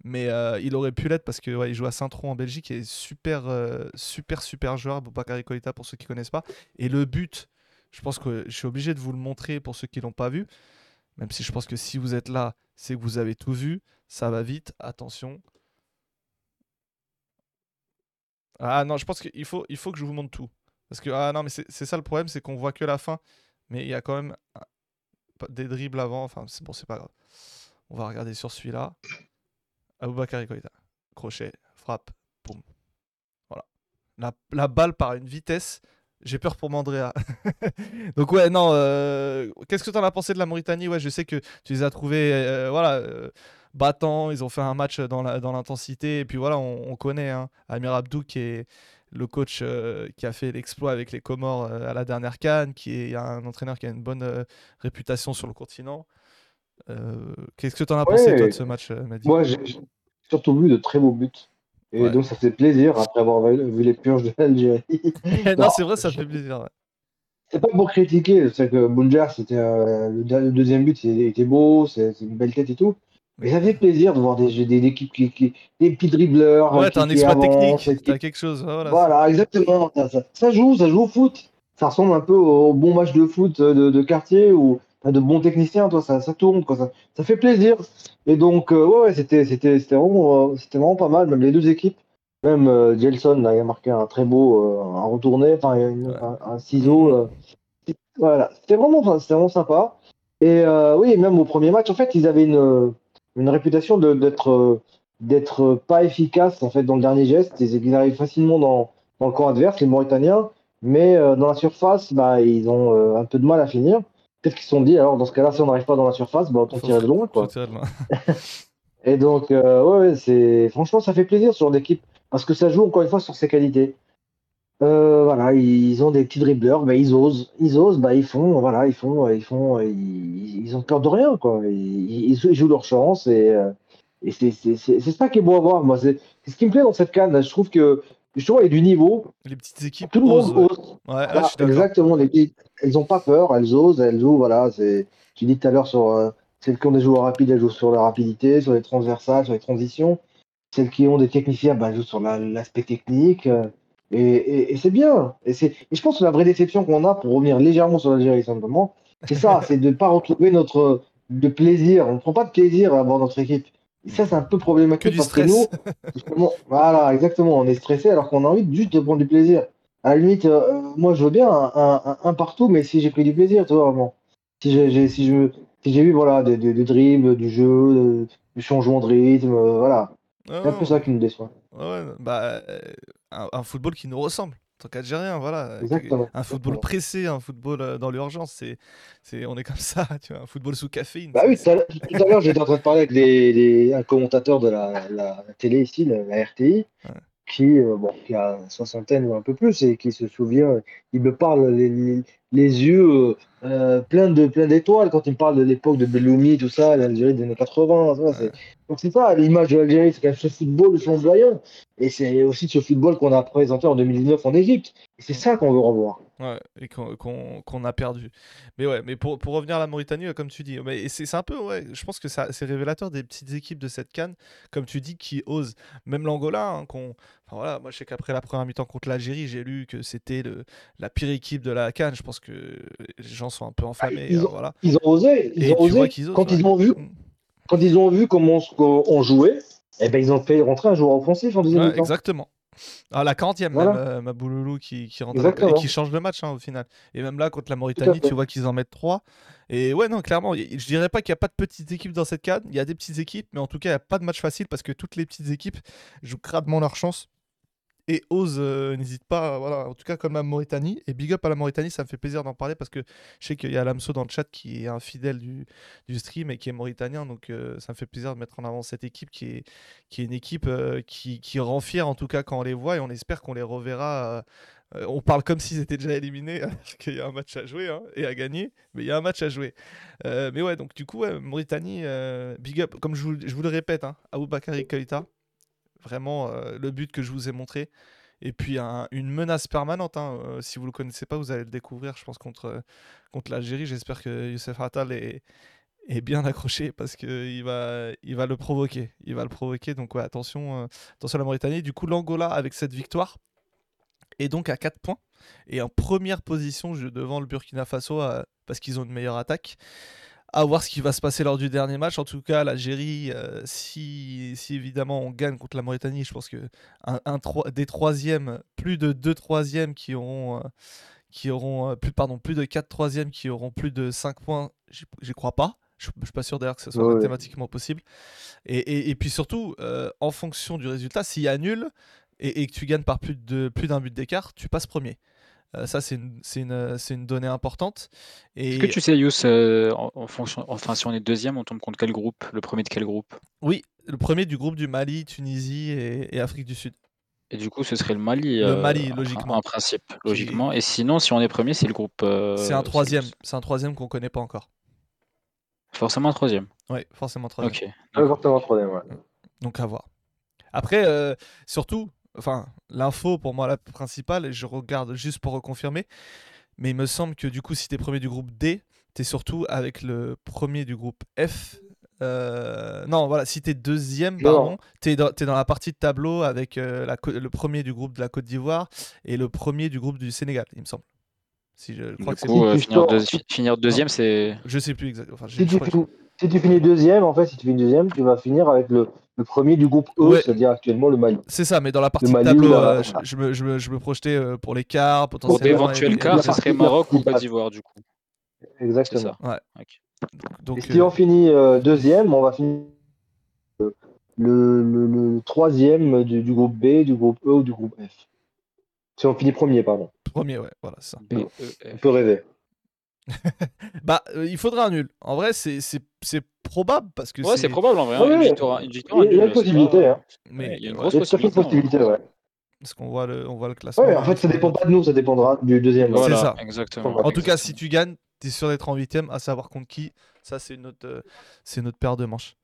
Mais euh, il aurait pu l'être parce que ouais, il joue à Saint-Tron en Belgique et super, euh, super, super joueur, Boubakary Koïta pour ceux qui connaissent pas. Et le but, je pense que je suis obligé de vous le montrer pour ceux qui l'ont pas vu. Même si je pense que si vous êtes là, c'est que vous avez tout vu. Ça va vite, attention. Ah non, je pense qu'il faut, il faut que je vous montre tout. Parce que, ah non, mais c'est ça le problème, c'est qu'on voit que la fin. Mais il y a quand même des dribbles avant. Enfin, bon, c'est pas grave. On va regarder sur celui-là. Aboubakar Koïta. Crochet, frappe, boum. Voilà. La, la balle par une vitesse. J'ai peur pour Mandrea. Donc ouais, non. euh, Qu'est-ce que tu en as pensé de la Mauritanie? Ouais, je sais que tu les as trouvés, euh, voilà, euh, battants. Ils ont fait un match dans la- dans l'intensité. et puis voilà, on, on connaît hein, Amir Abdou qui est le coach qui a fait l'exploit avec les Comores à la dernière canne, qui est un entraîneur qui a une bonne réputation sur le continent. Euh, Qu'est-ce que tu en as pensé, toi, de ce match, euh, moi j'ai surtout vu de très beaux buts. Et Ouais. donc ça fait plaisir après avoir vu les purges de l'Algérie. non, Non, c'est vrai, ça fait plaisir. ouais. c'est pas pour critiquer, c'est que Bounjar, c'était euh, le, de- le deuxième but, il était beau, c'est une belle tête et tout. Mais ça fait plaisir de voir des, des, des équipes qui, des petits dribbleurs Ouais, t'as un exploit technique, t'as quelque chose. Voilà, Voilà, exactement. Ça, joue, ça joue au foot. Ça ressemble un peu au bon match de foot de, de quartier ou de bons techniciens, toi, ça, ça tourne, quoi. Ça, ça fait plaisir. Et donc, euh, ouais, ouais, c'était, c'était, c'était vraiment, euh, c'était vraiment pas mal, même les deux équipes. Même euh, Gelson là, il a marqué un très beau euh, un retourné, enfin un, un ciseau. euh, voilà, c'était vraiment, enfin, c'était vraiment sympa. Et euh, oui, même au premier match, en fait, ils avaient une, une réputation de- d'être d'être pas efficaces en fait dans le dernier geste. Ils, ils arrivent facilement dans, dans le camp adverse, les Mauritaniens, mais euh, dans la surface, bah, ils ont euh, un peu de mal à finir. Peut-être qu'ils se sont dit, alors dans ce cas-là, si on n'arrive pas dans la surface, bah, autant tirer de loin. Quoi. Et donc, euh, ouais, ouais, c'est franchement, ça fait plaisir sur d'équipe parce que ça joue encore une fois sur ses qualités. Euh, voilà, ils ont des petits dribbleurs, bah, ils osent, ils osent, bah, ils font, voilà, ils font, ils font, ils, ils ont peur de rien, quoi. Ils, ils jouent- leur chance et, euh, et c'est ça qui est beau à voir. Moi, c'est ce qui me plaît dans cette canne. Je trouve que y a du niveau. Les petites équipes Tout le monde ose. Ouais, Voilà, exactement. Les elles ont pas peur, elles osent, elles jouent. Voilà, c'est. Tu dis tout à l'heure sur euh, celles qui ont des joueurs rapides, elles jouent sur la rapidité, sur les transversales, sur les transitions. Celles qui ont des techniciens, bah, elles jouent sur la- l'aspect technique. euh, et et, et c'est bien. Et, c'est- et je pense que la vraie déception qu'on a, pour revenir légèrement sur l'Algérie simplement, c'est ça, c'est de ne pas retrouver notre de plaisir. On ne prend pas de plaisir à voir notre équipe. Ça, c'est un peu Que problématique du parce stress. que nous, Justement, voilà, exactement. On est stressé alors qu'on a envie juste de prendre du plaisir. À la limite, euh, moi, je veux bien un, un- un- un partout, mais si j'ai pris du plaisir, tu vois, vraiment. Si j'ai si je, si j'ai vu, voilà, des, des, des dribbles, du jeu, euh, du changement de rythme, euh, voilà. Ouais, C'est un peu ça qui me déçoit. ouais, ouais, bah, euh, un, un football qui nous ressemble. En tant qu'Algérien, voilà. Exactement, Un football exactement. pressé, un football euh, dans l'urgence. C'est, c'est, on est comme ça, tu vois. Un football sous caféine. Bah oui, tout à l'heure, j'étais en train de parler avec des, des- un commentateur de la, la télé ici, la, la RTI, Ouais. Qui, euh, bon, qui a une soixantaine ou un peu plus et qui se souvient, il me parle les, les- les yeux euh, euh, pleins de plein d'étoiles quand il me parle de l'époque de Belloumi, tout ça, l'Algérie des années 80. tu vois, c'est- Donc c'est ça, l'image de l'Algérie, c'est quand même ce football flamboyant. Et c'est aussi ce football qu'on a présenté en 2019 en Égypte. Et c'est ça qu'on veut revoir. Ouais, et qu'on a perdu. Mais ouais, mais pour, pour revenir à la Mauritanie, comme tu dis, mais c'est un peu, ouais, je pense que c'est révélateur des petites équipes de cette canne, comme tu dis, qui osent. Même l'Angola, hein, qu'on, enfin voilà, moi je sais qu'après la première mi-temps contre l'Algérie, j'ai lu que c'était la pire équipe de la canne. Je pense que les gens sont un peu enflammés. ils hein, ont- voilà. Ils ont osé, ils Et ont osé. osent. Quand ouais. ils ont vu, Mm. quand ils ont vu comment on, jouait, eh ben, ils ont fait rentrer un joueur offensif en deuxième Ouais, mi-temps. exactement. À la 40e, Voilà. même, euh, Mabouloulou qui, qui rentre et qui change le match hein, au final. Et même là, contre la Mauritanie, tu vois qu'ils en mettent 3. Et ouais, non, clairement, je dirais pas qu'il n'y a pas de petites équipes dans cette cadre. Il y a des petites équipes, mais en tout cas, il n'y a pas de match facile parce que toutes les petites équipes jouent gradement leur chance. Et osent, euh, n'hésite pas, voilà, en tout cas comme la Mauritanie. Et big up à la Mauritanie, ça me fait plaisir d'en parler parce que je sais qu'il y a Lamso dans le chat qui est un fidèle du, du stream et qui est mauritanien. Donc euh, ça me fait plaisir de mettre en avant cette équipe qui est, qui est une équipe euh, qui, qui rend fier en tout cas quand on les voit et on espère qu'on les reverra. on parle comme s'ils étaient déjà éliminés, alors qu'il y a un match à jouer hein, et à gagner, mais il y a un match à jouer. Mais ouais, donc du coup, Mauritanie, big up, comme je vous, je vous le répète, hein, Aboubakari Keïta, vraiment euh, le but que je vous ai montré. Et puis un- une menace permanente, hein, euh, si vous le connaissez pas, vous allez le découvrir, je pense, contre, euh, contre l'Algérie. J'espère que Youssef Attal est, bien accroché parce qu'il va, il va le provoquer. Il va le provoquer, donc attention, attention à la Mauritanie. Du coup, l'Angola, avec cette victoire, est donc à 4 points et en première position devant le Burkina Faso parce qu'ils ont une meilleure attaque. À voir ce qui va se passer lors du dernier match. En tout cas, l'Algérie, euh, si, si évidemment on gagne contre la Mauritanie, je pense que un, un troi- des troisièmes, plus de deux troisièmes qui auront, euh, qui auront euh, plus, pardon, plus de quatre troisièmes qui auront plus de 5 points, j'y crois pas. Je ne suis pas sûr d'ailleurs que ce soit Ouais, ouais. mathématiquement possible. Et, et- et puis surtout, en fonction du résultat, s'il y a nul et, et que tu gagnes par plus d'un but d'écart, tu passes premier. Euh, ça, c'est une, c'est une, donnée importante. Et Est-ce que tu sais, Yous, euh, en, en fonction, enfin, si on est deuxième, on tombe contre quel groupe? Le premier de quel groupe? oui, le premier du groupe du Mali, Tunisie et, et Afrique du Sud. Et du coup, ce serait le Mali, Le euh, Mali, en- logiquement. en principe, logiquement. Et sinon, si on est premier, c'est le groupe. euh, c'est un troisième. C'est un troisième qu'on connaît pas encore. forcément troisième. Ouais, forcément troisième. Ok. Ouais, forcément troisième, ouais. Donc à voir. Après, euh, surtout, enfin, l'info pour moi la principale, et je regarde juste pour reconfirmer, mais il me semble que du coup, si tu es premier du groupe D, tu es surtout avec le premier du groupe F. Euh, non, voilà, si tu es deuxième, Non. pardon, tu es, dans dans la partie de tableau avec euh, la le premier du groupe de la Côte d'Ivoire et le premier du groupe du Sénégal, il me semble. Si je, je crois Du que c'est coup, euh, finir, deuxi- finir deuxième, c'est. Je sais plus exactement. Enfin, tu, que- si tu finis deuxième, en fait, si tu finis deuxième, tu vas finir avec le, le premier du groupe E, Ouais. c'est-à-dire actuellement le Mali. C'est ça, mais dans la partie Mali tableau, euh, je, je me, je, me, je me projetais euh, pour les quarts, Pour potentiellement. d'éventuels et- et- quarts, ça serait Maroc ou Côte d'Ivoire, du coup. Exactement. ça. Ok. Donc, Et si euh, on finit euh, deuxième, on va finir euh, le, le, le troisième du, du groupe B, du groupe E ou du groupe F. Si on finit premier, pardon. premier, ouais, voilà, c'est ça. B, E, On peut rêver. Bah, euh, il faudrait un nul. En vrai, c'est c'est- c'est probable parce que Ouais, c'est probable en vrai. hein, Ouais, ouais. victoire, une victoire, Il y a un une c'est possibilité, pas- hein. Mais Ouais, il y a une ouais, grosse Il y a tout à fait une possibilité. possibilité, ouais. parce qu'on voit le, on voit le classement. Ouais, en fait, ça dépend pas de nous, ça dépendra du deuxième. C'est Voilà, ça. exactement. En tout cas, si tu gagnes, tu es sûr d'être en huitième, à savoir contre qui. Ça, c'est notre, euh, c'est notre paire de manches.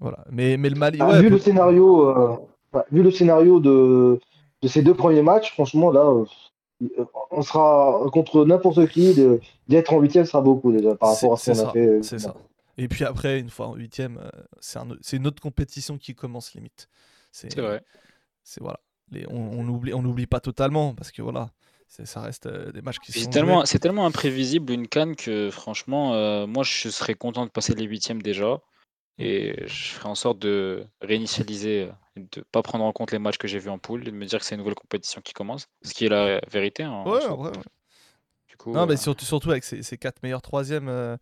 Voilà. Mais, mais le Mali, Ah, ouais, vu, le scénario, euh, ouais, vu le scénario de, de ces deux premiers matchs, franchement, là, euh, on sera contre n'importe qui. de- D'être en huitième sera beaucoup déjà par rapport à ce qu'on a fait. euh, C'est ça. Et puis après, une fois en huitième, euh, c'est un, c'est une autre compétition qui commence limite. C'est vrai. C'est voilà. Les, on, on oublie, on n'oublie pas totalement parce que voilà, c'est- ça reste euh, des matchs qui sont C'est tellement, joués. c'est tellement imprévisible une canne que franchement, euh, moi je serais content de passer les huitièmes déjà. Et je ferai en sorte de réinitialiser, de pas prendre en compte les matchs que j'ai vus en poule, et de me dire que c'est une nouvelle compétition qui commence. Ce qui est la vérité. hein, Ouais, ouais. Du coup, Non, mais euh, surtout, surtout avec ces, ces quatre meilleurs troisièmes. euh,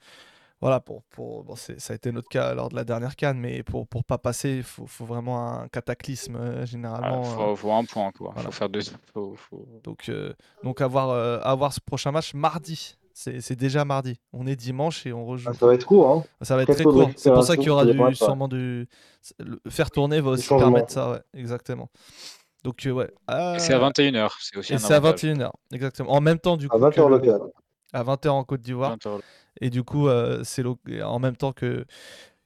voilà, pour, pour, bon, ça a été notre cas lors de la dernière canne, mais pour pour pas passer, il faut, faut vraiment un cataclysme euh, ouais, généralement. faut, euh, faut un point, quoi. voilà. Faut faire deux. Faut, donc, euh, donc avoir, avoir ce prochain match mardi. C'est déjà mardi. On est dimanche et on rejoue. Ah, ça va être court, hein. Ça va être Très court. C'est pour ça qu'il y aura du, sûrement du. le- Faire tourner va aussi permettre ça, ouais, exactement. Donc, euh, ouais. Et c'est à euh, 21h, c'est aussi c'est à avantage. 21h, exactement. En même temps, du coup. À 20h que le- local. À 20h en Côte d'Ivoire. 20h. Et du coup, euh, c'est en même temps que,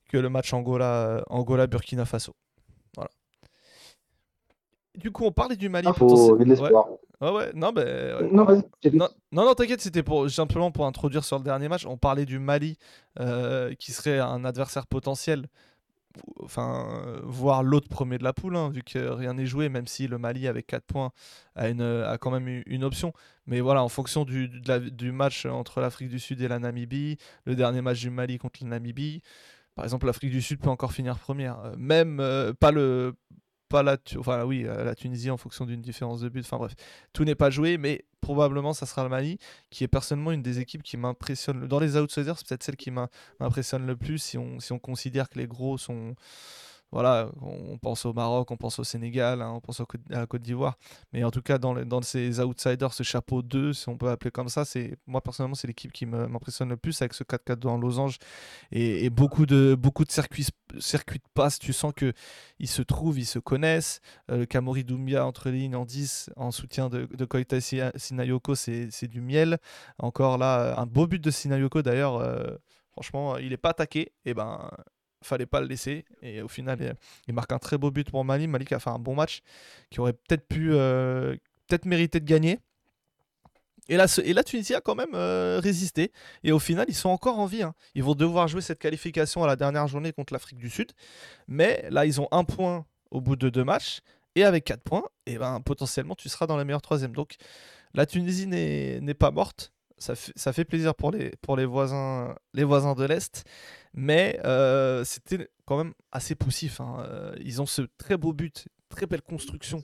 que le match Angola, Angola-Burkina Faso. Voilà. Du coup, on parlait du Mali. Ah, potentiel- faut de l'espoir. Ouais, ouais, ouais, non, ouais. Non, c'est tout. Non, non, non, t'inquiète, c'était pour simplement pour introduire sur le dernier match. On parlait du Mali euh, qui serait un adversaire potentiel. Enfin, euh, voir l'autre premier de la poule, hein, vu que rien n'est joué, même si le Mali avec 4 points a, une, a quand même une option. Mais voilà, en fonction du, de la- du match entre l'Afrique du Sud et la Namibie, le dernier match du Mali contre la Namibie, par exemple, l'Afrique du Sud peut encore finir première. Euh, même euh, pas le. Pas la, enfin oui, euh, la Tunisie en fonction d'une différence de but. Enfin bref, tout n'est pas joué, mais probablement ça sera le Mali, qui est personnellement une des équipes qui m'impressionne. Dans les outsiders, c'est peut-être celle qui m'im- m'impressionne le plus si on considère que les gros sont. Voilà, on pense au Maroc, on pense au Sénégal, hein, on pense à la Côte d'Ivoire. Mais en tout cas, dans, dans ces outsiders, ce chapeau 2, si on peut appeler comme ça, c'est moi personnellement, c'est l'équipe qui m'impressionne le plus avec ce 4-4 dans losange et, beaucoup de, beaucoup de circuits, circuits de passe. Tu sens que ils se trouvent, ils se connaissent. Euh, le Kamori Doumbia entre lignes en 10 en soutien de, de Koita Si- Sinayoko, c'est du miel. Encore là, un beau but de Sinayoko d'ailleurs. euh, franchement, il n'est pas attaqué. Et ben, fallait pas le laisser. Et au final, il, marque un très beau but pour Mali. Mali qui a fait un bon match, qui aurait peut-être pu, euh, peut-être mérité de gagner. Et la, et la Tunisie a quand même euh, résisté. Et au final, ils sont encore en vie. hein. Ils vont devoir jouer cette qualification à la dernière journée contre l'Afrique du Sud. Mais là, ils ont un point au bout de deux matchs. Et avec quatre points, et ben, potentiellement, tu seras dans la meilleure troisième. Donc, la Tunisie n'est n'est pas morte. Ça fait, ça fait plaisir pour les, pour les, voisins, les voisins de l'Est. Mais euh, c'était quand même assez poussif. hein. Euh, Ils ont ce très beau but, très belle construction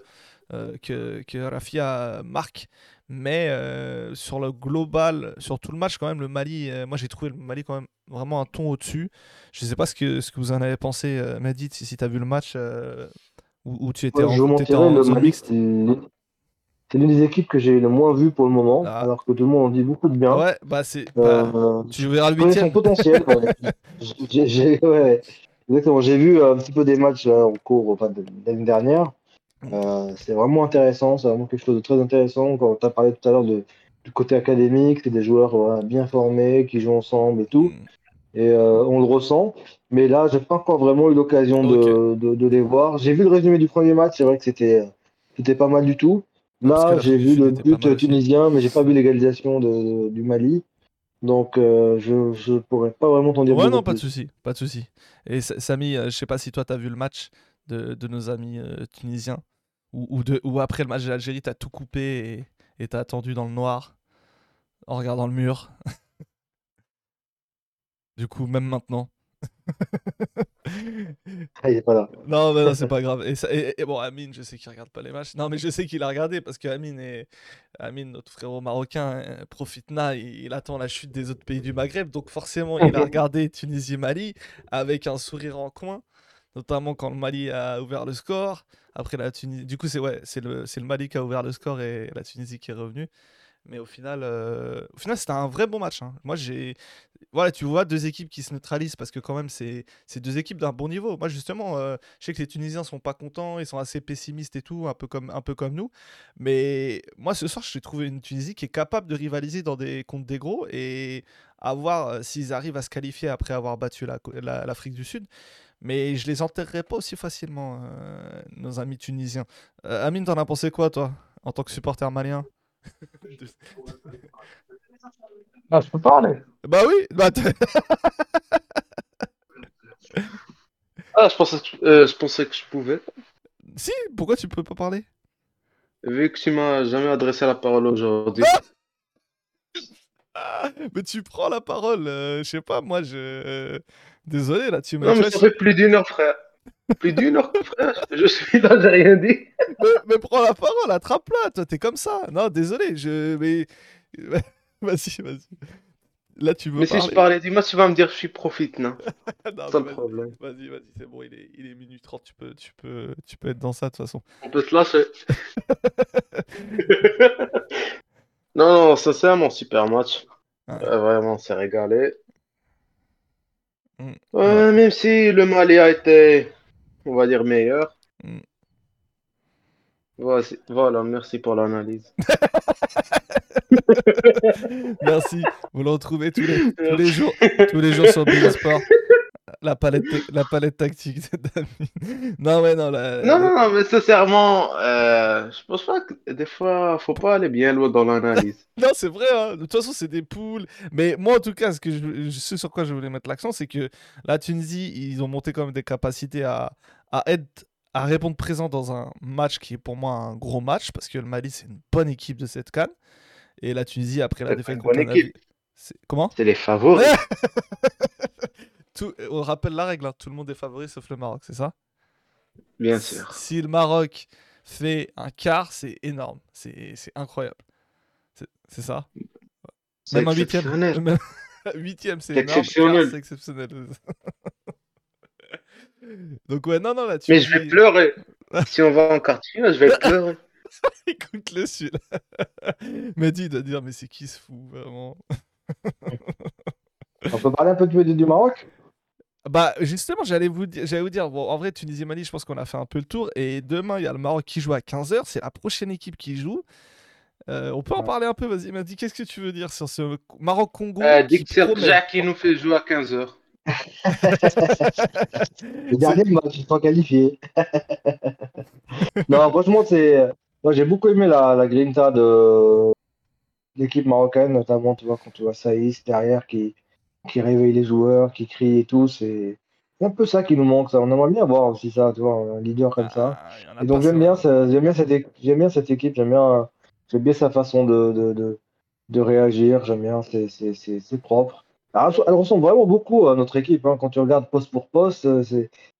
euh, que, que Rafia marque. Mais euh, sur le global, sur tout le match, quand même, le Mali, moi j'ai trouvé le Mali quand même vraiment un ton au-dessus. Je ne sais pas ce que, ce que vous en avez pensé, Medit, si, si tu as vu le match où, où tu étais je en, t'étais mentirais, en le Mali, mixte. C'est l'une des équipes que j'ai le moins vues pour le moment, Ah. alors que tout le monde en dit beaucoup de bien. Ouais, bah c'est. bah, Euh, tu verras le connais son huitième. potentiel. ouais. J'ai- j'ai- ouais, exactement. J'ai vu euh, un petit peu des matchs là, en cours enfin, de l'année dernière. Euh, c'est vraiment intéressant, c'est vraiment quelque chose de très intéressant. Quand tu as parlé tout à l'heure de, du côté académique, c'est des joueurs voilà, bien formés, qui jouent ensemble et tout. Mm. Et euh, on le ressent. Mais là, j'ai pas encore vraiment eu l'occasion de, de, de les voir. J'ai vu le résumé du premier match, c'est vrai que c'était c'était pas mal du tout. La j'ai vu le but tunisien, mais j'ai pas vu l'égalisation de, du Mali. Donc, euh, je, je pourrais pas vraiment t'en dire Ouais, non, pas de souci, pas de souci. Et Sa- Samy, euh, je sais pas si toi t'as vu le match de, de nos amis euh, tunisiens ou, ou, de, ou après le match de l'Algérie, t'as tout coupé et et t'as attendu dans le noir en regardant le mur. Du coup, même maintenant. Ah, il est pas là. Non, mais non, c'est pas grave. Et, ça- et- et bon, Amine, je sais qu'il regarde pas les matchs. Non, mais je sais qu'il a regardé parce que Amine, est... Amine notre frérot marocain, euh, profitna, il, il attend la chute des autres pays du Maghreb. Donc forcément, il a regardé Tunisie-Mali avec un sourire en coin, notamment quand le Mali a ouvert le score. Après la Tunisie, du coup, c'est ouais, le, c'est le Mali qui a ouvert le score et la Tunisie qui est revenue. Mais au final, euh, au final, c'était un vrai bon match. hein. Moi, j'ai, voilà, tu vois deux équipes qui se neutralisent parce que quand même, c'est, deux équipes d'un bon niveau. Moi, justement, euh, je sais que les Tunisiens sont pas contents, ils sont assez pessimistes et tout, un peu comme, un peu comme nous. Mais moi, ce soir, j'ai trouvé une Tunisie qui est capable de rivaliser dans des contre des gros et à voir euh, s'ils arrivent à se qualifier après avoir battu la- la- l'Afrique du Sud. Mais je les enterrerai pas aussi facilement, euh, nos amis tunisiens. Amine, t'en as pensé quoi, toi, en tant que supporter malien? Ah, je peux parler. Bah oui, bah Ah, je pensais que, euh, je pensais que je pouvais. si, pourquoi tu peux pas parler? Vu que tu m'as jamais adressé la parole aujourd'hui. Ah, Mais tu prends la parole, euh, je sais pas, moi je... euh, Désolé, là, tu me... Non, mais ça fait plus d'une heure, frère. Plus d'une heure, frère. Je suis là, j'ai rien dit. mais, mais prends la parole, attrape-la, toi, t'es comme ça. Non, désolé, je... Mais... Vas-y, vas-y. Là, tu veux Mais si je parlais du match, tu vas me dire que je suis profite, non? Non, Sans vas-y, problème. Vas-y, vas-y, c'est bon, il est, il est minuit 30, tu peux, tu, peux, tu peux être dans ça, de toute façon. On peut se lâcher. non, non, sincèrement, super match. Ouais. Euh, vraiment, on s'est régalé. Mm. Ouais, Même si le Mali a été, on va dire, meilleur. Mm. Voici- Voilà, merci pour l'analyse. Merci, vous le retrouvez tous les, tous les jours, tous les jours sur Sport. La palette, la palette tactique. Non, ouais, non, la- Non, non, mais sincèrement, euh, je pense pas que des fois, faut pas aller bien loin dans l'analyse. Non, c'est vrai, hein. de toute façon, c'est des poules. Mais moi, en tout cas, ce, que je, ce sur quoi je voulais mettre l'accent, c'est que la Tunisie, ils ont monté quand même des capacités à, à être, à répondre présent dans un match qui est pour moi un gros match, parce que le Mali, c'est une bonne équipe de cette canne. Et la Tunisie, après la défaite contre Comment? C'est les favoris. Tout- On rappelle la règle, hein, tout le monde est favori sauf le Maroc, c'est ça? Bien sûr. Si le Maroc fait un quart, c'est énorme, c'est c'est incroyable. C'est ça? Même un huitième. Même... huitième, c'est exceptionnel. C'est exceptionnel. Donc ouais, non, non, là, tu Mais je vais pleurer. Si on va en quartier, je vais pleurer. Écoute-le celui-là. Mehdi doit dire, mais c'est qui ce fou, vraiment? On peut parler un peu du, du Maroc? Bah justement, j'allais vous, dire- j'allais vous dire, bon, en vrai, Tunisie-Mali, je pense qu'on a fait un peu le tour. Et demain, il y a le Maroc qui joue à 15h, c'est la prochaine équipe qui joue. Euh, on peut en parler un peu, vas-y, Mehdi, qu'est-ce que tu veux dire sur ce Maroc-Congo Euh, qui promet Jack qui nous fait jouer à 15h. Le dernier match, ils sont qualifiés. non, franchement, c'est. Moi, j'ai beaucoup aimé la, la grinta de l'équipe marocaine, notamment, tu vois, quand tu vois Saïs derrière qui, qui réveille les joueurs, qui crie et tout. C'est un peu ça qui nous manque, ça. On aimerait bien voir aussi ça, tu vois, un leader comme ça. Ah, Et donc, j'aime bien, j'aime bien cette, é- j'aime bien cette équipe, j'aime bien, euh, j'aime bien sa façon de, de, de, de réagir, j'aime bien, c'est, propre. Alors, elle ressemble vraiment beaucoup à notre équipe, hein. Quand tu regardes poste pour poste, euh,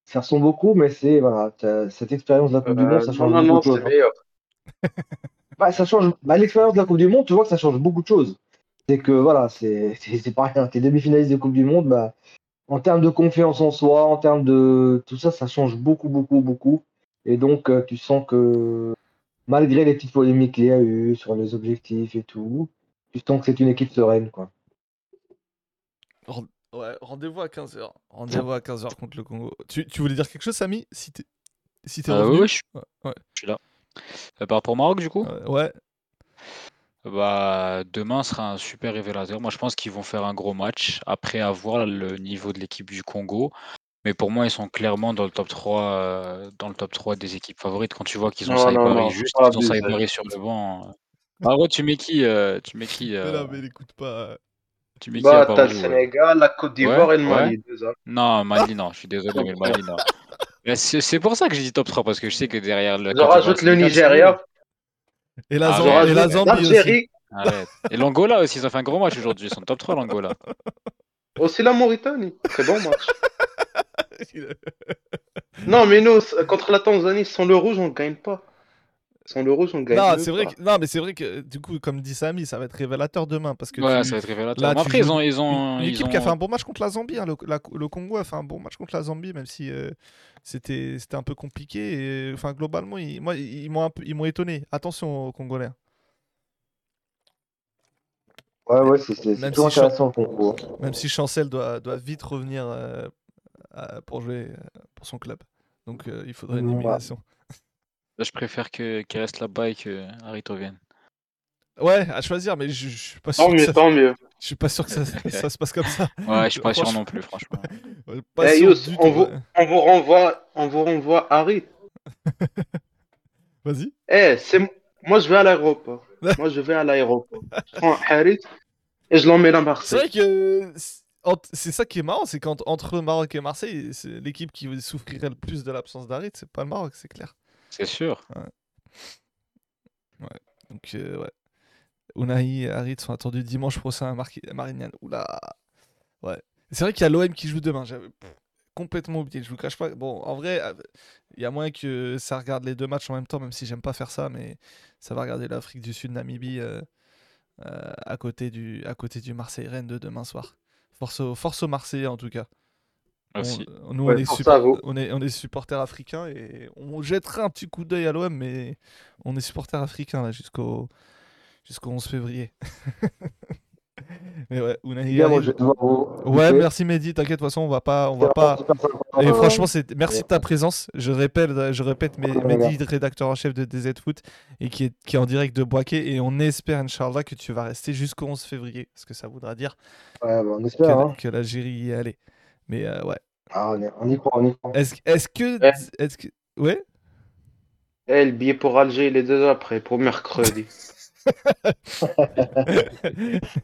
ça ressemble beaucoup, mais c'est, voilà, cette expérience de la Coupe du Monde, Euh, ça change non, beaucoup non, de choses. hein. Bah, ça change, bah, l'expérience de la Coupe du Monde, tu vois que ça change beaucoup de choses. C'est que, voilà, c'est, pas rien. T'es demi-finaliste de Coupe du Monde, bah, en termes de confiance en soi, en termes de tout ça, ça change beaucoup, beaucoup, beaucoup. Et donc, euh, tu sens que malgré les petites polémiques qu'il y a eu sur les objectifs et tout, tu sens que c'est une équipe sereine, quoi. Ouais, rendez-vous à 15h. Rendez-vous à 15h contre le Congo. Tu, tu voulais dire quelque chose, Samy? Si t'es si t'es Euh, revenu? ouais, ouais, je, Ouais, ouais, je suis là. Euh, par rapport au Maroc, du coup? Ouais. Bah, demain sera un super révélateur. Moi, je pense qu'ils vont faire un gros match. Après, à voir le niveau de l'équipe du Congo. Mais pour moi, ils sont clairement dans le top 3, euh, dans le top 3 des équipes favorites. Quand tu vois qu'ils ont Non, non, Saïbari non, juste, ils ont. Saïbari sur le banc. euh. Ah ouais, tu mets qui euh, Tu mets qui Mais euh, non, mais écoute pas. Tu mets qui Bah, t'as part le euh Sénégal, la Côte d'Ivoire Ouais, et le ouais. Mali, déjà. Non, Mali, non. Je suis désolé, mais le Mali, non. Mais C'est c'est pour ça que j'ai dit top 3 parce que je sais que derrière le Je rajoute le Nigeria. Et la, Ah et la Zambie aussi. Arrête. Et l'Angola aussi, ils ont fait un gros match aujourd'hui. Ils sont top 3, l'Angola. aussi la Mauritanie. Très bon match. Non, mais nous, contre la Tanzanie, sans le rouge, on gagne pas. Sans le rouge, on gagne non, c'est vrai que, non, mais c'est vrai que du coup, comme dit Samy, ça va être révélateur demain parce que Ouais, tu- ça va être révélateur. là, après, ils ont, ils une, ont, une ils équipe ont... qui a fait un bon match contre la Zambie. hein. Le, la- le Congo a fait un bon match contre la Zambie, même si euh, c'était c'était un peu compliqué. Et, enfin, globalement, ils, moi, ils m'ont peu- ils m'ont étonné. Attention aux Congolais. hein. Ouais, ouais, c'est c'est- c'est Même toujours si Chan- intéressant le Congo. Même si Chancel doit, doit vite revenir euh, pour jouer euh, pour son club. Donc euh, il faudrait une élimination. Je préfère que qu'il reste là-bas et que Harry revienne. Ouais, à choisir, mais je, je suis pas sûr Tant que mieux, ça, tant mieux. je suis pas sûr que ça, ça se passe comme ça. Ouais, je suis pas sûr non plus, franchement. Pas Yous, on vous, ouais. on vous renvoie, on vous renvoie Harry. Vas-y. Eh, c'est moi je vais à l'aéroport. moi je vais à l'aéroport. Je prends Harry et je l'emmène à C'est Marseille. vrai que c'est- c'est ça qui est marrant, c'est qu'entre Maroc et Marseille, c'est l'équipe qui souffrirait le plus de l'absence d'Harit, c'est pas le Maroc, c'est clair. C'est sûr. Donc euh, ouais. Unai et Harit sont attendus dimanche prochain à Mar Marignane. Oula. Ouais. C'est vrai qu'il y a l'OM qui joue demain. J'avais complètement oublié. Je vous cache pas. Bon, en vrai, euh, il y a moyen que ça regarde les deux matchs en même temps, même si j'aime pas faire ça, mais ça va regarder l'Afrique du Sud, Namibie euh, à côté du à du Marseille-Rennes de demain soir. Force au, force aux Marseillais en tout cas. On- nous, Ouais, on, est on, on supporters africains et on jettera un petit coup d'œil à l'OM, mais on est supporters africains là jusqu'au jusqu'au 11 février. mais ouais, Unai moi, je Ouais, merci Mehdi, t'inquiète, de toute façon, on va pas. On va pas... Et franchement, c'est... merci de ta présence. Je répète, je répète mais Ouais, Mehdi, rédacteur en chef de DZ Foot, et qui est, qui est en direct de Boaké. Et on espère, Inch'Allah, que tu vas rester jusqu'au 11 février. Parce que ça voudra dire Ouais, bah, on que, espère. Hein. que l'Algérie y est allée. Mais euh, ouais. Ah, on, est- on y croit, on y croit. Est-ce, est-ce que. Ouais. Est-ce que... Ouais? Eh, le billet pour Alger, il est déjà prêt pour mercredi.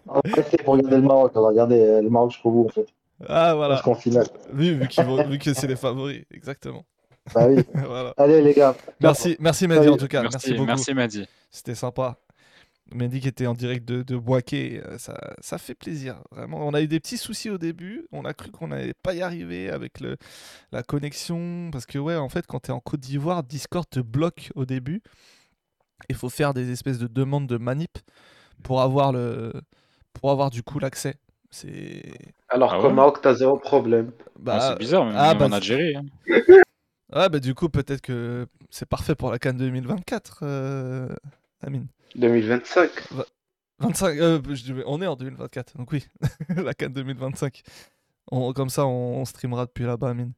On va rester pour regarder le Maroc. On va regarder euh, le Maroc jusqu'au bout, en fait. Ah, voilà. Jusqu'en finale. Vu, vu, qu'ils vont- vu que c'est les favoris. Exactement. Bah oui. voilà. Allez, les gars. Merci, merci Mehdi, Salut. en tout cas. Merci, Merci, beaucoup. merci Mehdi. C'était sympa. Mehdi qui était en direct de, de Boaké, euh, ça, ça fait plaisir. Vraiment, on a eu des petits soucis au début. On a cru qu'on n'allait pas y arriver avec le, la connexion. Parce que, ouais, en fait, quand tu es en Côte d'Ivoire, Discord te bloque au début. Il faut faire des espèces de demandes de manip pour avoir, le, pour avoir du coup l'accès. C'est. Alors Ah qu'au ouais Maroc, t'as zéro problème. Bah, Ah, c'est bizarre, même, ah, bah, en Algérie. hein. Ouais, bah du coup, peut-être que c'est parfait pour la Cannes 2024, euh, Amine. 2025. 25, euh, je on est en 2024, donc oui, la Cannes 2025. On, comme ça, on, on streamera depuis là-bas, Amine.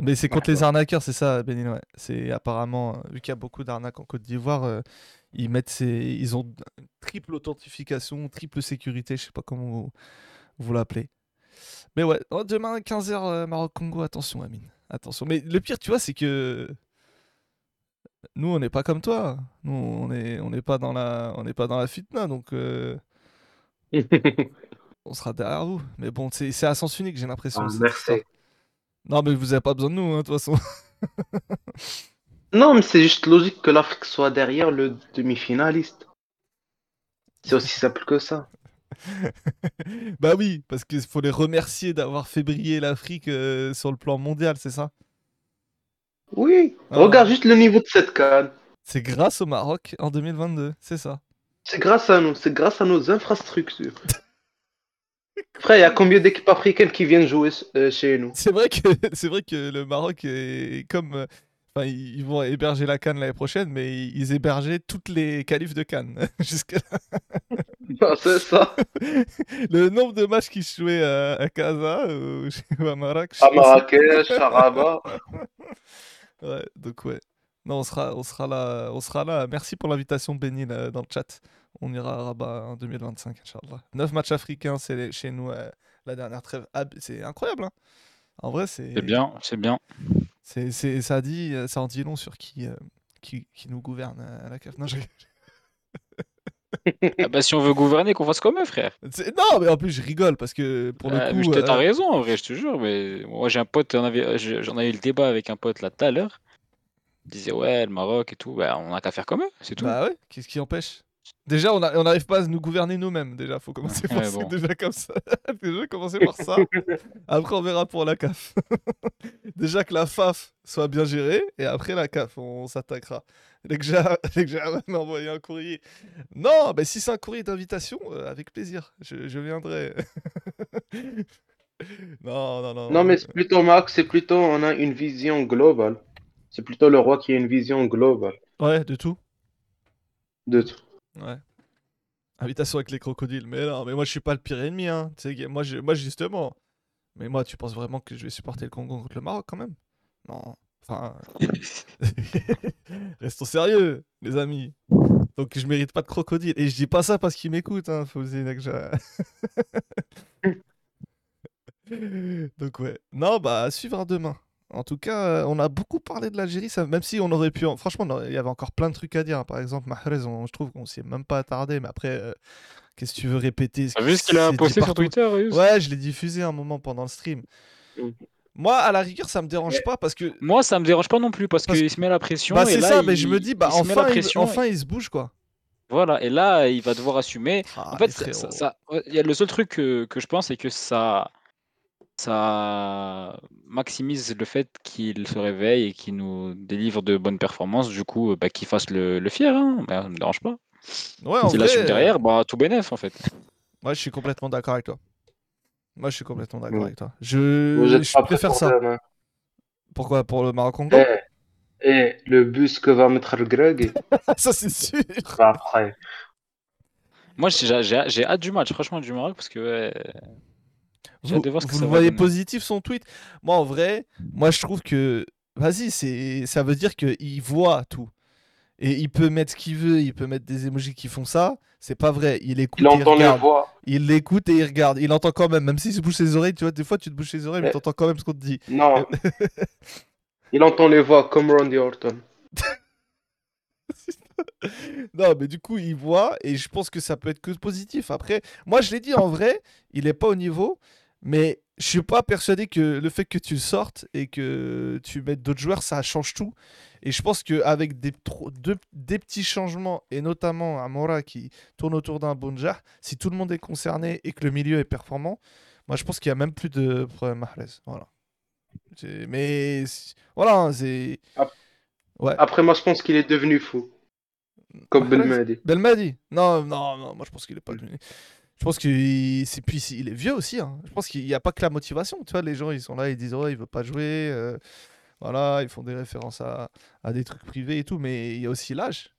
Mais c'est contre les arnaqueurs, c'est ça, Bénin, ouais. C'est apparemment, euh, vu qu'il y a beaucoup d'arnaques en Côte d'Ivoire, euh, ils mettent ces, ils ont triple authentification, triple sécurité, je sais pas comment vous, vous l'appelez. Mais ouais, oh, demain 15h Maroc-Congo, attention, Amine. Attention. Mais le pire, tu vois, c'est que nous, on n'est pas comme toi. Nous, on n'est on n'est pas dans la, on n'est pas dans la fitna, donc euh, on sera derrière vous. Mais bon, c'est à sens unique, j'ai l'impression. Histoire. Non, mais vous avez pas besoin de nous, hein, de toute façon. Non, mais c'est juste logique que l'Afrique soit derrière le demi-finaliste. C'est aussi simple que ça. bah oui, parce qu'il faut les remercier d'avoir fait briller l'Afrique euh, sur le plan mondial, c'est ça? Oui, Ah. regarde juste le niveau de cette canne. C'est grâce au Maroc en 2022, c'est ça. C'est grâce à nous, c'est grâce à nos infrastructures. Frère, il y a combien d'équipes africaines qui viennent jouer euh, chez nous? C'est vrai que c'est vrai que le Maroc est comme euh, enfin ils vont héberger la Cannes l'année prochaine mais ils hébergeaient toutes les qualifs de Cannes jusqu'à Ah, C'est ça. le nombre de matchs qu'ils jouaient à, Casa ou ou à Marrakech. À Marrakech, à Rabat. Ouais, donc ouais. Non, on sera, on sera là. On sera là. Merci pour l'invitation, Benny, là, dans le chat. On ira à Rabat en 2025, Inch'Allah. 9 matchs africains, c'est chez nous euh, la dernière trêve. Ah, c'est incroyable, hein. En vrai, c'est. C'est bien, c'est bien. C'est, c'est- ça, dit, euh, ça en dit long sur qui, euh, qui, qui nous gouverne euh, à la CAF. Non, je- Ah bah, si on veut gouverner, qu'on fasse comme eux, frère. non, mais en plus, je rigole parce que pour le Euh, coup. t'as euh, raison, en vrai, je te jure. Mais moi, j'ai un pote, j'en avais eu le débat avec un pote là tout à l'heure. Il disait, ouais, le Maroc et tout, bah, on n'a qu'à faire comme eux, c'est tout. Bah ouais, qu'est-ce qui empêche? Déjà, on n'arrive pas à nous gouverner nous-mêmes. Déjà, faut commencer par Ouais, ça. bon. Déjà comme ça. déjà commencer par ça. Après, on verra pour la CAF. déjà que la FAF soit bien gérée et après la CAF, on, s'attaquera. Dès que j'ai m'a envoyé un courrier. Non, bah, si c'est un courrier d'invitation, euh, avec plaisir, je, je viendrai. non, non, non. Non, mais c'est plutôt Max, c'est plutôt on a une vision globale. C'est plutôt le roi qui a une vision globale Ouais, de tout. de tout. Ouais. Invitation avec les crocodiles. Mais non, mais moi je suis pas le pire ennemi. Hein. Moi, moi justement. Mais moi, tu penses vraiment que je vais supporter le Congo contre le Maroc quand même? Non. Enfin. Restons sérieux, les amis. Donc je mérite pas de crocodile. Et je dis pas ça parce qu'ils m'écoutent. Hein. Donc ouais. Non, bah à suivre demain. En tout cas, euh, on a beaucoup parlé de l'Algérie, ça- même si on aurait pu... en- Franchement, il y avait encore plein de trucs à dire. hein. Par exemple, Mahrez, on- je trouve qu'on s'y est même pas attardé, mais après, euh, qu'est-ce que tu veux répéter? T'as vu ce qu'il a posté sur. Twitter, Ouais, je l'ai diffusé un moment pendant le stream. Mhm. Moi, à la rigueur, ça me dérange pas parce que... Moi, ça me dérange pas non plus parce, Parce qu'il se met la pression. Bah c'est ça, mais je il- me dis, bah il enfin, il, enfin il se bouge, quoi. Voilà, et là, il va devoir assumer. Ah, En fait, ça, ça- ça- ouais, il y a le seul truc que, que je pense, c'est que ça, ça maximise le fait qu'il se réveille et qu'il nous délivre de bonnes performances. Du coup, bah, qu'il fasse le, le fier, hein. Bah, ça me dérange pas. Ouais, en S'il vrai, assume derrière, bah, tout bénef en fait. Moi, je suis complètement d'accord avec toi. Moi, je suis complètement d'accord avec toi. Je, Vous êtes je pas prêts préfère ça. Pourquoi? Pour le Maroc-Congo Eh, eh, le bus que va mettre le Greg, Ça, c'est sûr. bah après. Moi, j'ai hâte du match, franchement, du Maroc, parce que Vous, de voir ce que vous ça le va voyez donner. positif son tweet? Moi, en vrai, moi, je trouve que. Vas-y, c'est ça veut dire qu'il voit tout. Et il peut mettre ce qu'il veut, il peut mettre des emojis qui font ça. C'est pas vrai. Il écoute Il et il entend les regarde. voix. Il l'écoute et il regarde. Il entend quand même, même s'il se bouge les oreilles. Tu vois, des fois, tu te bouges les oreilles, mais Eh. t'entends quand même ce qu'on te dit. Non. Il entend les voix comme Randy Orton. Non, mais du coup, il voit et je pense que ça peut être que positif. Après, moi, je l'ai dit en vrai, il est pas au niveau, mais je suis pas persuadé que le fait que tu sortes et que tu mettes d'autres joueurs, ça change tout. Et je pense qu'avec des, des petits changements, et notamment un Mora qui tourne autour d'un Bonjar, si tout le monde est concerné et que le milieu est performant, moi, je pense qu'il y a même plus de problème Mahrez. Voilà. Mais voilà, hein, c'est. Ouais. Après, moi, je pense qu'il est devenu fou. Comme Belmadi. Belmadi Non, non, non, moi je pense qu'il est pas devenu. Je pense qu'il c'est puis il est vieux aussi. hein. Je pense qu'il n'y a pas que la motivation. Tu vois, les gens ils sont là, ils disent oh il veut pas jouer. euh, voilà, ils font des références à, à des trucs privés et tout, mais il y a aussi l'âge.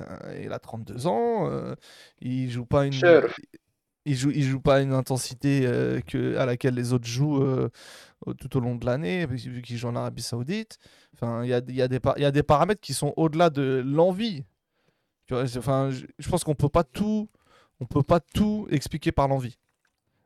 Un- Il a 32 ans. euh, il joue pas une. Il joue, il joue pas à une intensité euh, que, à laquelle les autres jouent euh, tout au long de l'année, vu vu qu'il joue en Arabie Saoudite. Enfin, il y a, y, a des par- il y a des paramètres qui sont au-delà de l'envie. Enfin, je, je pense qu'on peut pas tout, on peut pas tout expliquer par l'envie.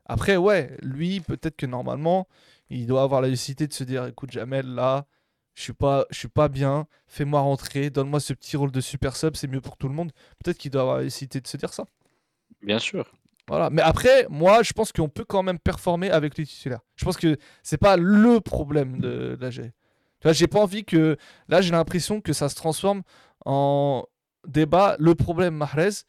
Après, ouais, lui, peut-être que normalement, il doit avoir la lucidité de se dire, écoute, Jamel, là, je suis pas, je suis pas bien. Fais-moi rentrer, donne-moi ce petit rôle de super sub, c'est mieux pour tout le monde. Peut-être qu'il doit avoir la lucidité de se dire ça. Bien sûr. Voilà. Mais après, moi, je pense qu'on peut quand même performer avec les titulaires. Je pense que c'est pas le problème de l'AG. Tu vois, j'ai pas envie que. Là, j'ai l'impression que ça se transforme en débat le problème Mahrez.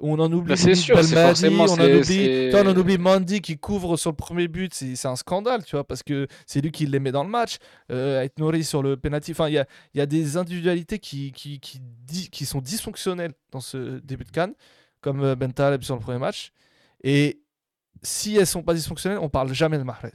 On en oublie Bah, c'est sûr, Belmadi, on en oublie, on en oublie Mandy qui couvre sur le premier but, c'est un scandale, tu vois, parce que c'est lui qui les met dans le match. Euh, être nourri sur le penalty, enfin, il y a, il y a des individualités qui, qui, qui, di- qui sont dysfonctionnelles dans ce début de Cannes, comme euh, Ben Taleb sur le premier match. Et si elles sont pas dysfonctionnelles, on parle jamais de Mahrez.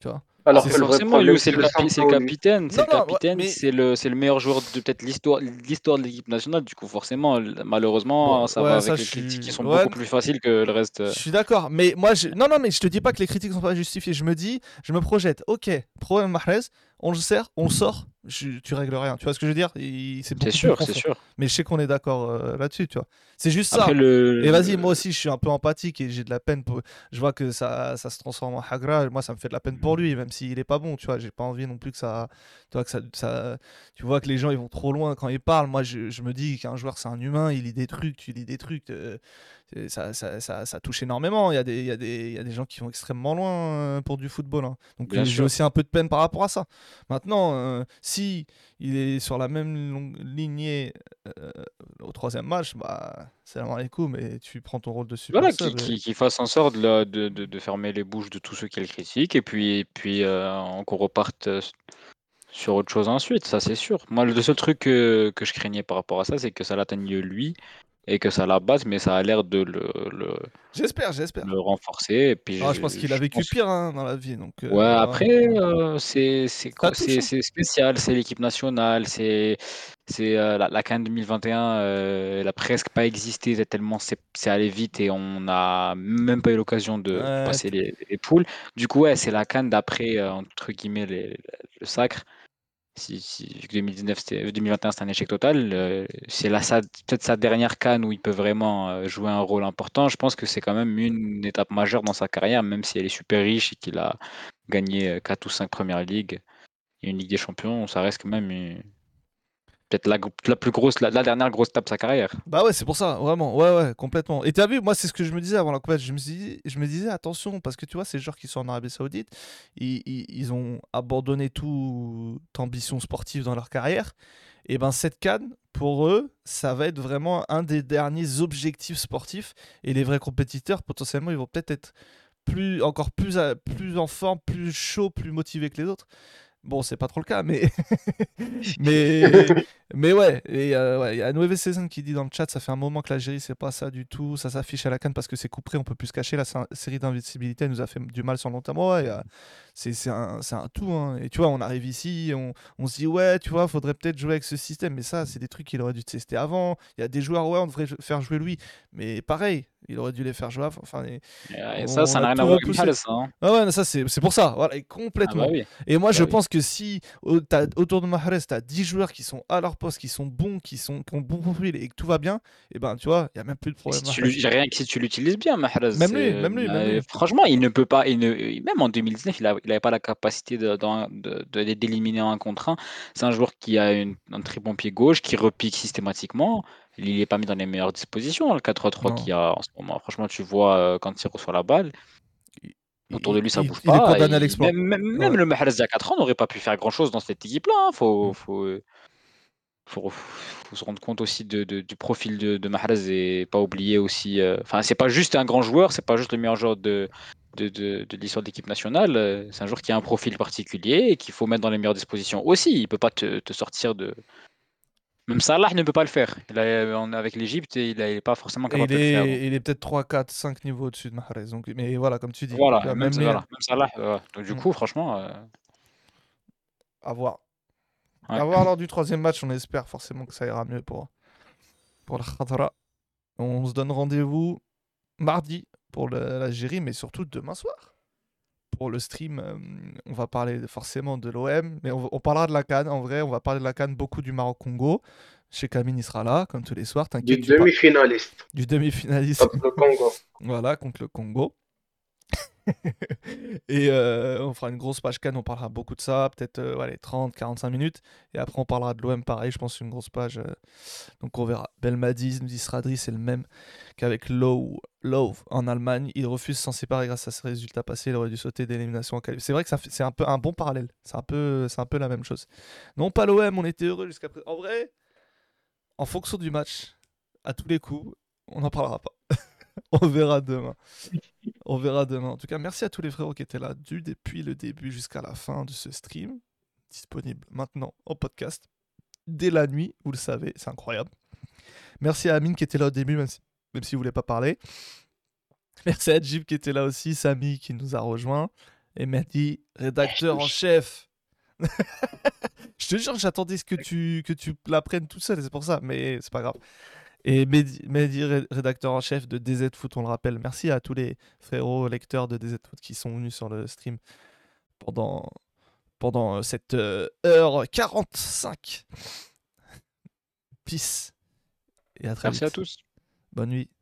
Tu vois Alors C'est le Forcément, c'est le, capi- c'est le capitaine, c'est le ouais, capitaine, mais- c'est le, c'est le meilleur joueur de peut-être l'histoire, l'histoire de l'équipe nationale. Du coup, forcément, malheureusement, Bon, ça ouais, va ça, avec les critiques suis- qui sont ouais. beaucoup plus faciles que le reste. euh. Je suis d'accord, mais moi, je... non, non, mais je te dis pas que les critiques sont pas justifiées. Je me dis, je me projette. Ok, problème Mahrez, on le sert, on le sort, je- tu règles rien. Tu vois ce que je veux dire? C'est sûr, c'est sûr. Mais je sais qu'on est d'accord euh, là-dessus, tu vois. C'est juste ça. Le. Et vas-y, moi aussi, je suis un peu empathique et j'ai de la peine. Pour... Je vois que ça, ça se transforme en Hagra. Moi, ça me fait de la peine pour lui, même s'il est pas bon, tu vois. J'ai pas envie non plus que ça. Tu vois, que ça, ça- Tu vois que les gens, ils vont trop loin quand ils parlent. Moi, je, je me dis qu'un joueur, c'est un humain, il lit des trucs, tu lis des trucs. euh, Ça, ça, ça, ça touche énormément. Il y, a des, il, y a des, il y a des gens qui vont extrêmement loin euh, pour du football. hein. Donc, euh, j'ai aussi un peu de peine par rapport à ça. Maintenant, euh, si il est sur la même lignée euh, au troisième match, bah, c'est les coups, mais tu prends ton rôle de super Voilà, qui, et- qui, qui fasse en sorte de, la- de, de, de fermer les bouches de tous ceux qui le critiquent et puis, et puis euh, qu'on reparte sur autre chose ensuite, ça c'est sûr. Moi, le seul truc que, que je craignais par rapport à ça, c'est que ça l'atteigne lui et que ça l'abatte, mais ça a l'air de le, le, J'espère, j'espère. le renforcer. Et puis Ah, je pense qu'il a vécu pense- pire hein, dans la vie. Donc, euh, Ouais, après, euh, c'est c'est c'est hein. c'est spécial, c'est l'équipe nationale, c'est c'est euh, la, la CAN 2021, euh, elle a presque pas existé tellement c'est allé vite et on n'a même pas eu l'occasion de Ouais, passer les, les poules. Du coup, ouais, c'est la CAN d'après, entre guillemets, les- le sacre. Si, si vu que 2019, c'était- 2021, c'est un échec total, euh, c'est peut-être sa dernière CAN où il peut vraiment euh, jouer un rôle important. Je pense que c'est quand même une étape majeure dans sa carrière, même si elle est super riche et qu'il a gagné 4 ou 5 premières ligues et une Ligue des Champions, ça reste quand même une- peut-être la, plus grosse, la, dernière grosse étape de sa carrière. Bah ouais, c'est pour ça, vraiment. Ouais, ouais, complètement. Et t'as vu, moi, c'est ce que je me disais avant la compète. Je me, disais, attention, parce que tu vois, ces joueurs qui sont en Arabie Saoudite, ils, ont abandonné toute ambition sportive dans leur carrière. Et ben, cette canne, pour eux, ça va être vraiment un des derniers objectifs sportifs. Et les vrais compétiteurs, potentiellement, ils vont peut-être être plus, encore plus, plus en forme, plus chaud, plus motivés que les autres. Bon, c'est pas trop le cas, mais. mais, mais ouais, et euh, ouais, il y a Nueve Season qui dit dans le chat ça fait un moment que l'Algérie c'est pas ça du tout, ça s'affiche à la canne parce que c'est couperé, on peut plus se cacher. La sé- série d'invincibilité elle nous a fait du mal sur le long terme. Ouais, euh, c'est un, un tout. hein. Et tu vois, on arrive ici, on, on se dit ouais, tu vois, faudrait peut-être jouer avec ce système, mais ça, c'est des trucs qu'il aurait dû tester avant. Il y a des joueurs, ouais, on devrait faire jouer lui, mais pareil, il aurait dû les faire jouer. Enfin, et- Et, euh, On- ça, ça n'a rien à voir avec ça, hein. ah ouais, ça c'est pour ça, voilà, et Ah complètement. bah oui. Et moi, Bah je oui. pense que si au- autour de Mahrez, tu as 10 joueurs qui sont à leur poste, qui sont bons, qui, sont, qui ont bon profil et que tout va bien, et ben tu vois, il n'y a même plus de problème. si tu rien que si tu l'utilises bien, Mahrez. Même lui, c'est- même lui, même lui. Franchement, il ne peut pas. il ne- même en 2019, il n'avait pas la capacité de, dans- de- de- d'éliminer un contre un. C'est un joueur qui a une- un très bon pied gauche, qui repique systématiquement. Il n'est pas mis dans les meilleures dispositions. Le 4-3-3 Non. qu'il y a en ce moment, franchement, tu vois euh, quand il reçoit la balle. Autour de lui, ça il, bouge il est pas. condamné à et l'exploit. Même, même, même Ouais. le Mahrez d'il y a 4 ans n'aurait pas pu faire grand-chose dans cette équipe-là. hein. Faut, Mm. faut, faut, faut se rendre compte aussi de, de- du profil de, de Mahrez et pas oublier aussi. euh, Enfin, c'est pas juste un grand joueur, c'est pas juste le meilleur joueur de, l'histoire de l'équipe nationale. euh, C'est un joueur qui a un profil particulier et qu'il faut mettre dans les meilleures dispositions aussi. Il peut pas te, te sortir de. Même Salah ne peut pas le faire. Il a- on est avec l'Égypte et il n'est pas forcément capable il de le faire. est, il est peut-être 3, 4, 5 niveaux au-dessus de Mahrez. Donc, mais voilà, comme tu dis, Voilà, même, même les- voilà, même Salah. euh, donc du Mm. coup, franchement, euh, à voir. Ouais. À voir lors du troisième match, on espère forcément que ça ira mieux pour, pour le Khadra. On se donne rendez-vous mardi pour l'Algérie, mais surtout demain soir. Pour le stream, euh, on va parler forcément de l'OM, mais on, on parlera de la Cannes. En vrai, on va parler de la Cannes, beaucoup du Maroc-Congo. Chez Camille, il sera là, comme tous les soirs. Du demi-finaliste du demi-finaliste. contre le Congo. Voilà, contre le Congo. et euh, on fera une grosse page Cannes, on parlera beaucoup de ça, peut-être euh, ouais, allez, 30, 45 minutes. Et après, on parlera de l'OM, pareil, je pense, une grosse page. euh, donc on verra. Belmadi, nous c'est le même qu'avec Low, Low en Allemagne. Il refuse sans séparer grâce à ses résultats passés. Il aurait dû sauter d'élimination en qualif. C'est vrai que c'est un peu un bon parallèle. C'est un peu, c'est un peu la même chose. Non, pas l'OM, on était heureux jusqu'à présent. En vrai, en fonction du match, à tous les coups, on n'en parlera pas. on verra demain. On verra demain. En tout cas, merci à tous les frérots qui étaient là du, depuis le début jusqu'à la fin de ce stream. Disponible maintenant en podcast. Dès la nuit, vous le savez, c'est incroyable. Merci à Amine qui était là au début, même si, même s'il ne voulait pas parler. Merci à Jib qui était là aussi, Samy qui nous a rejoint. Et Mehdi, rédacteur en chef. Je te jure, j'attendais que tu, que tu l'apprennes tout seul, c'est pour ça, mais c'est pas grave. Et Mehdi, Mehdi, ré- rédacteur en chef de DZ Foot, on le rappelle. Merci à tous les frérots lecteurs de DZ Foot qui sont venus sur le stream pendant, pendant euh, cette euh, heure 45. Peace. Et à très Merci à tous. Bonne nuit.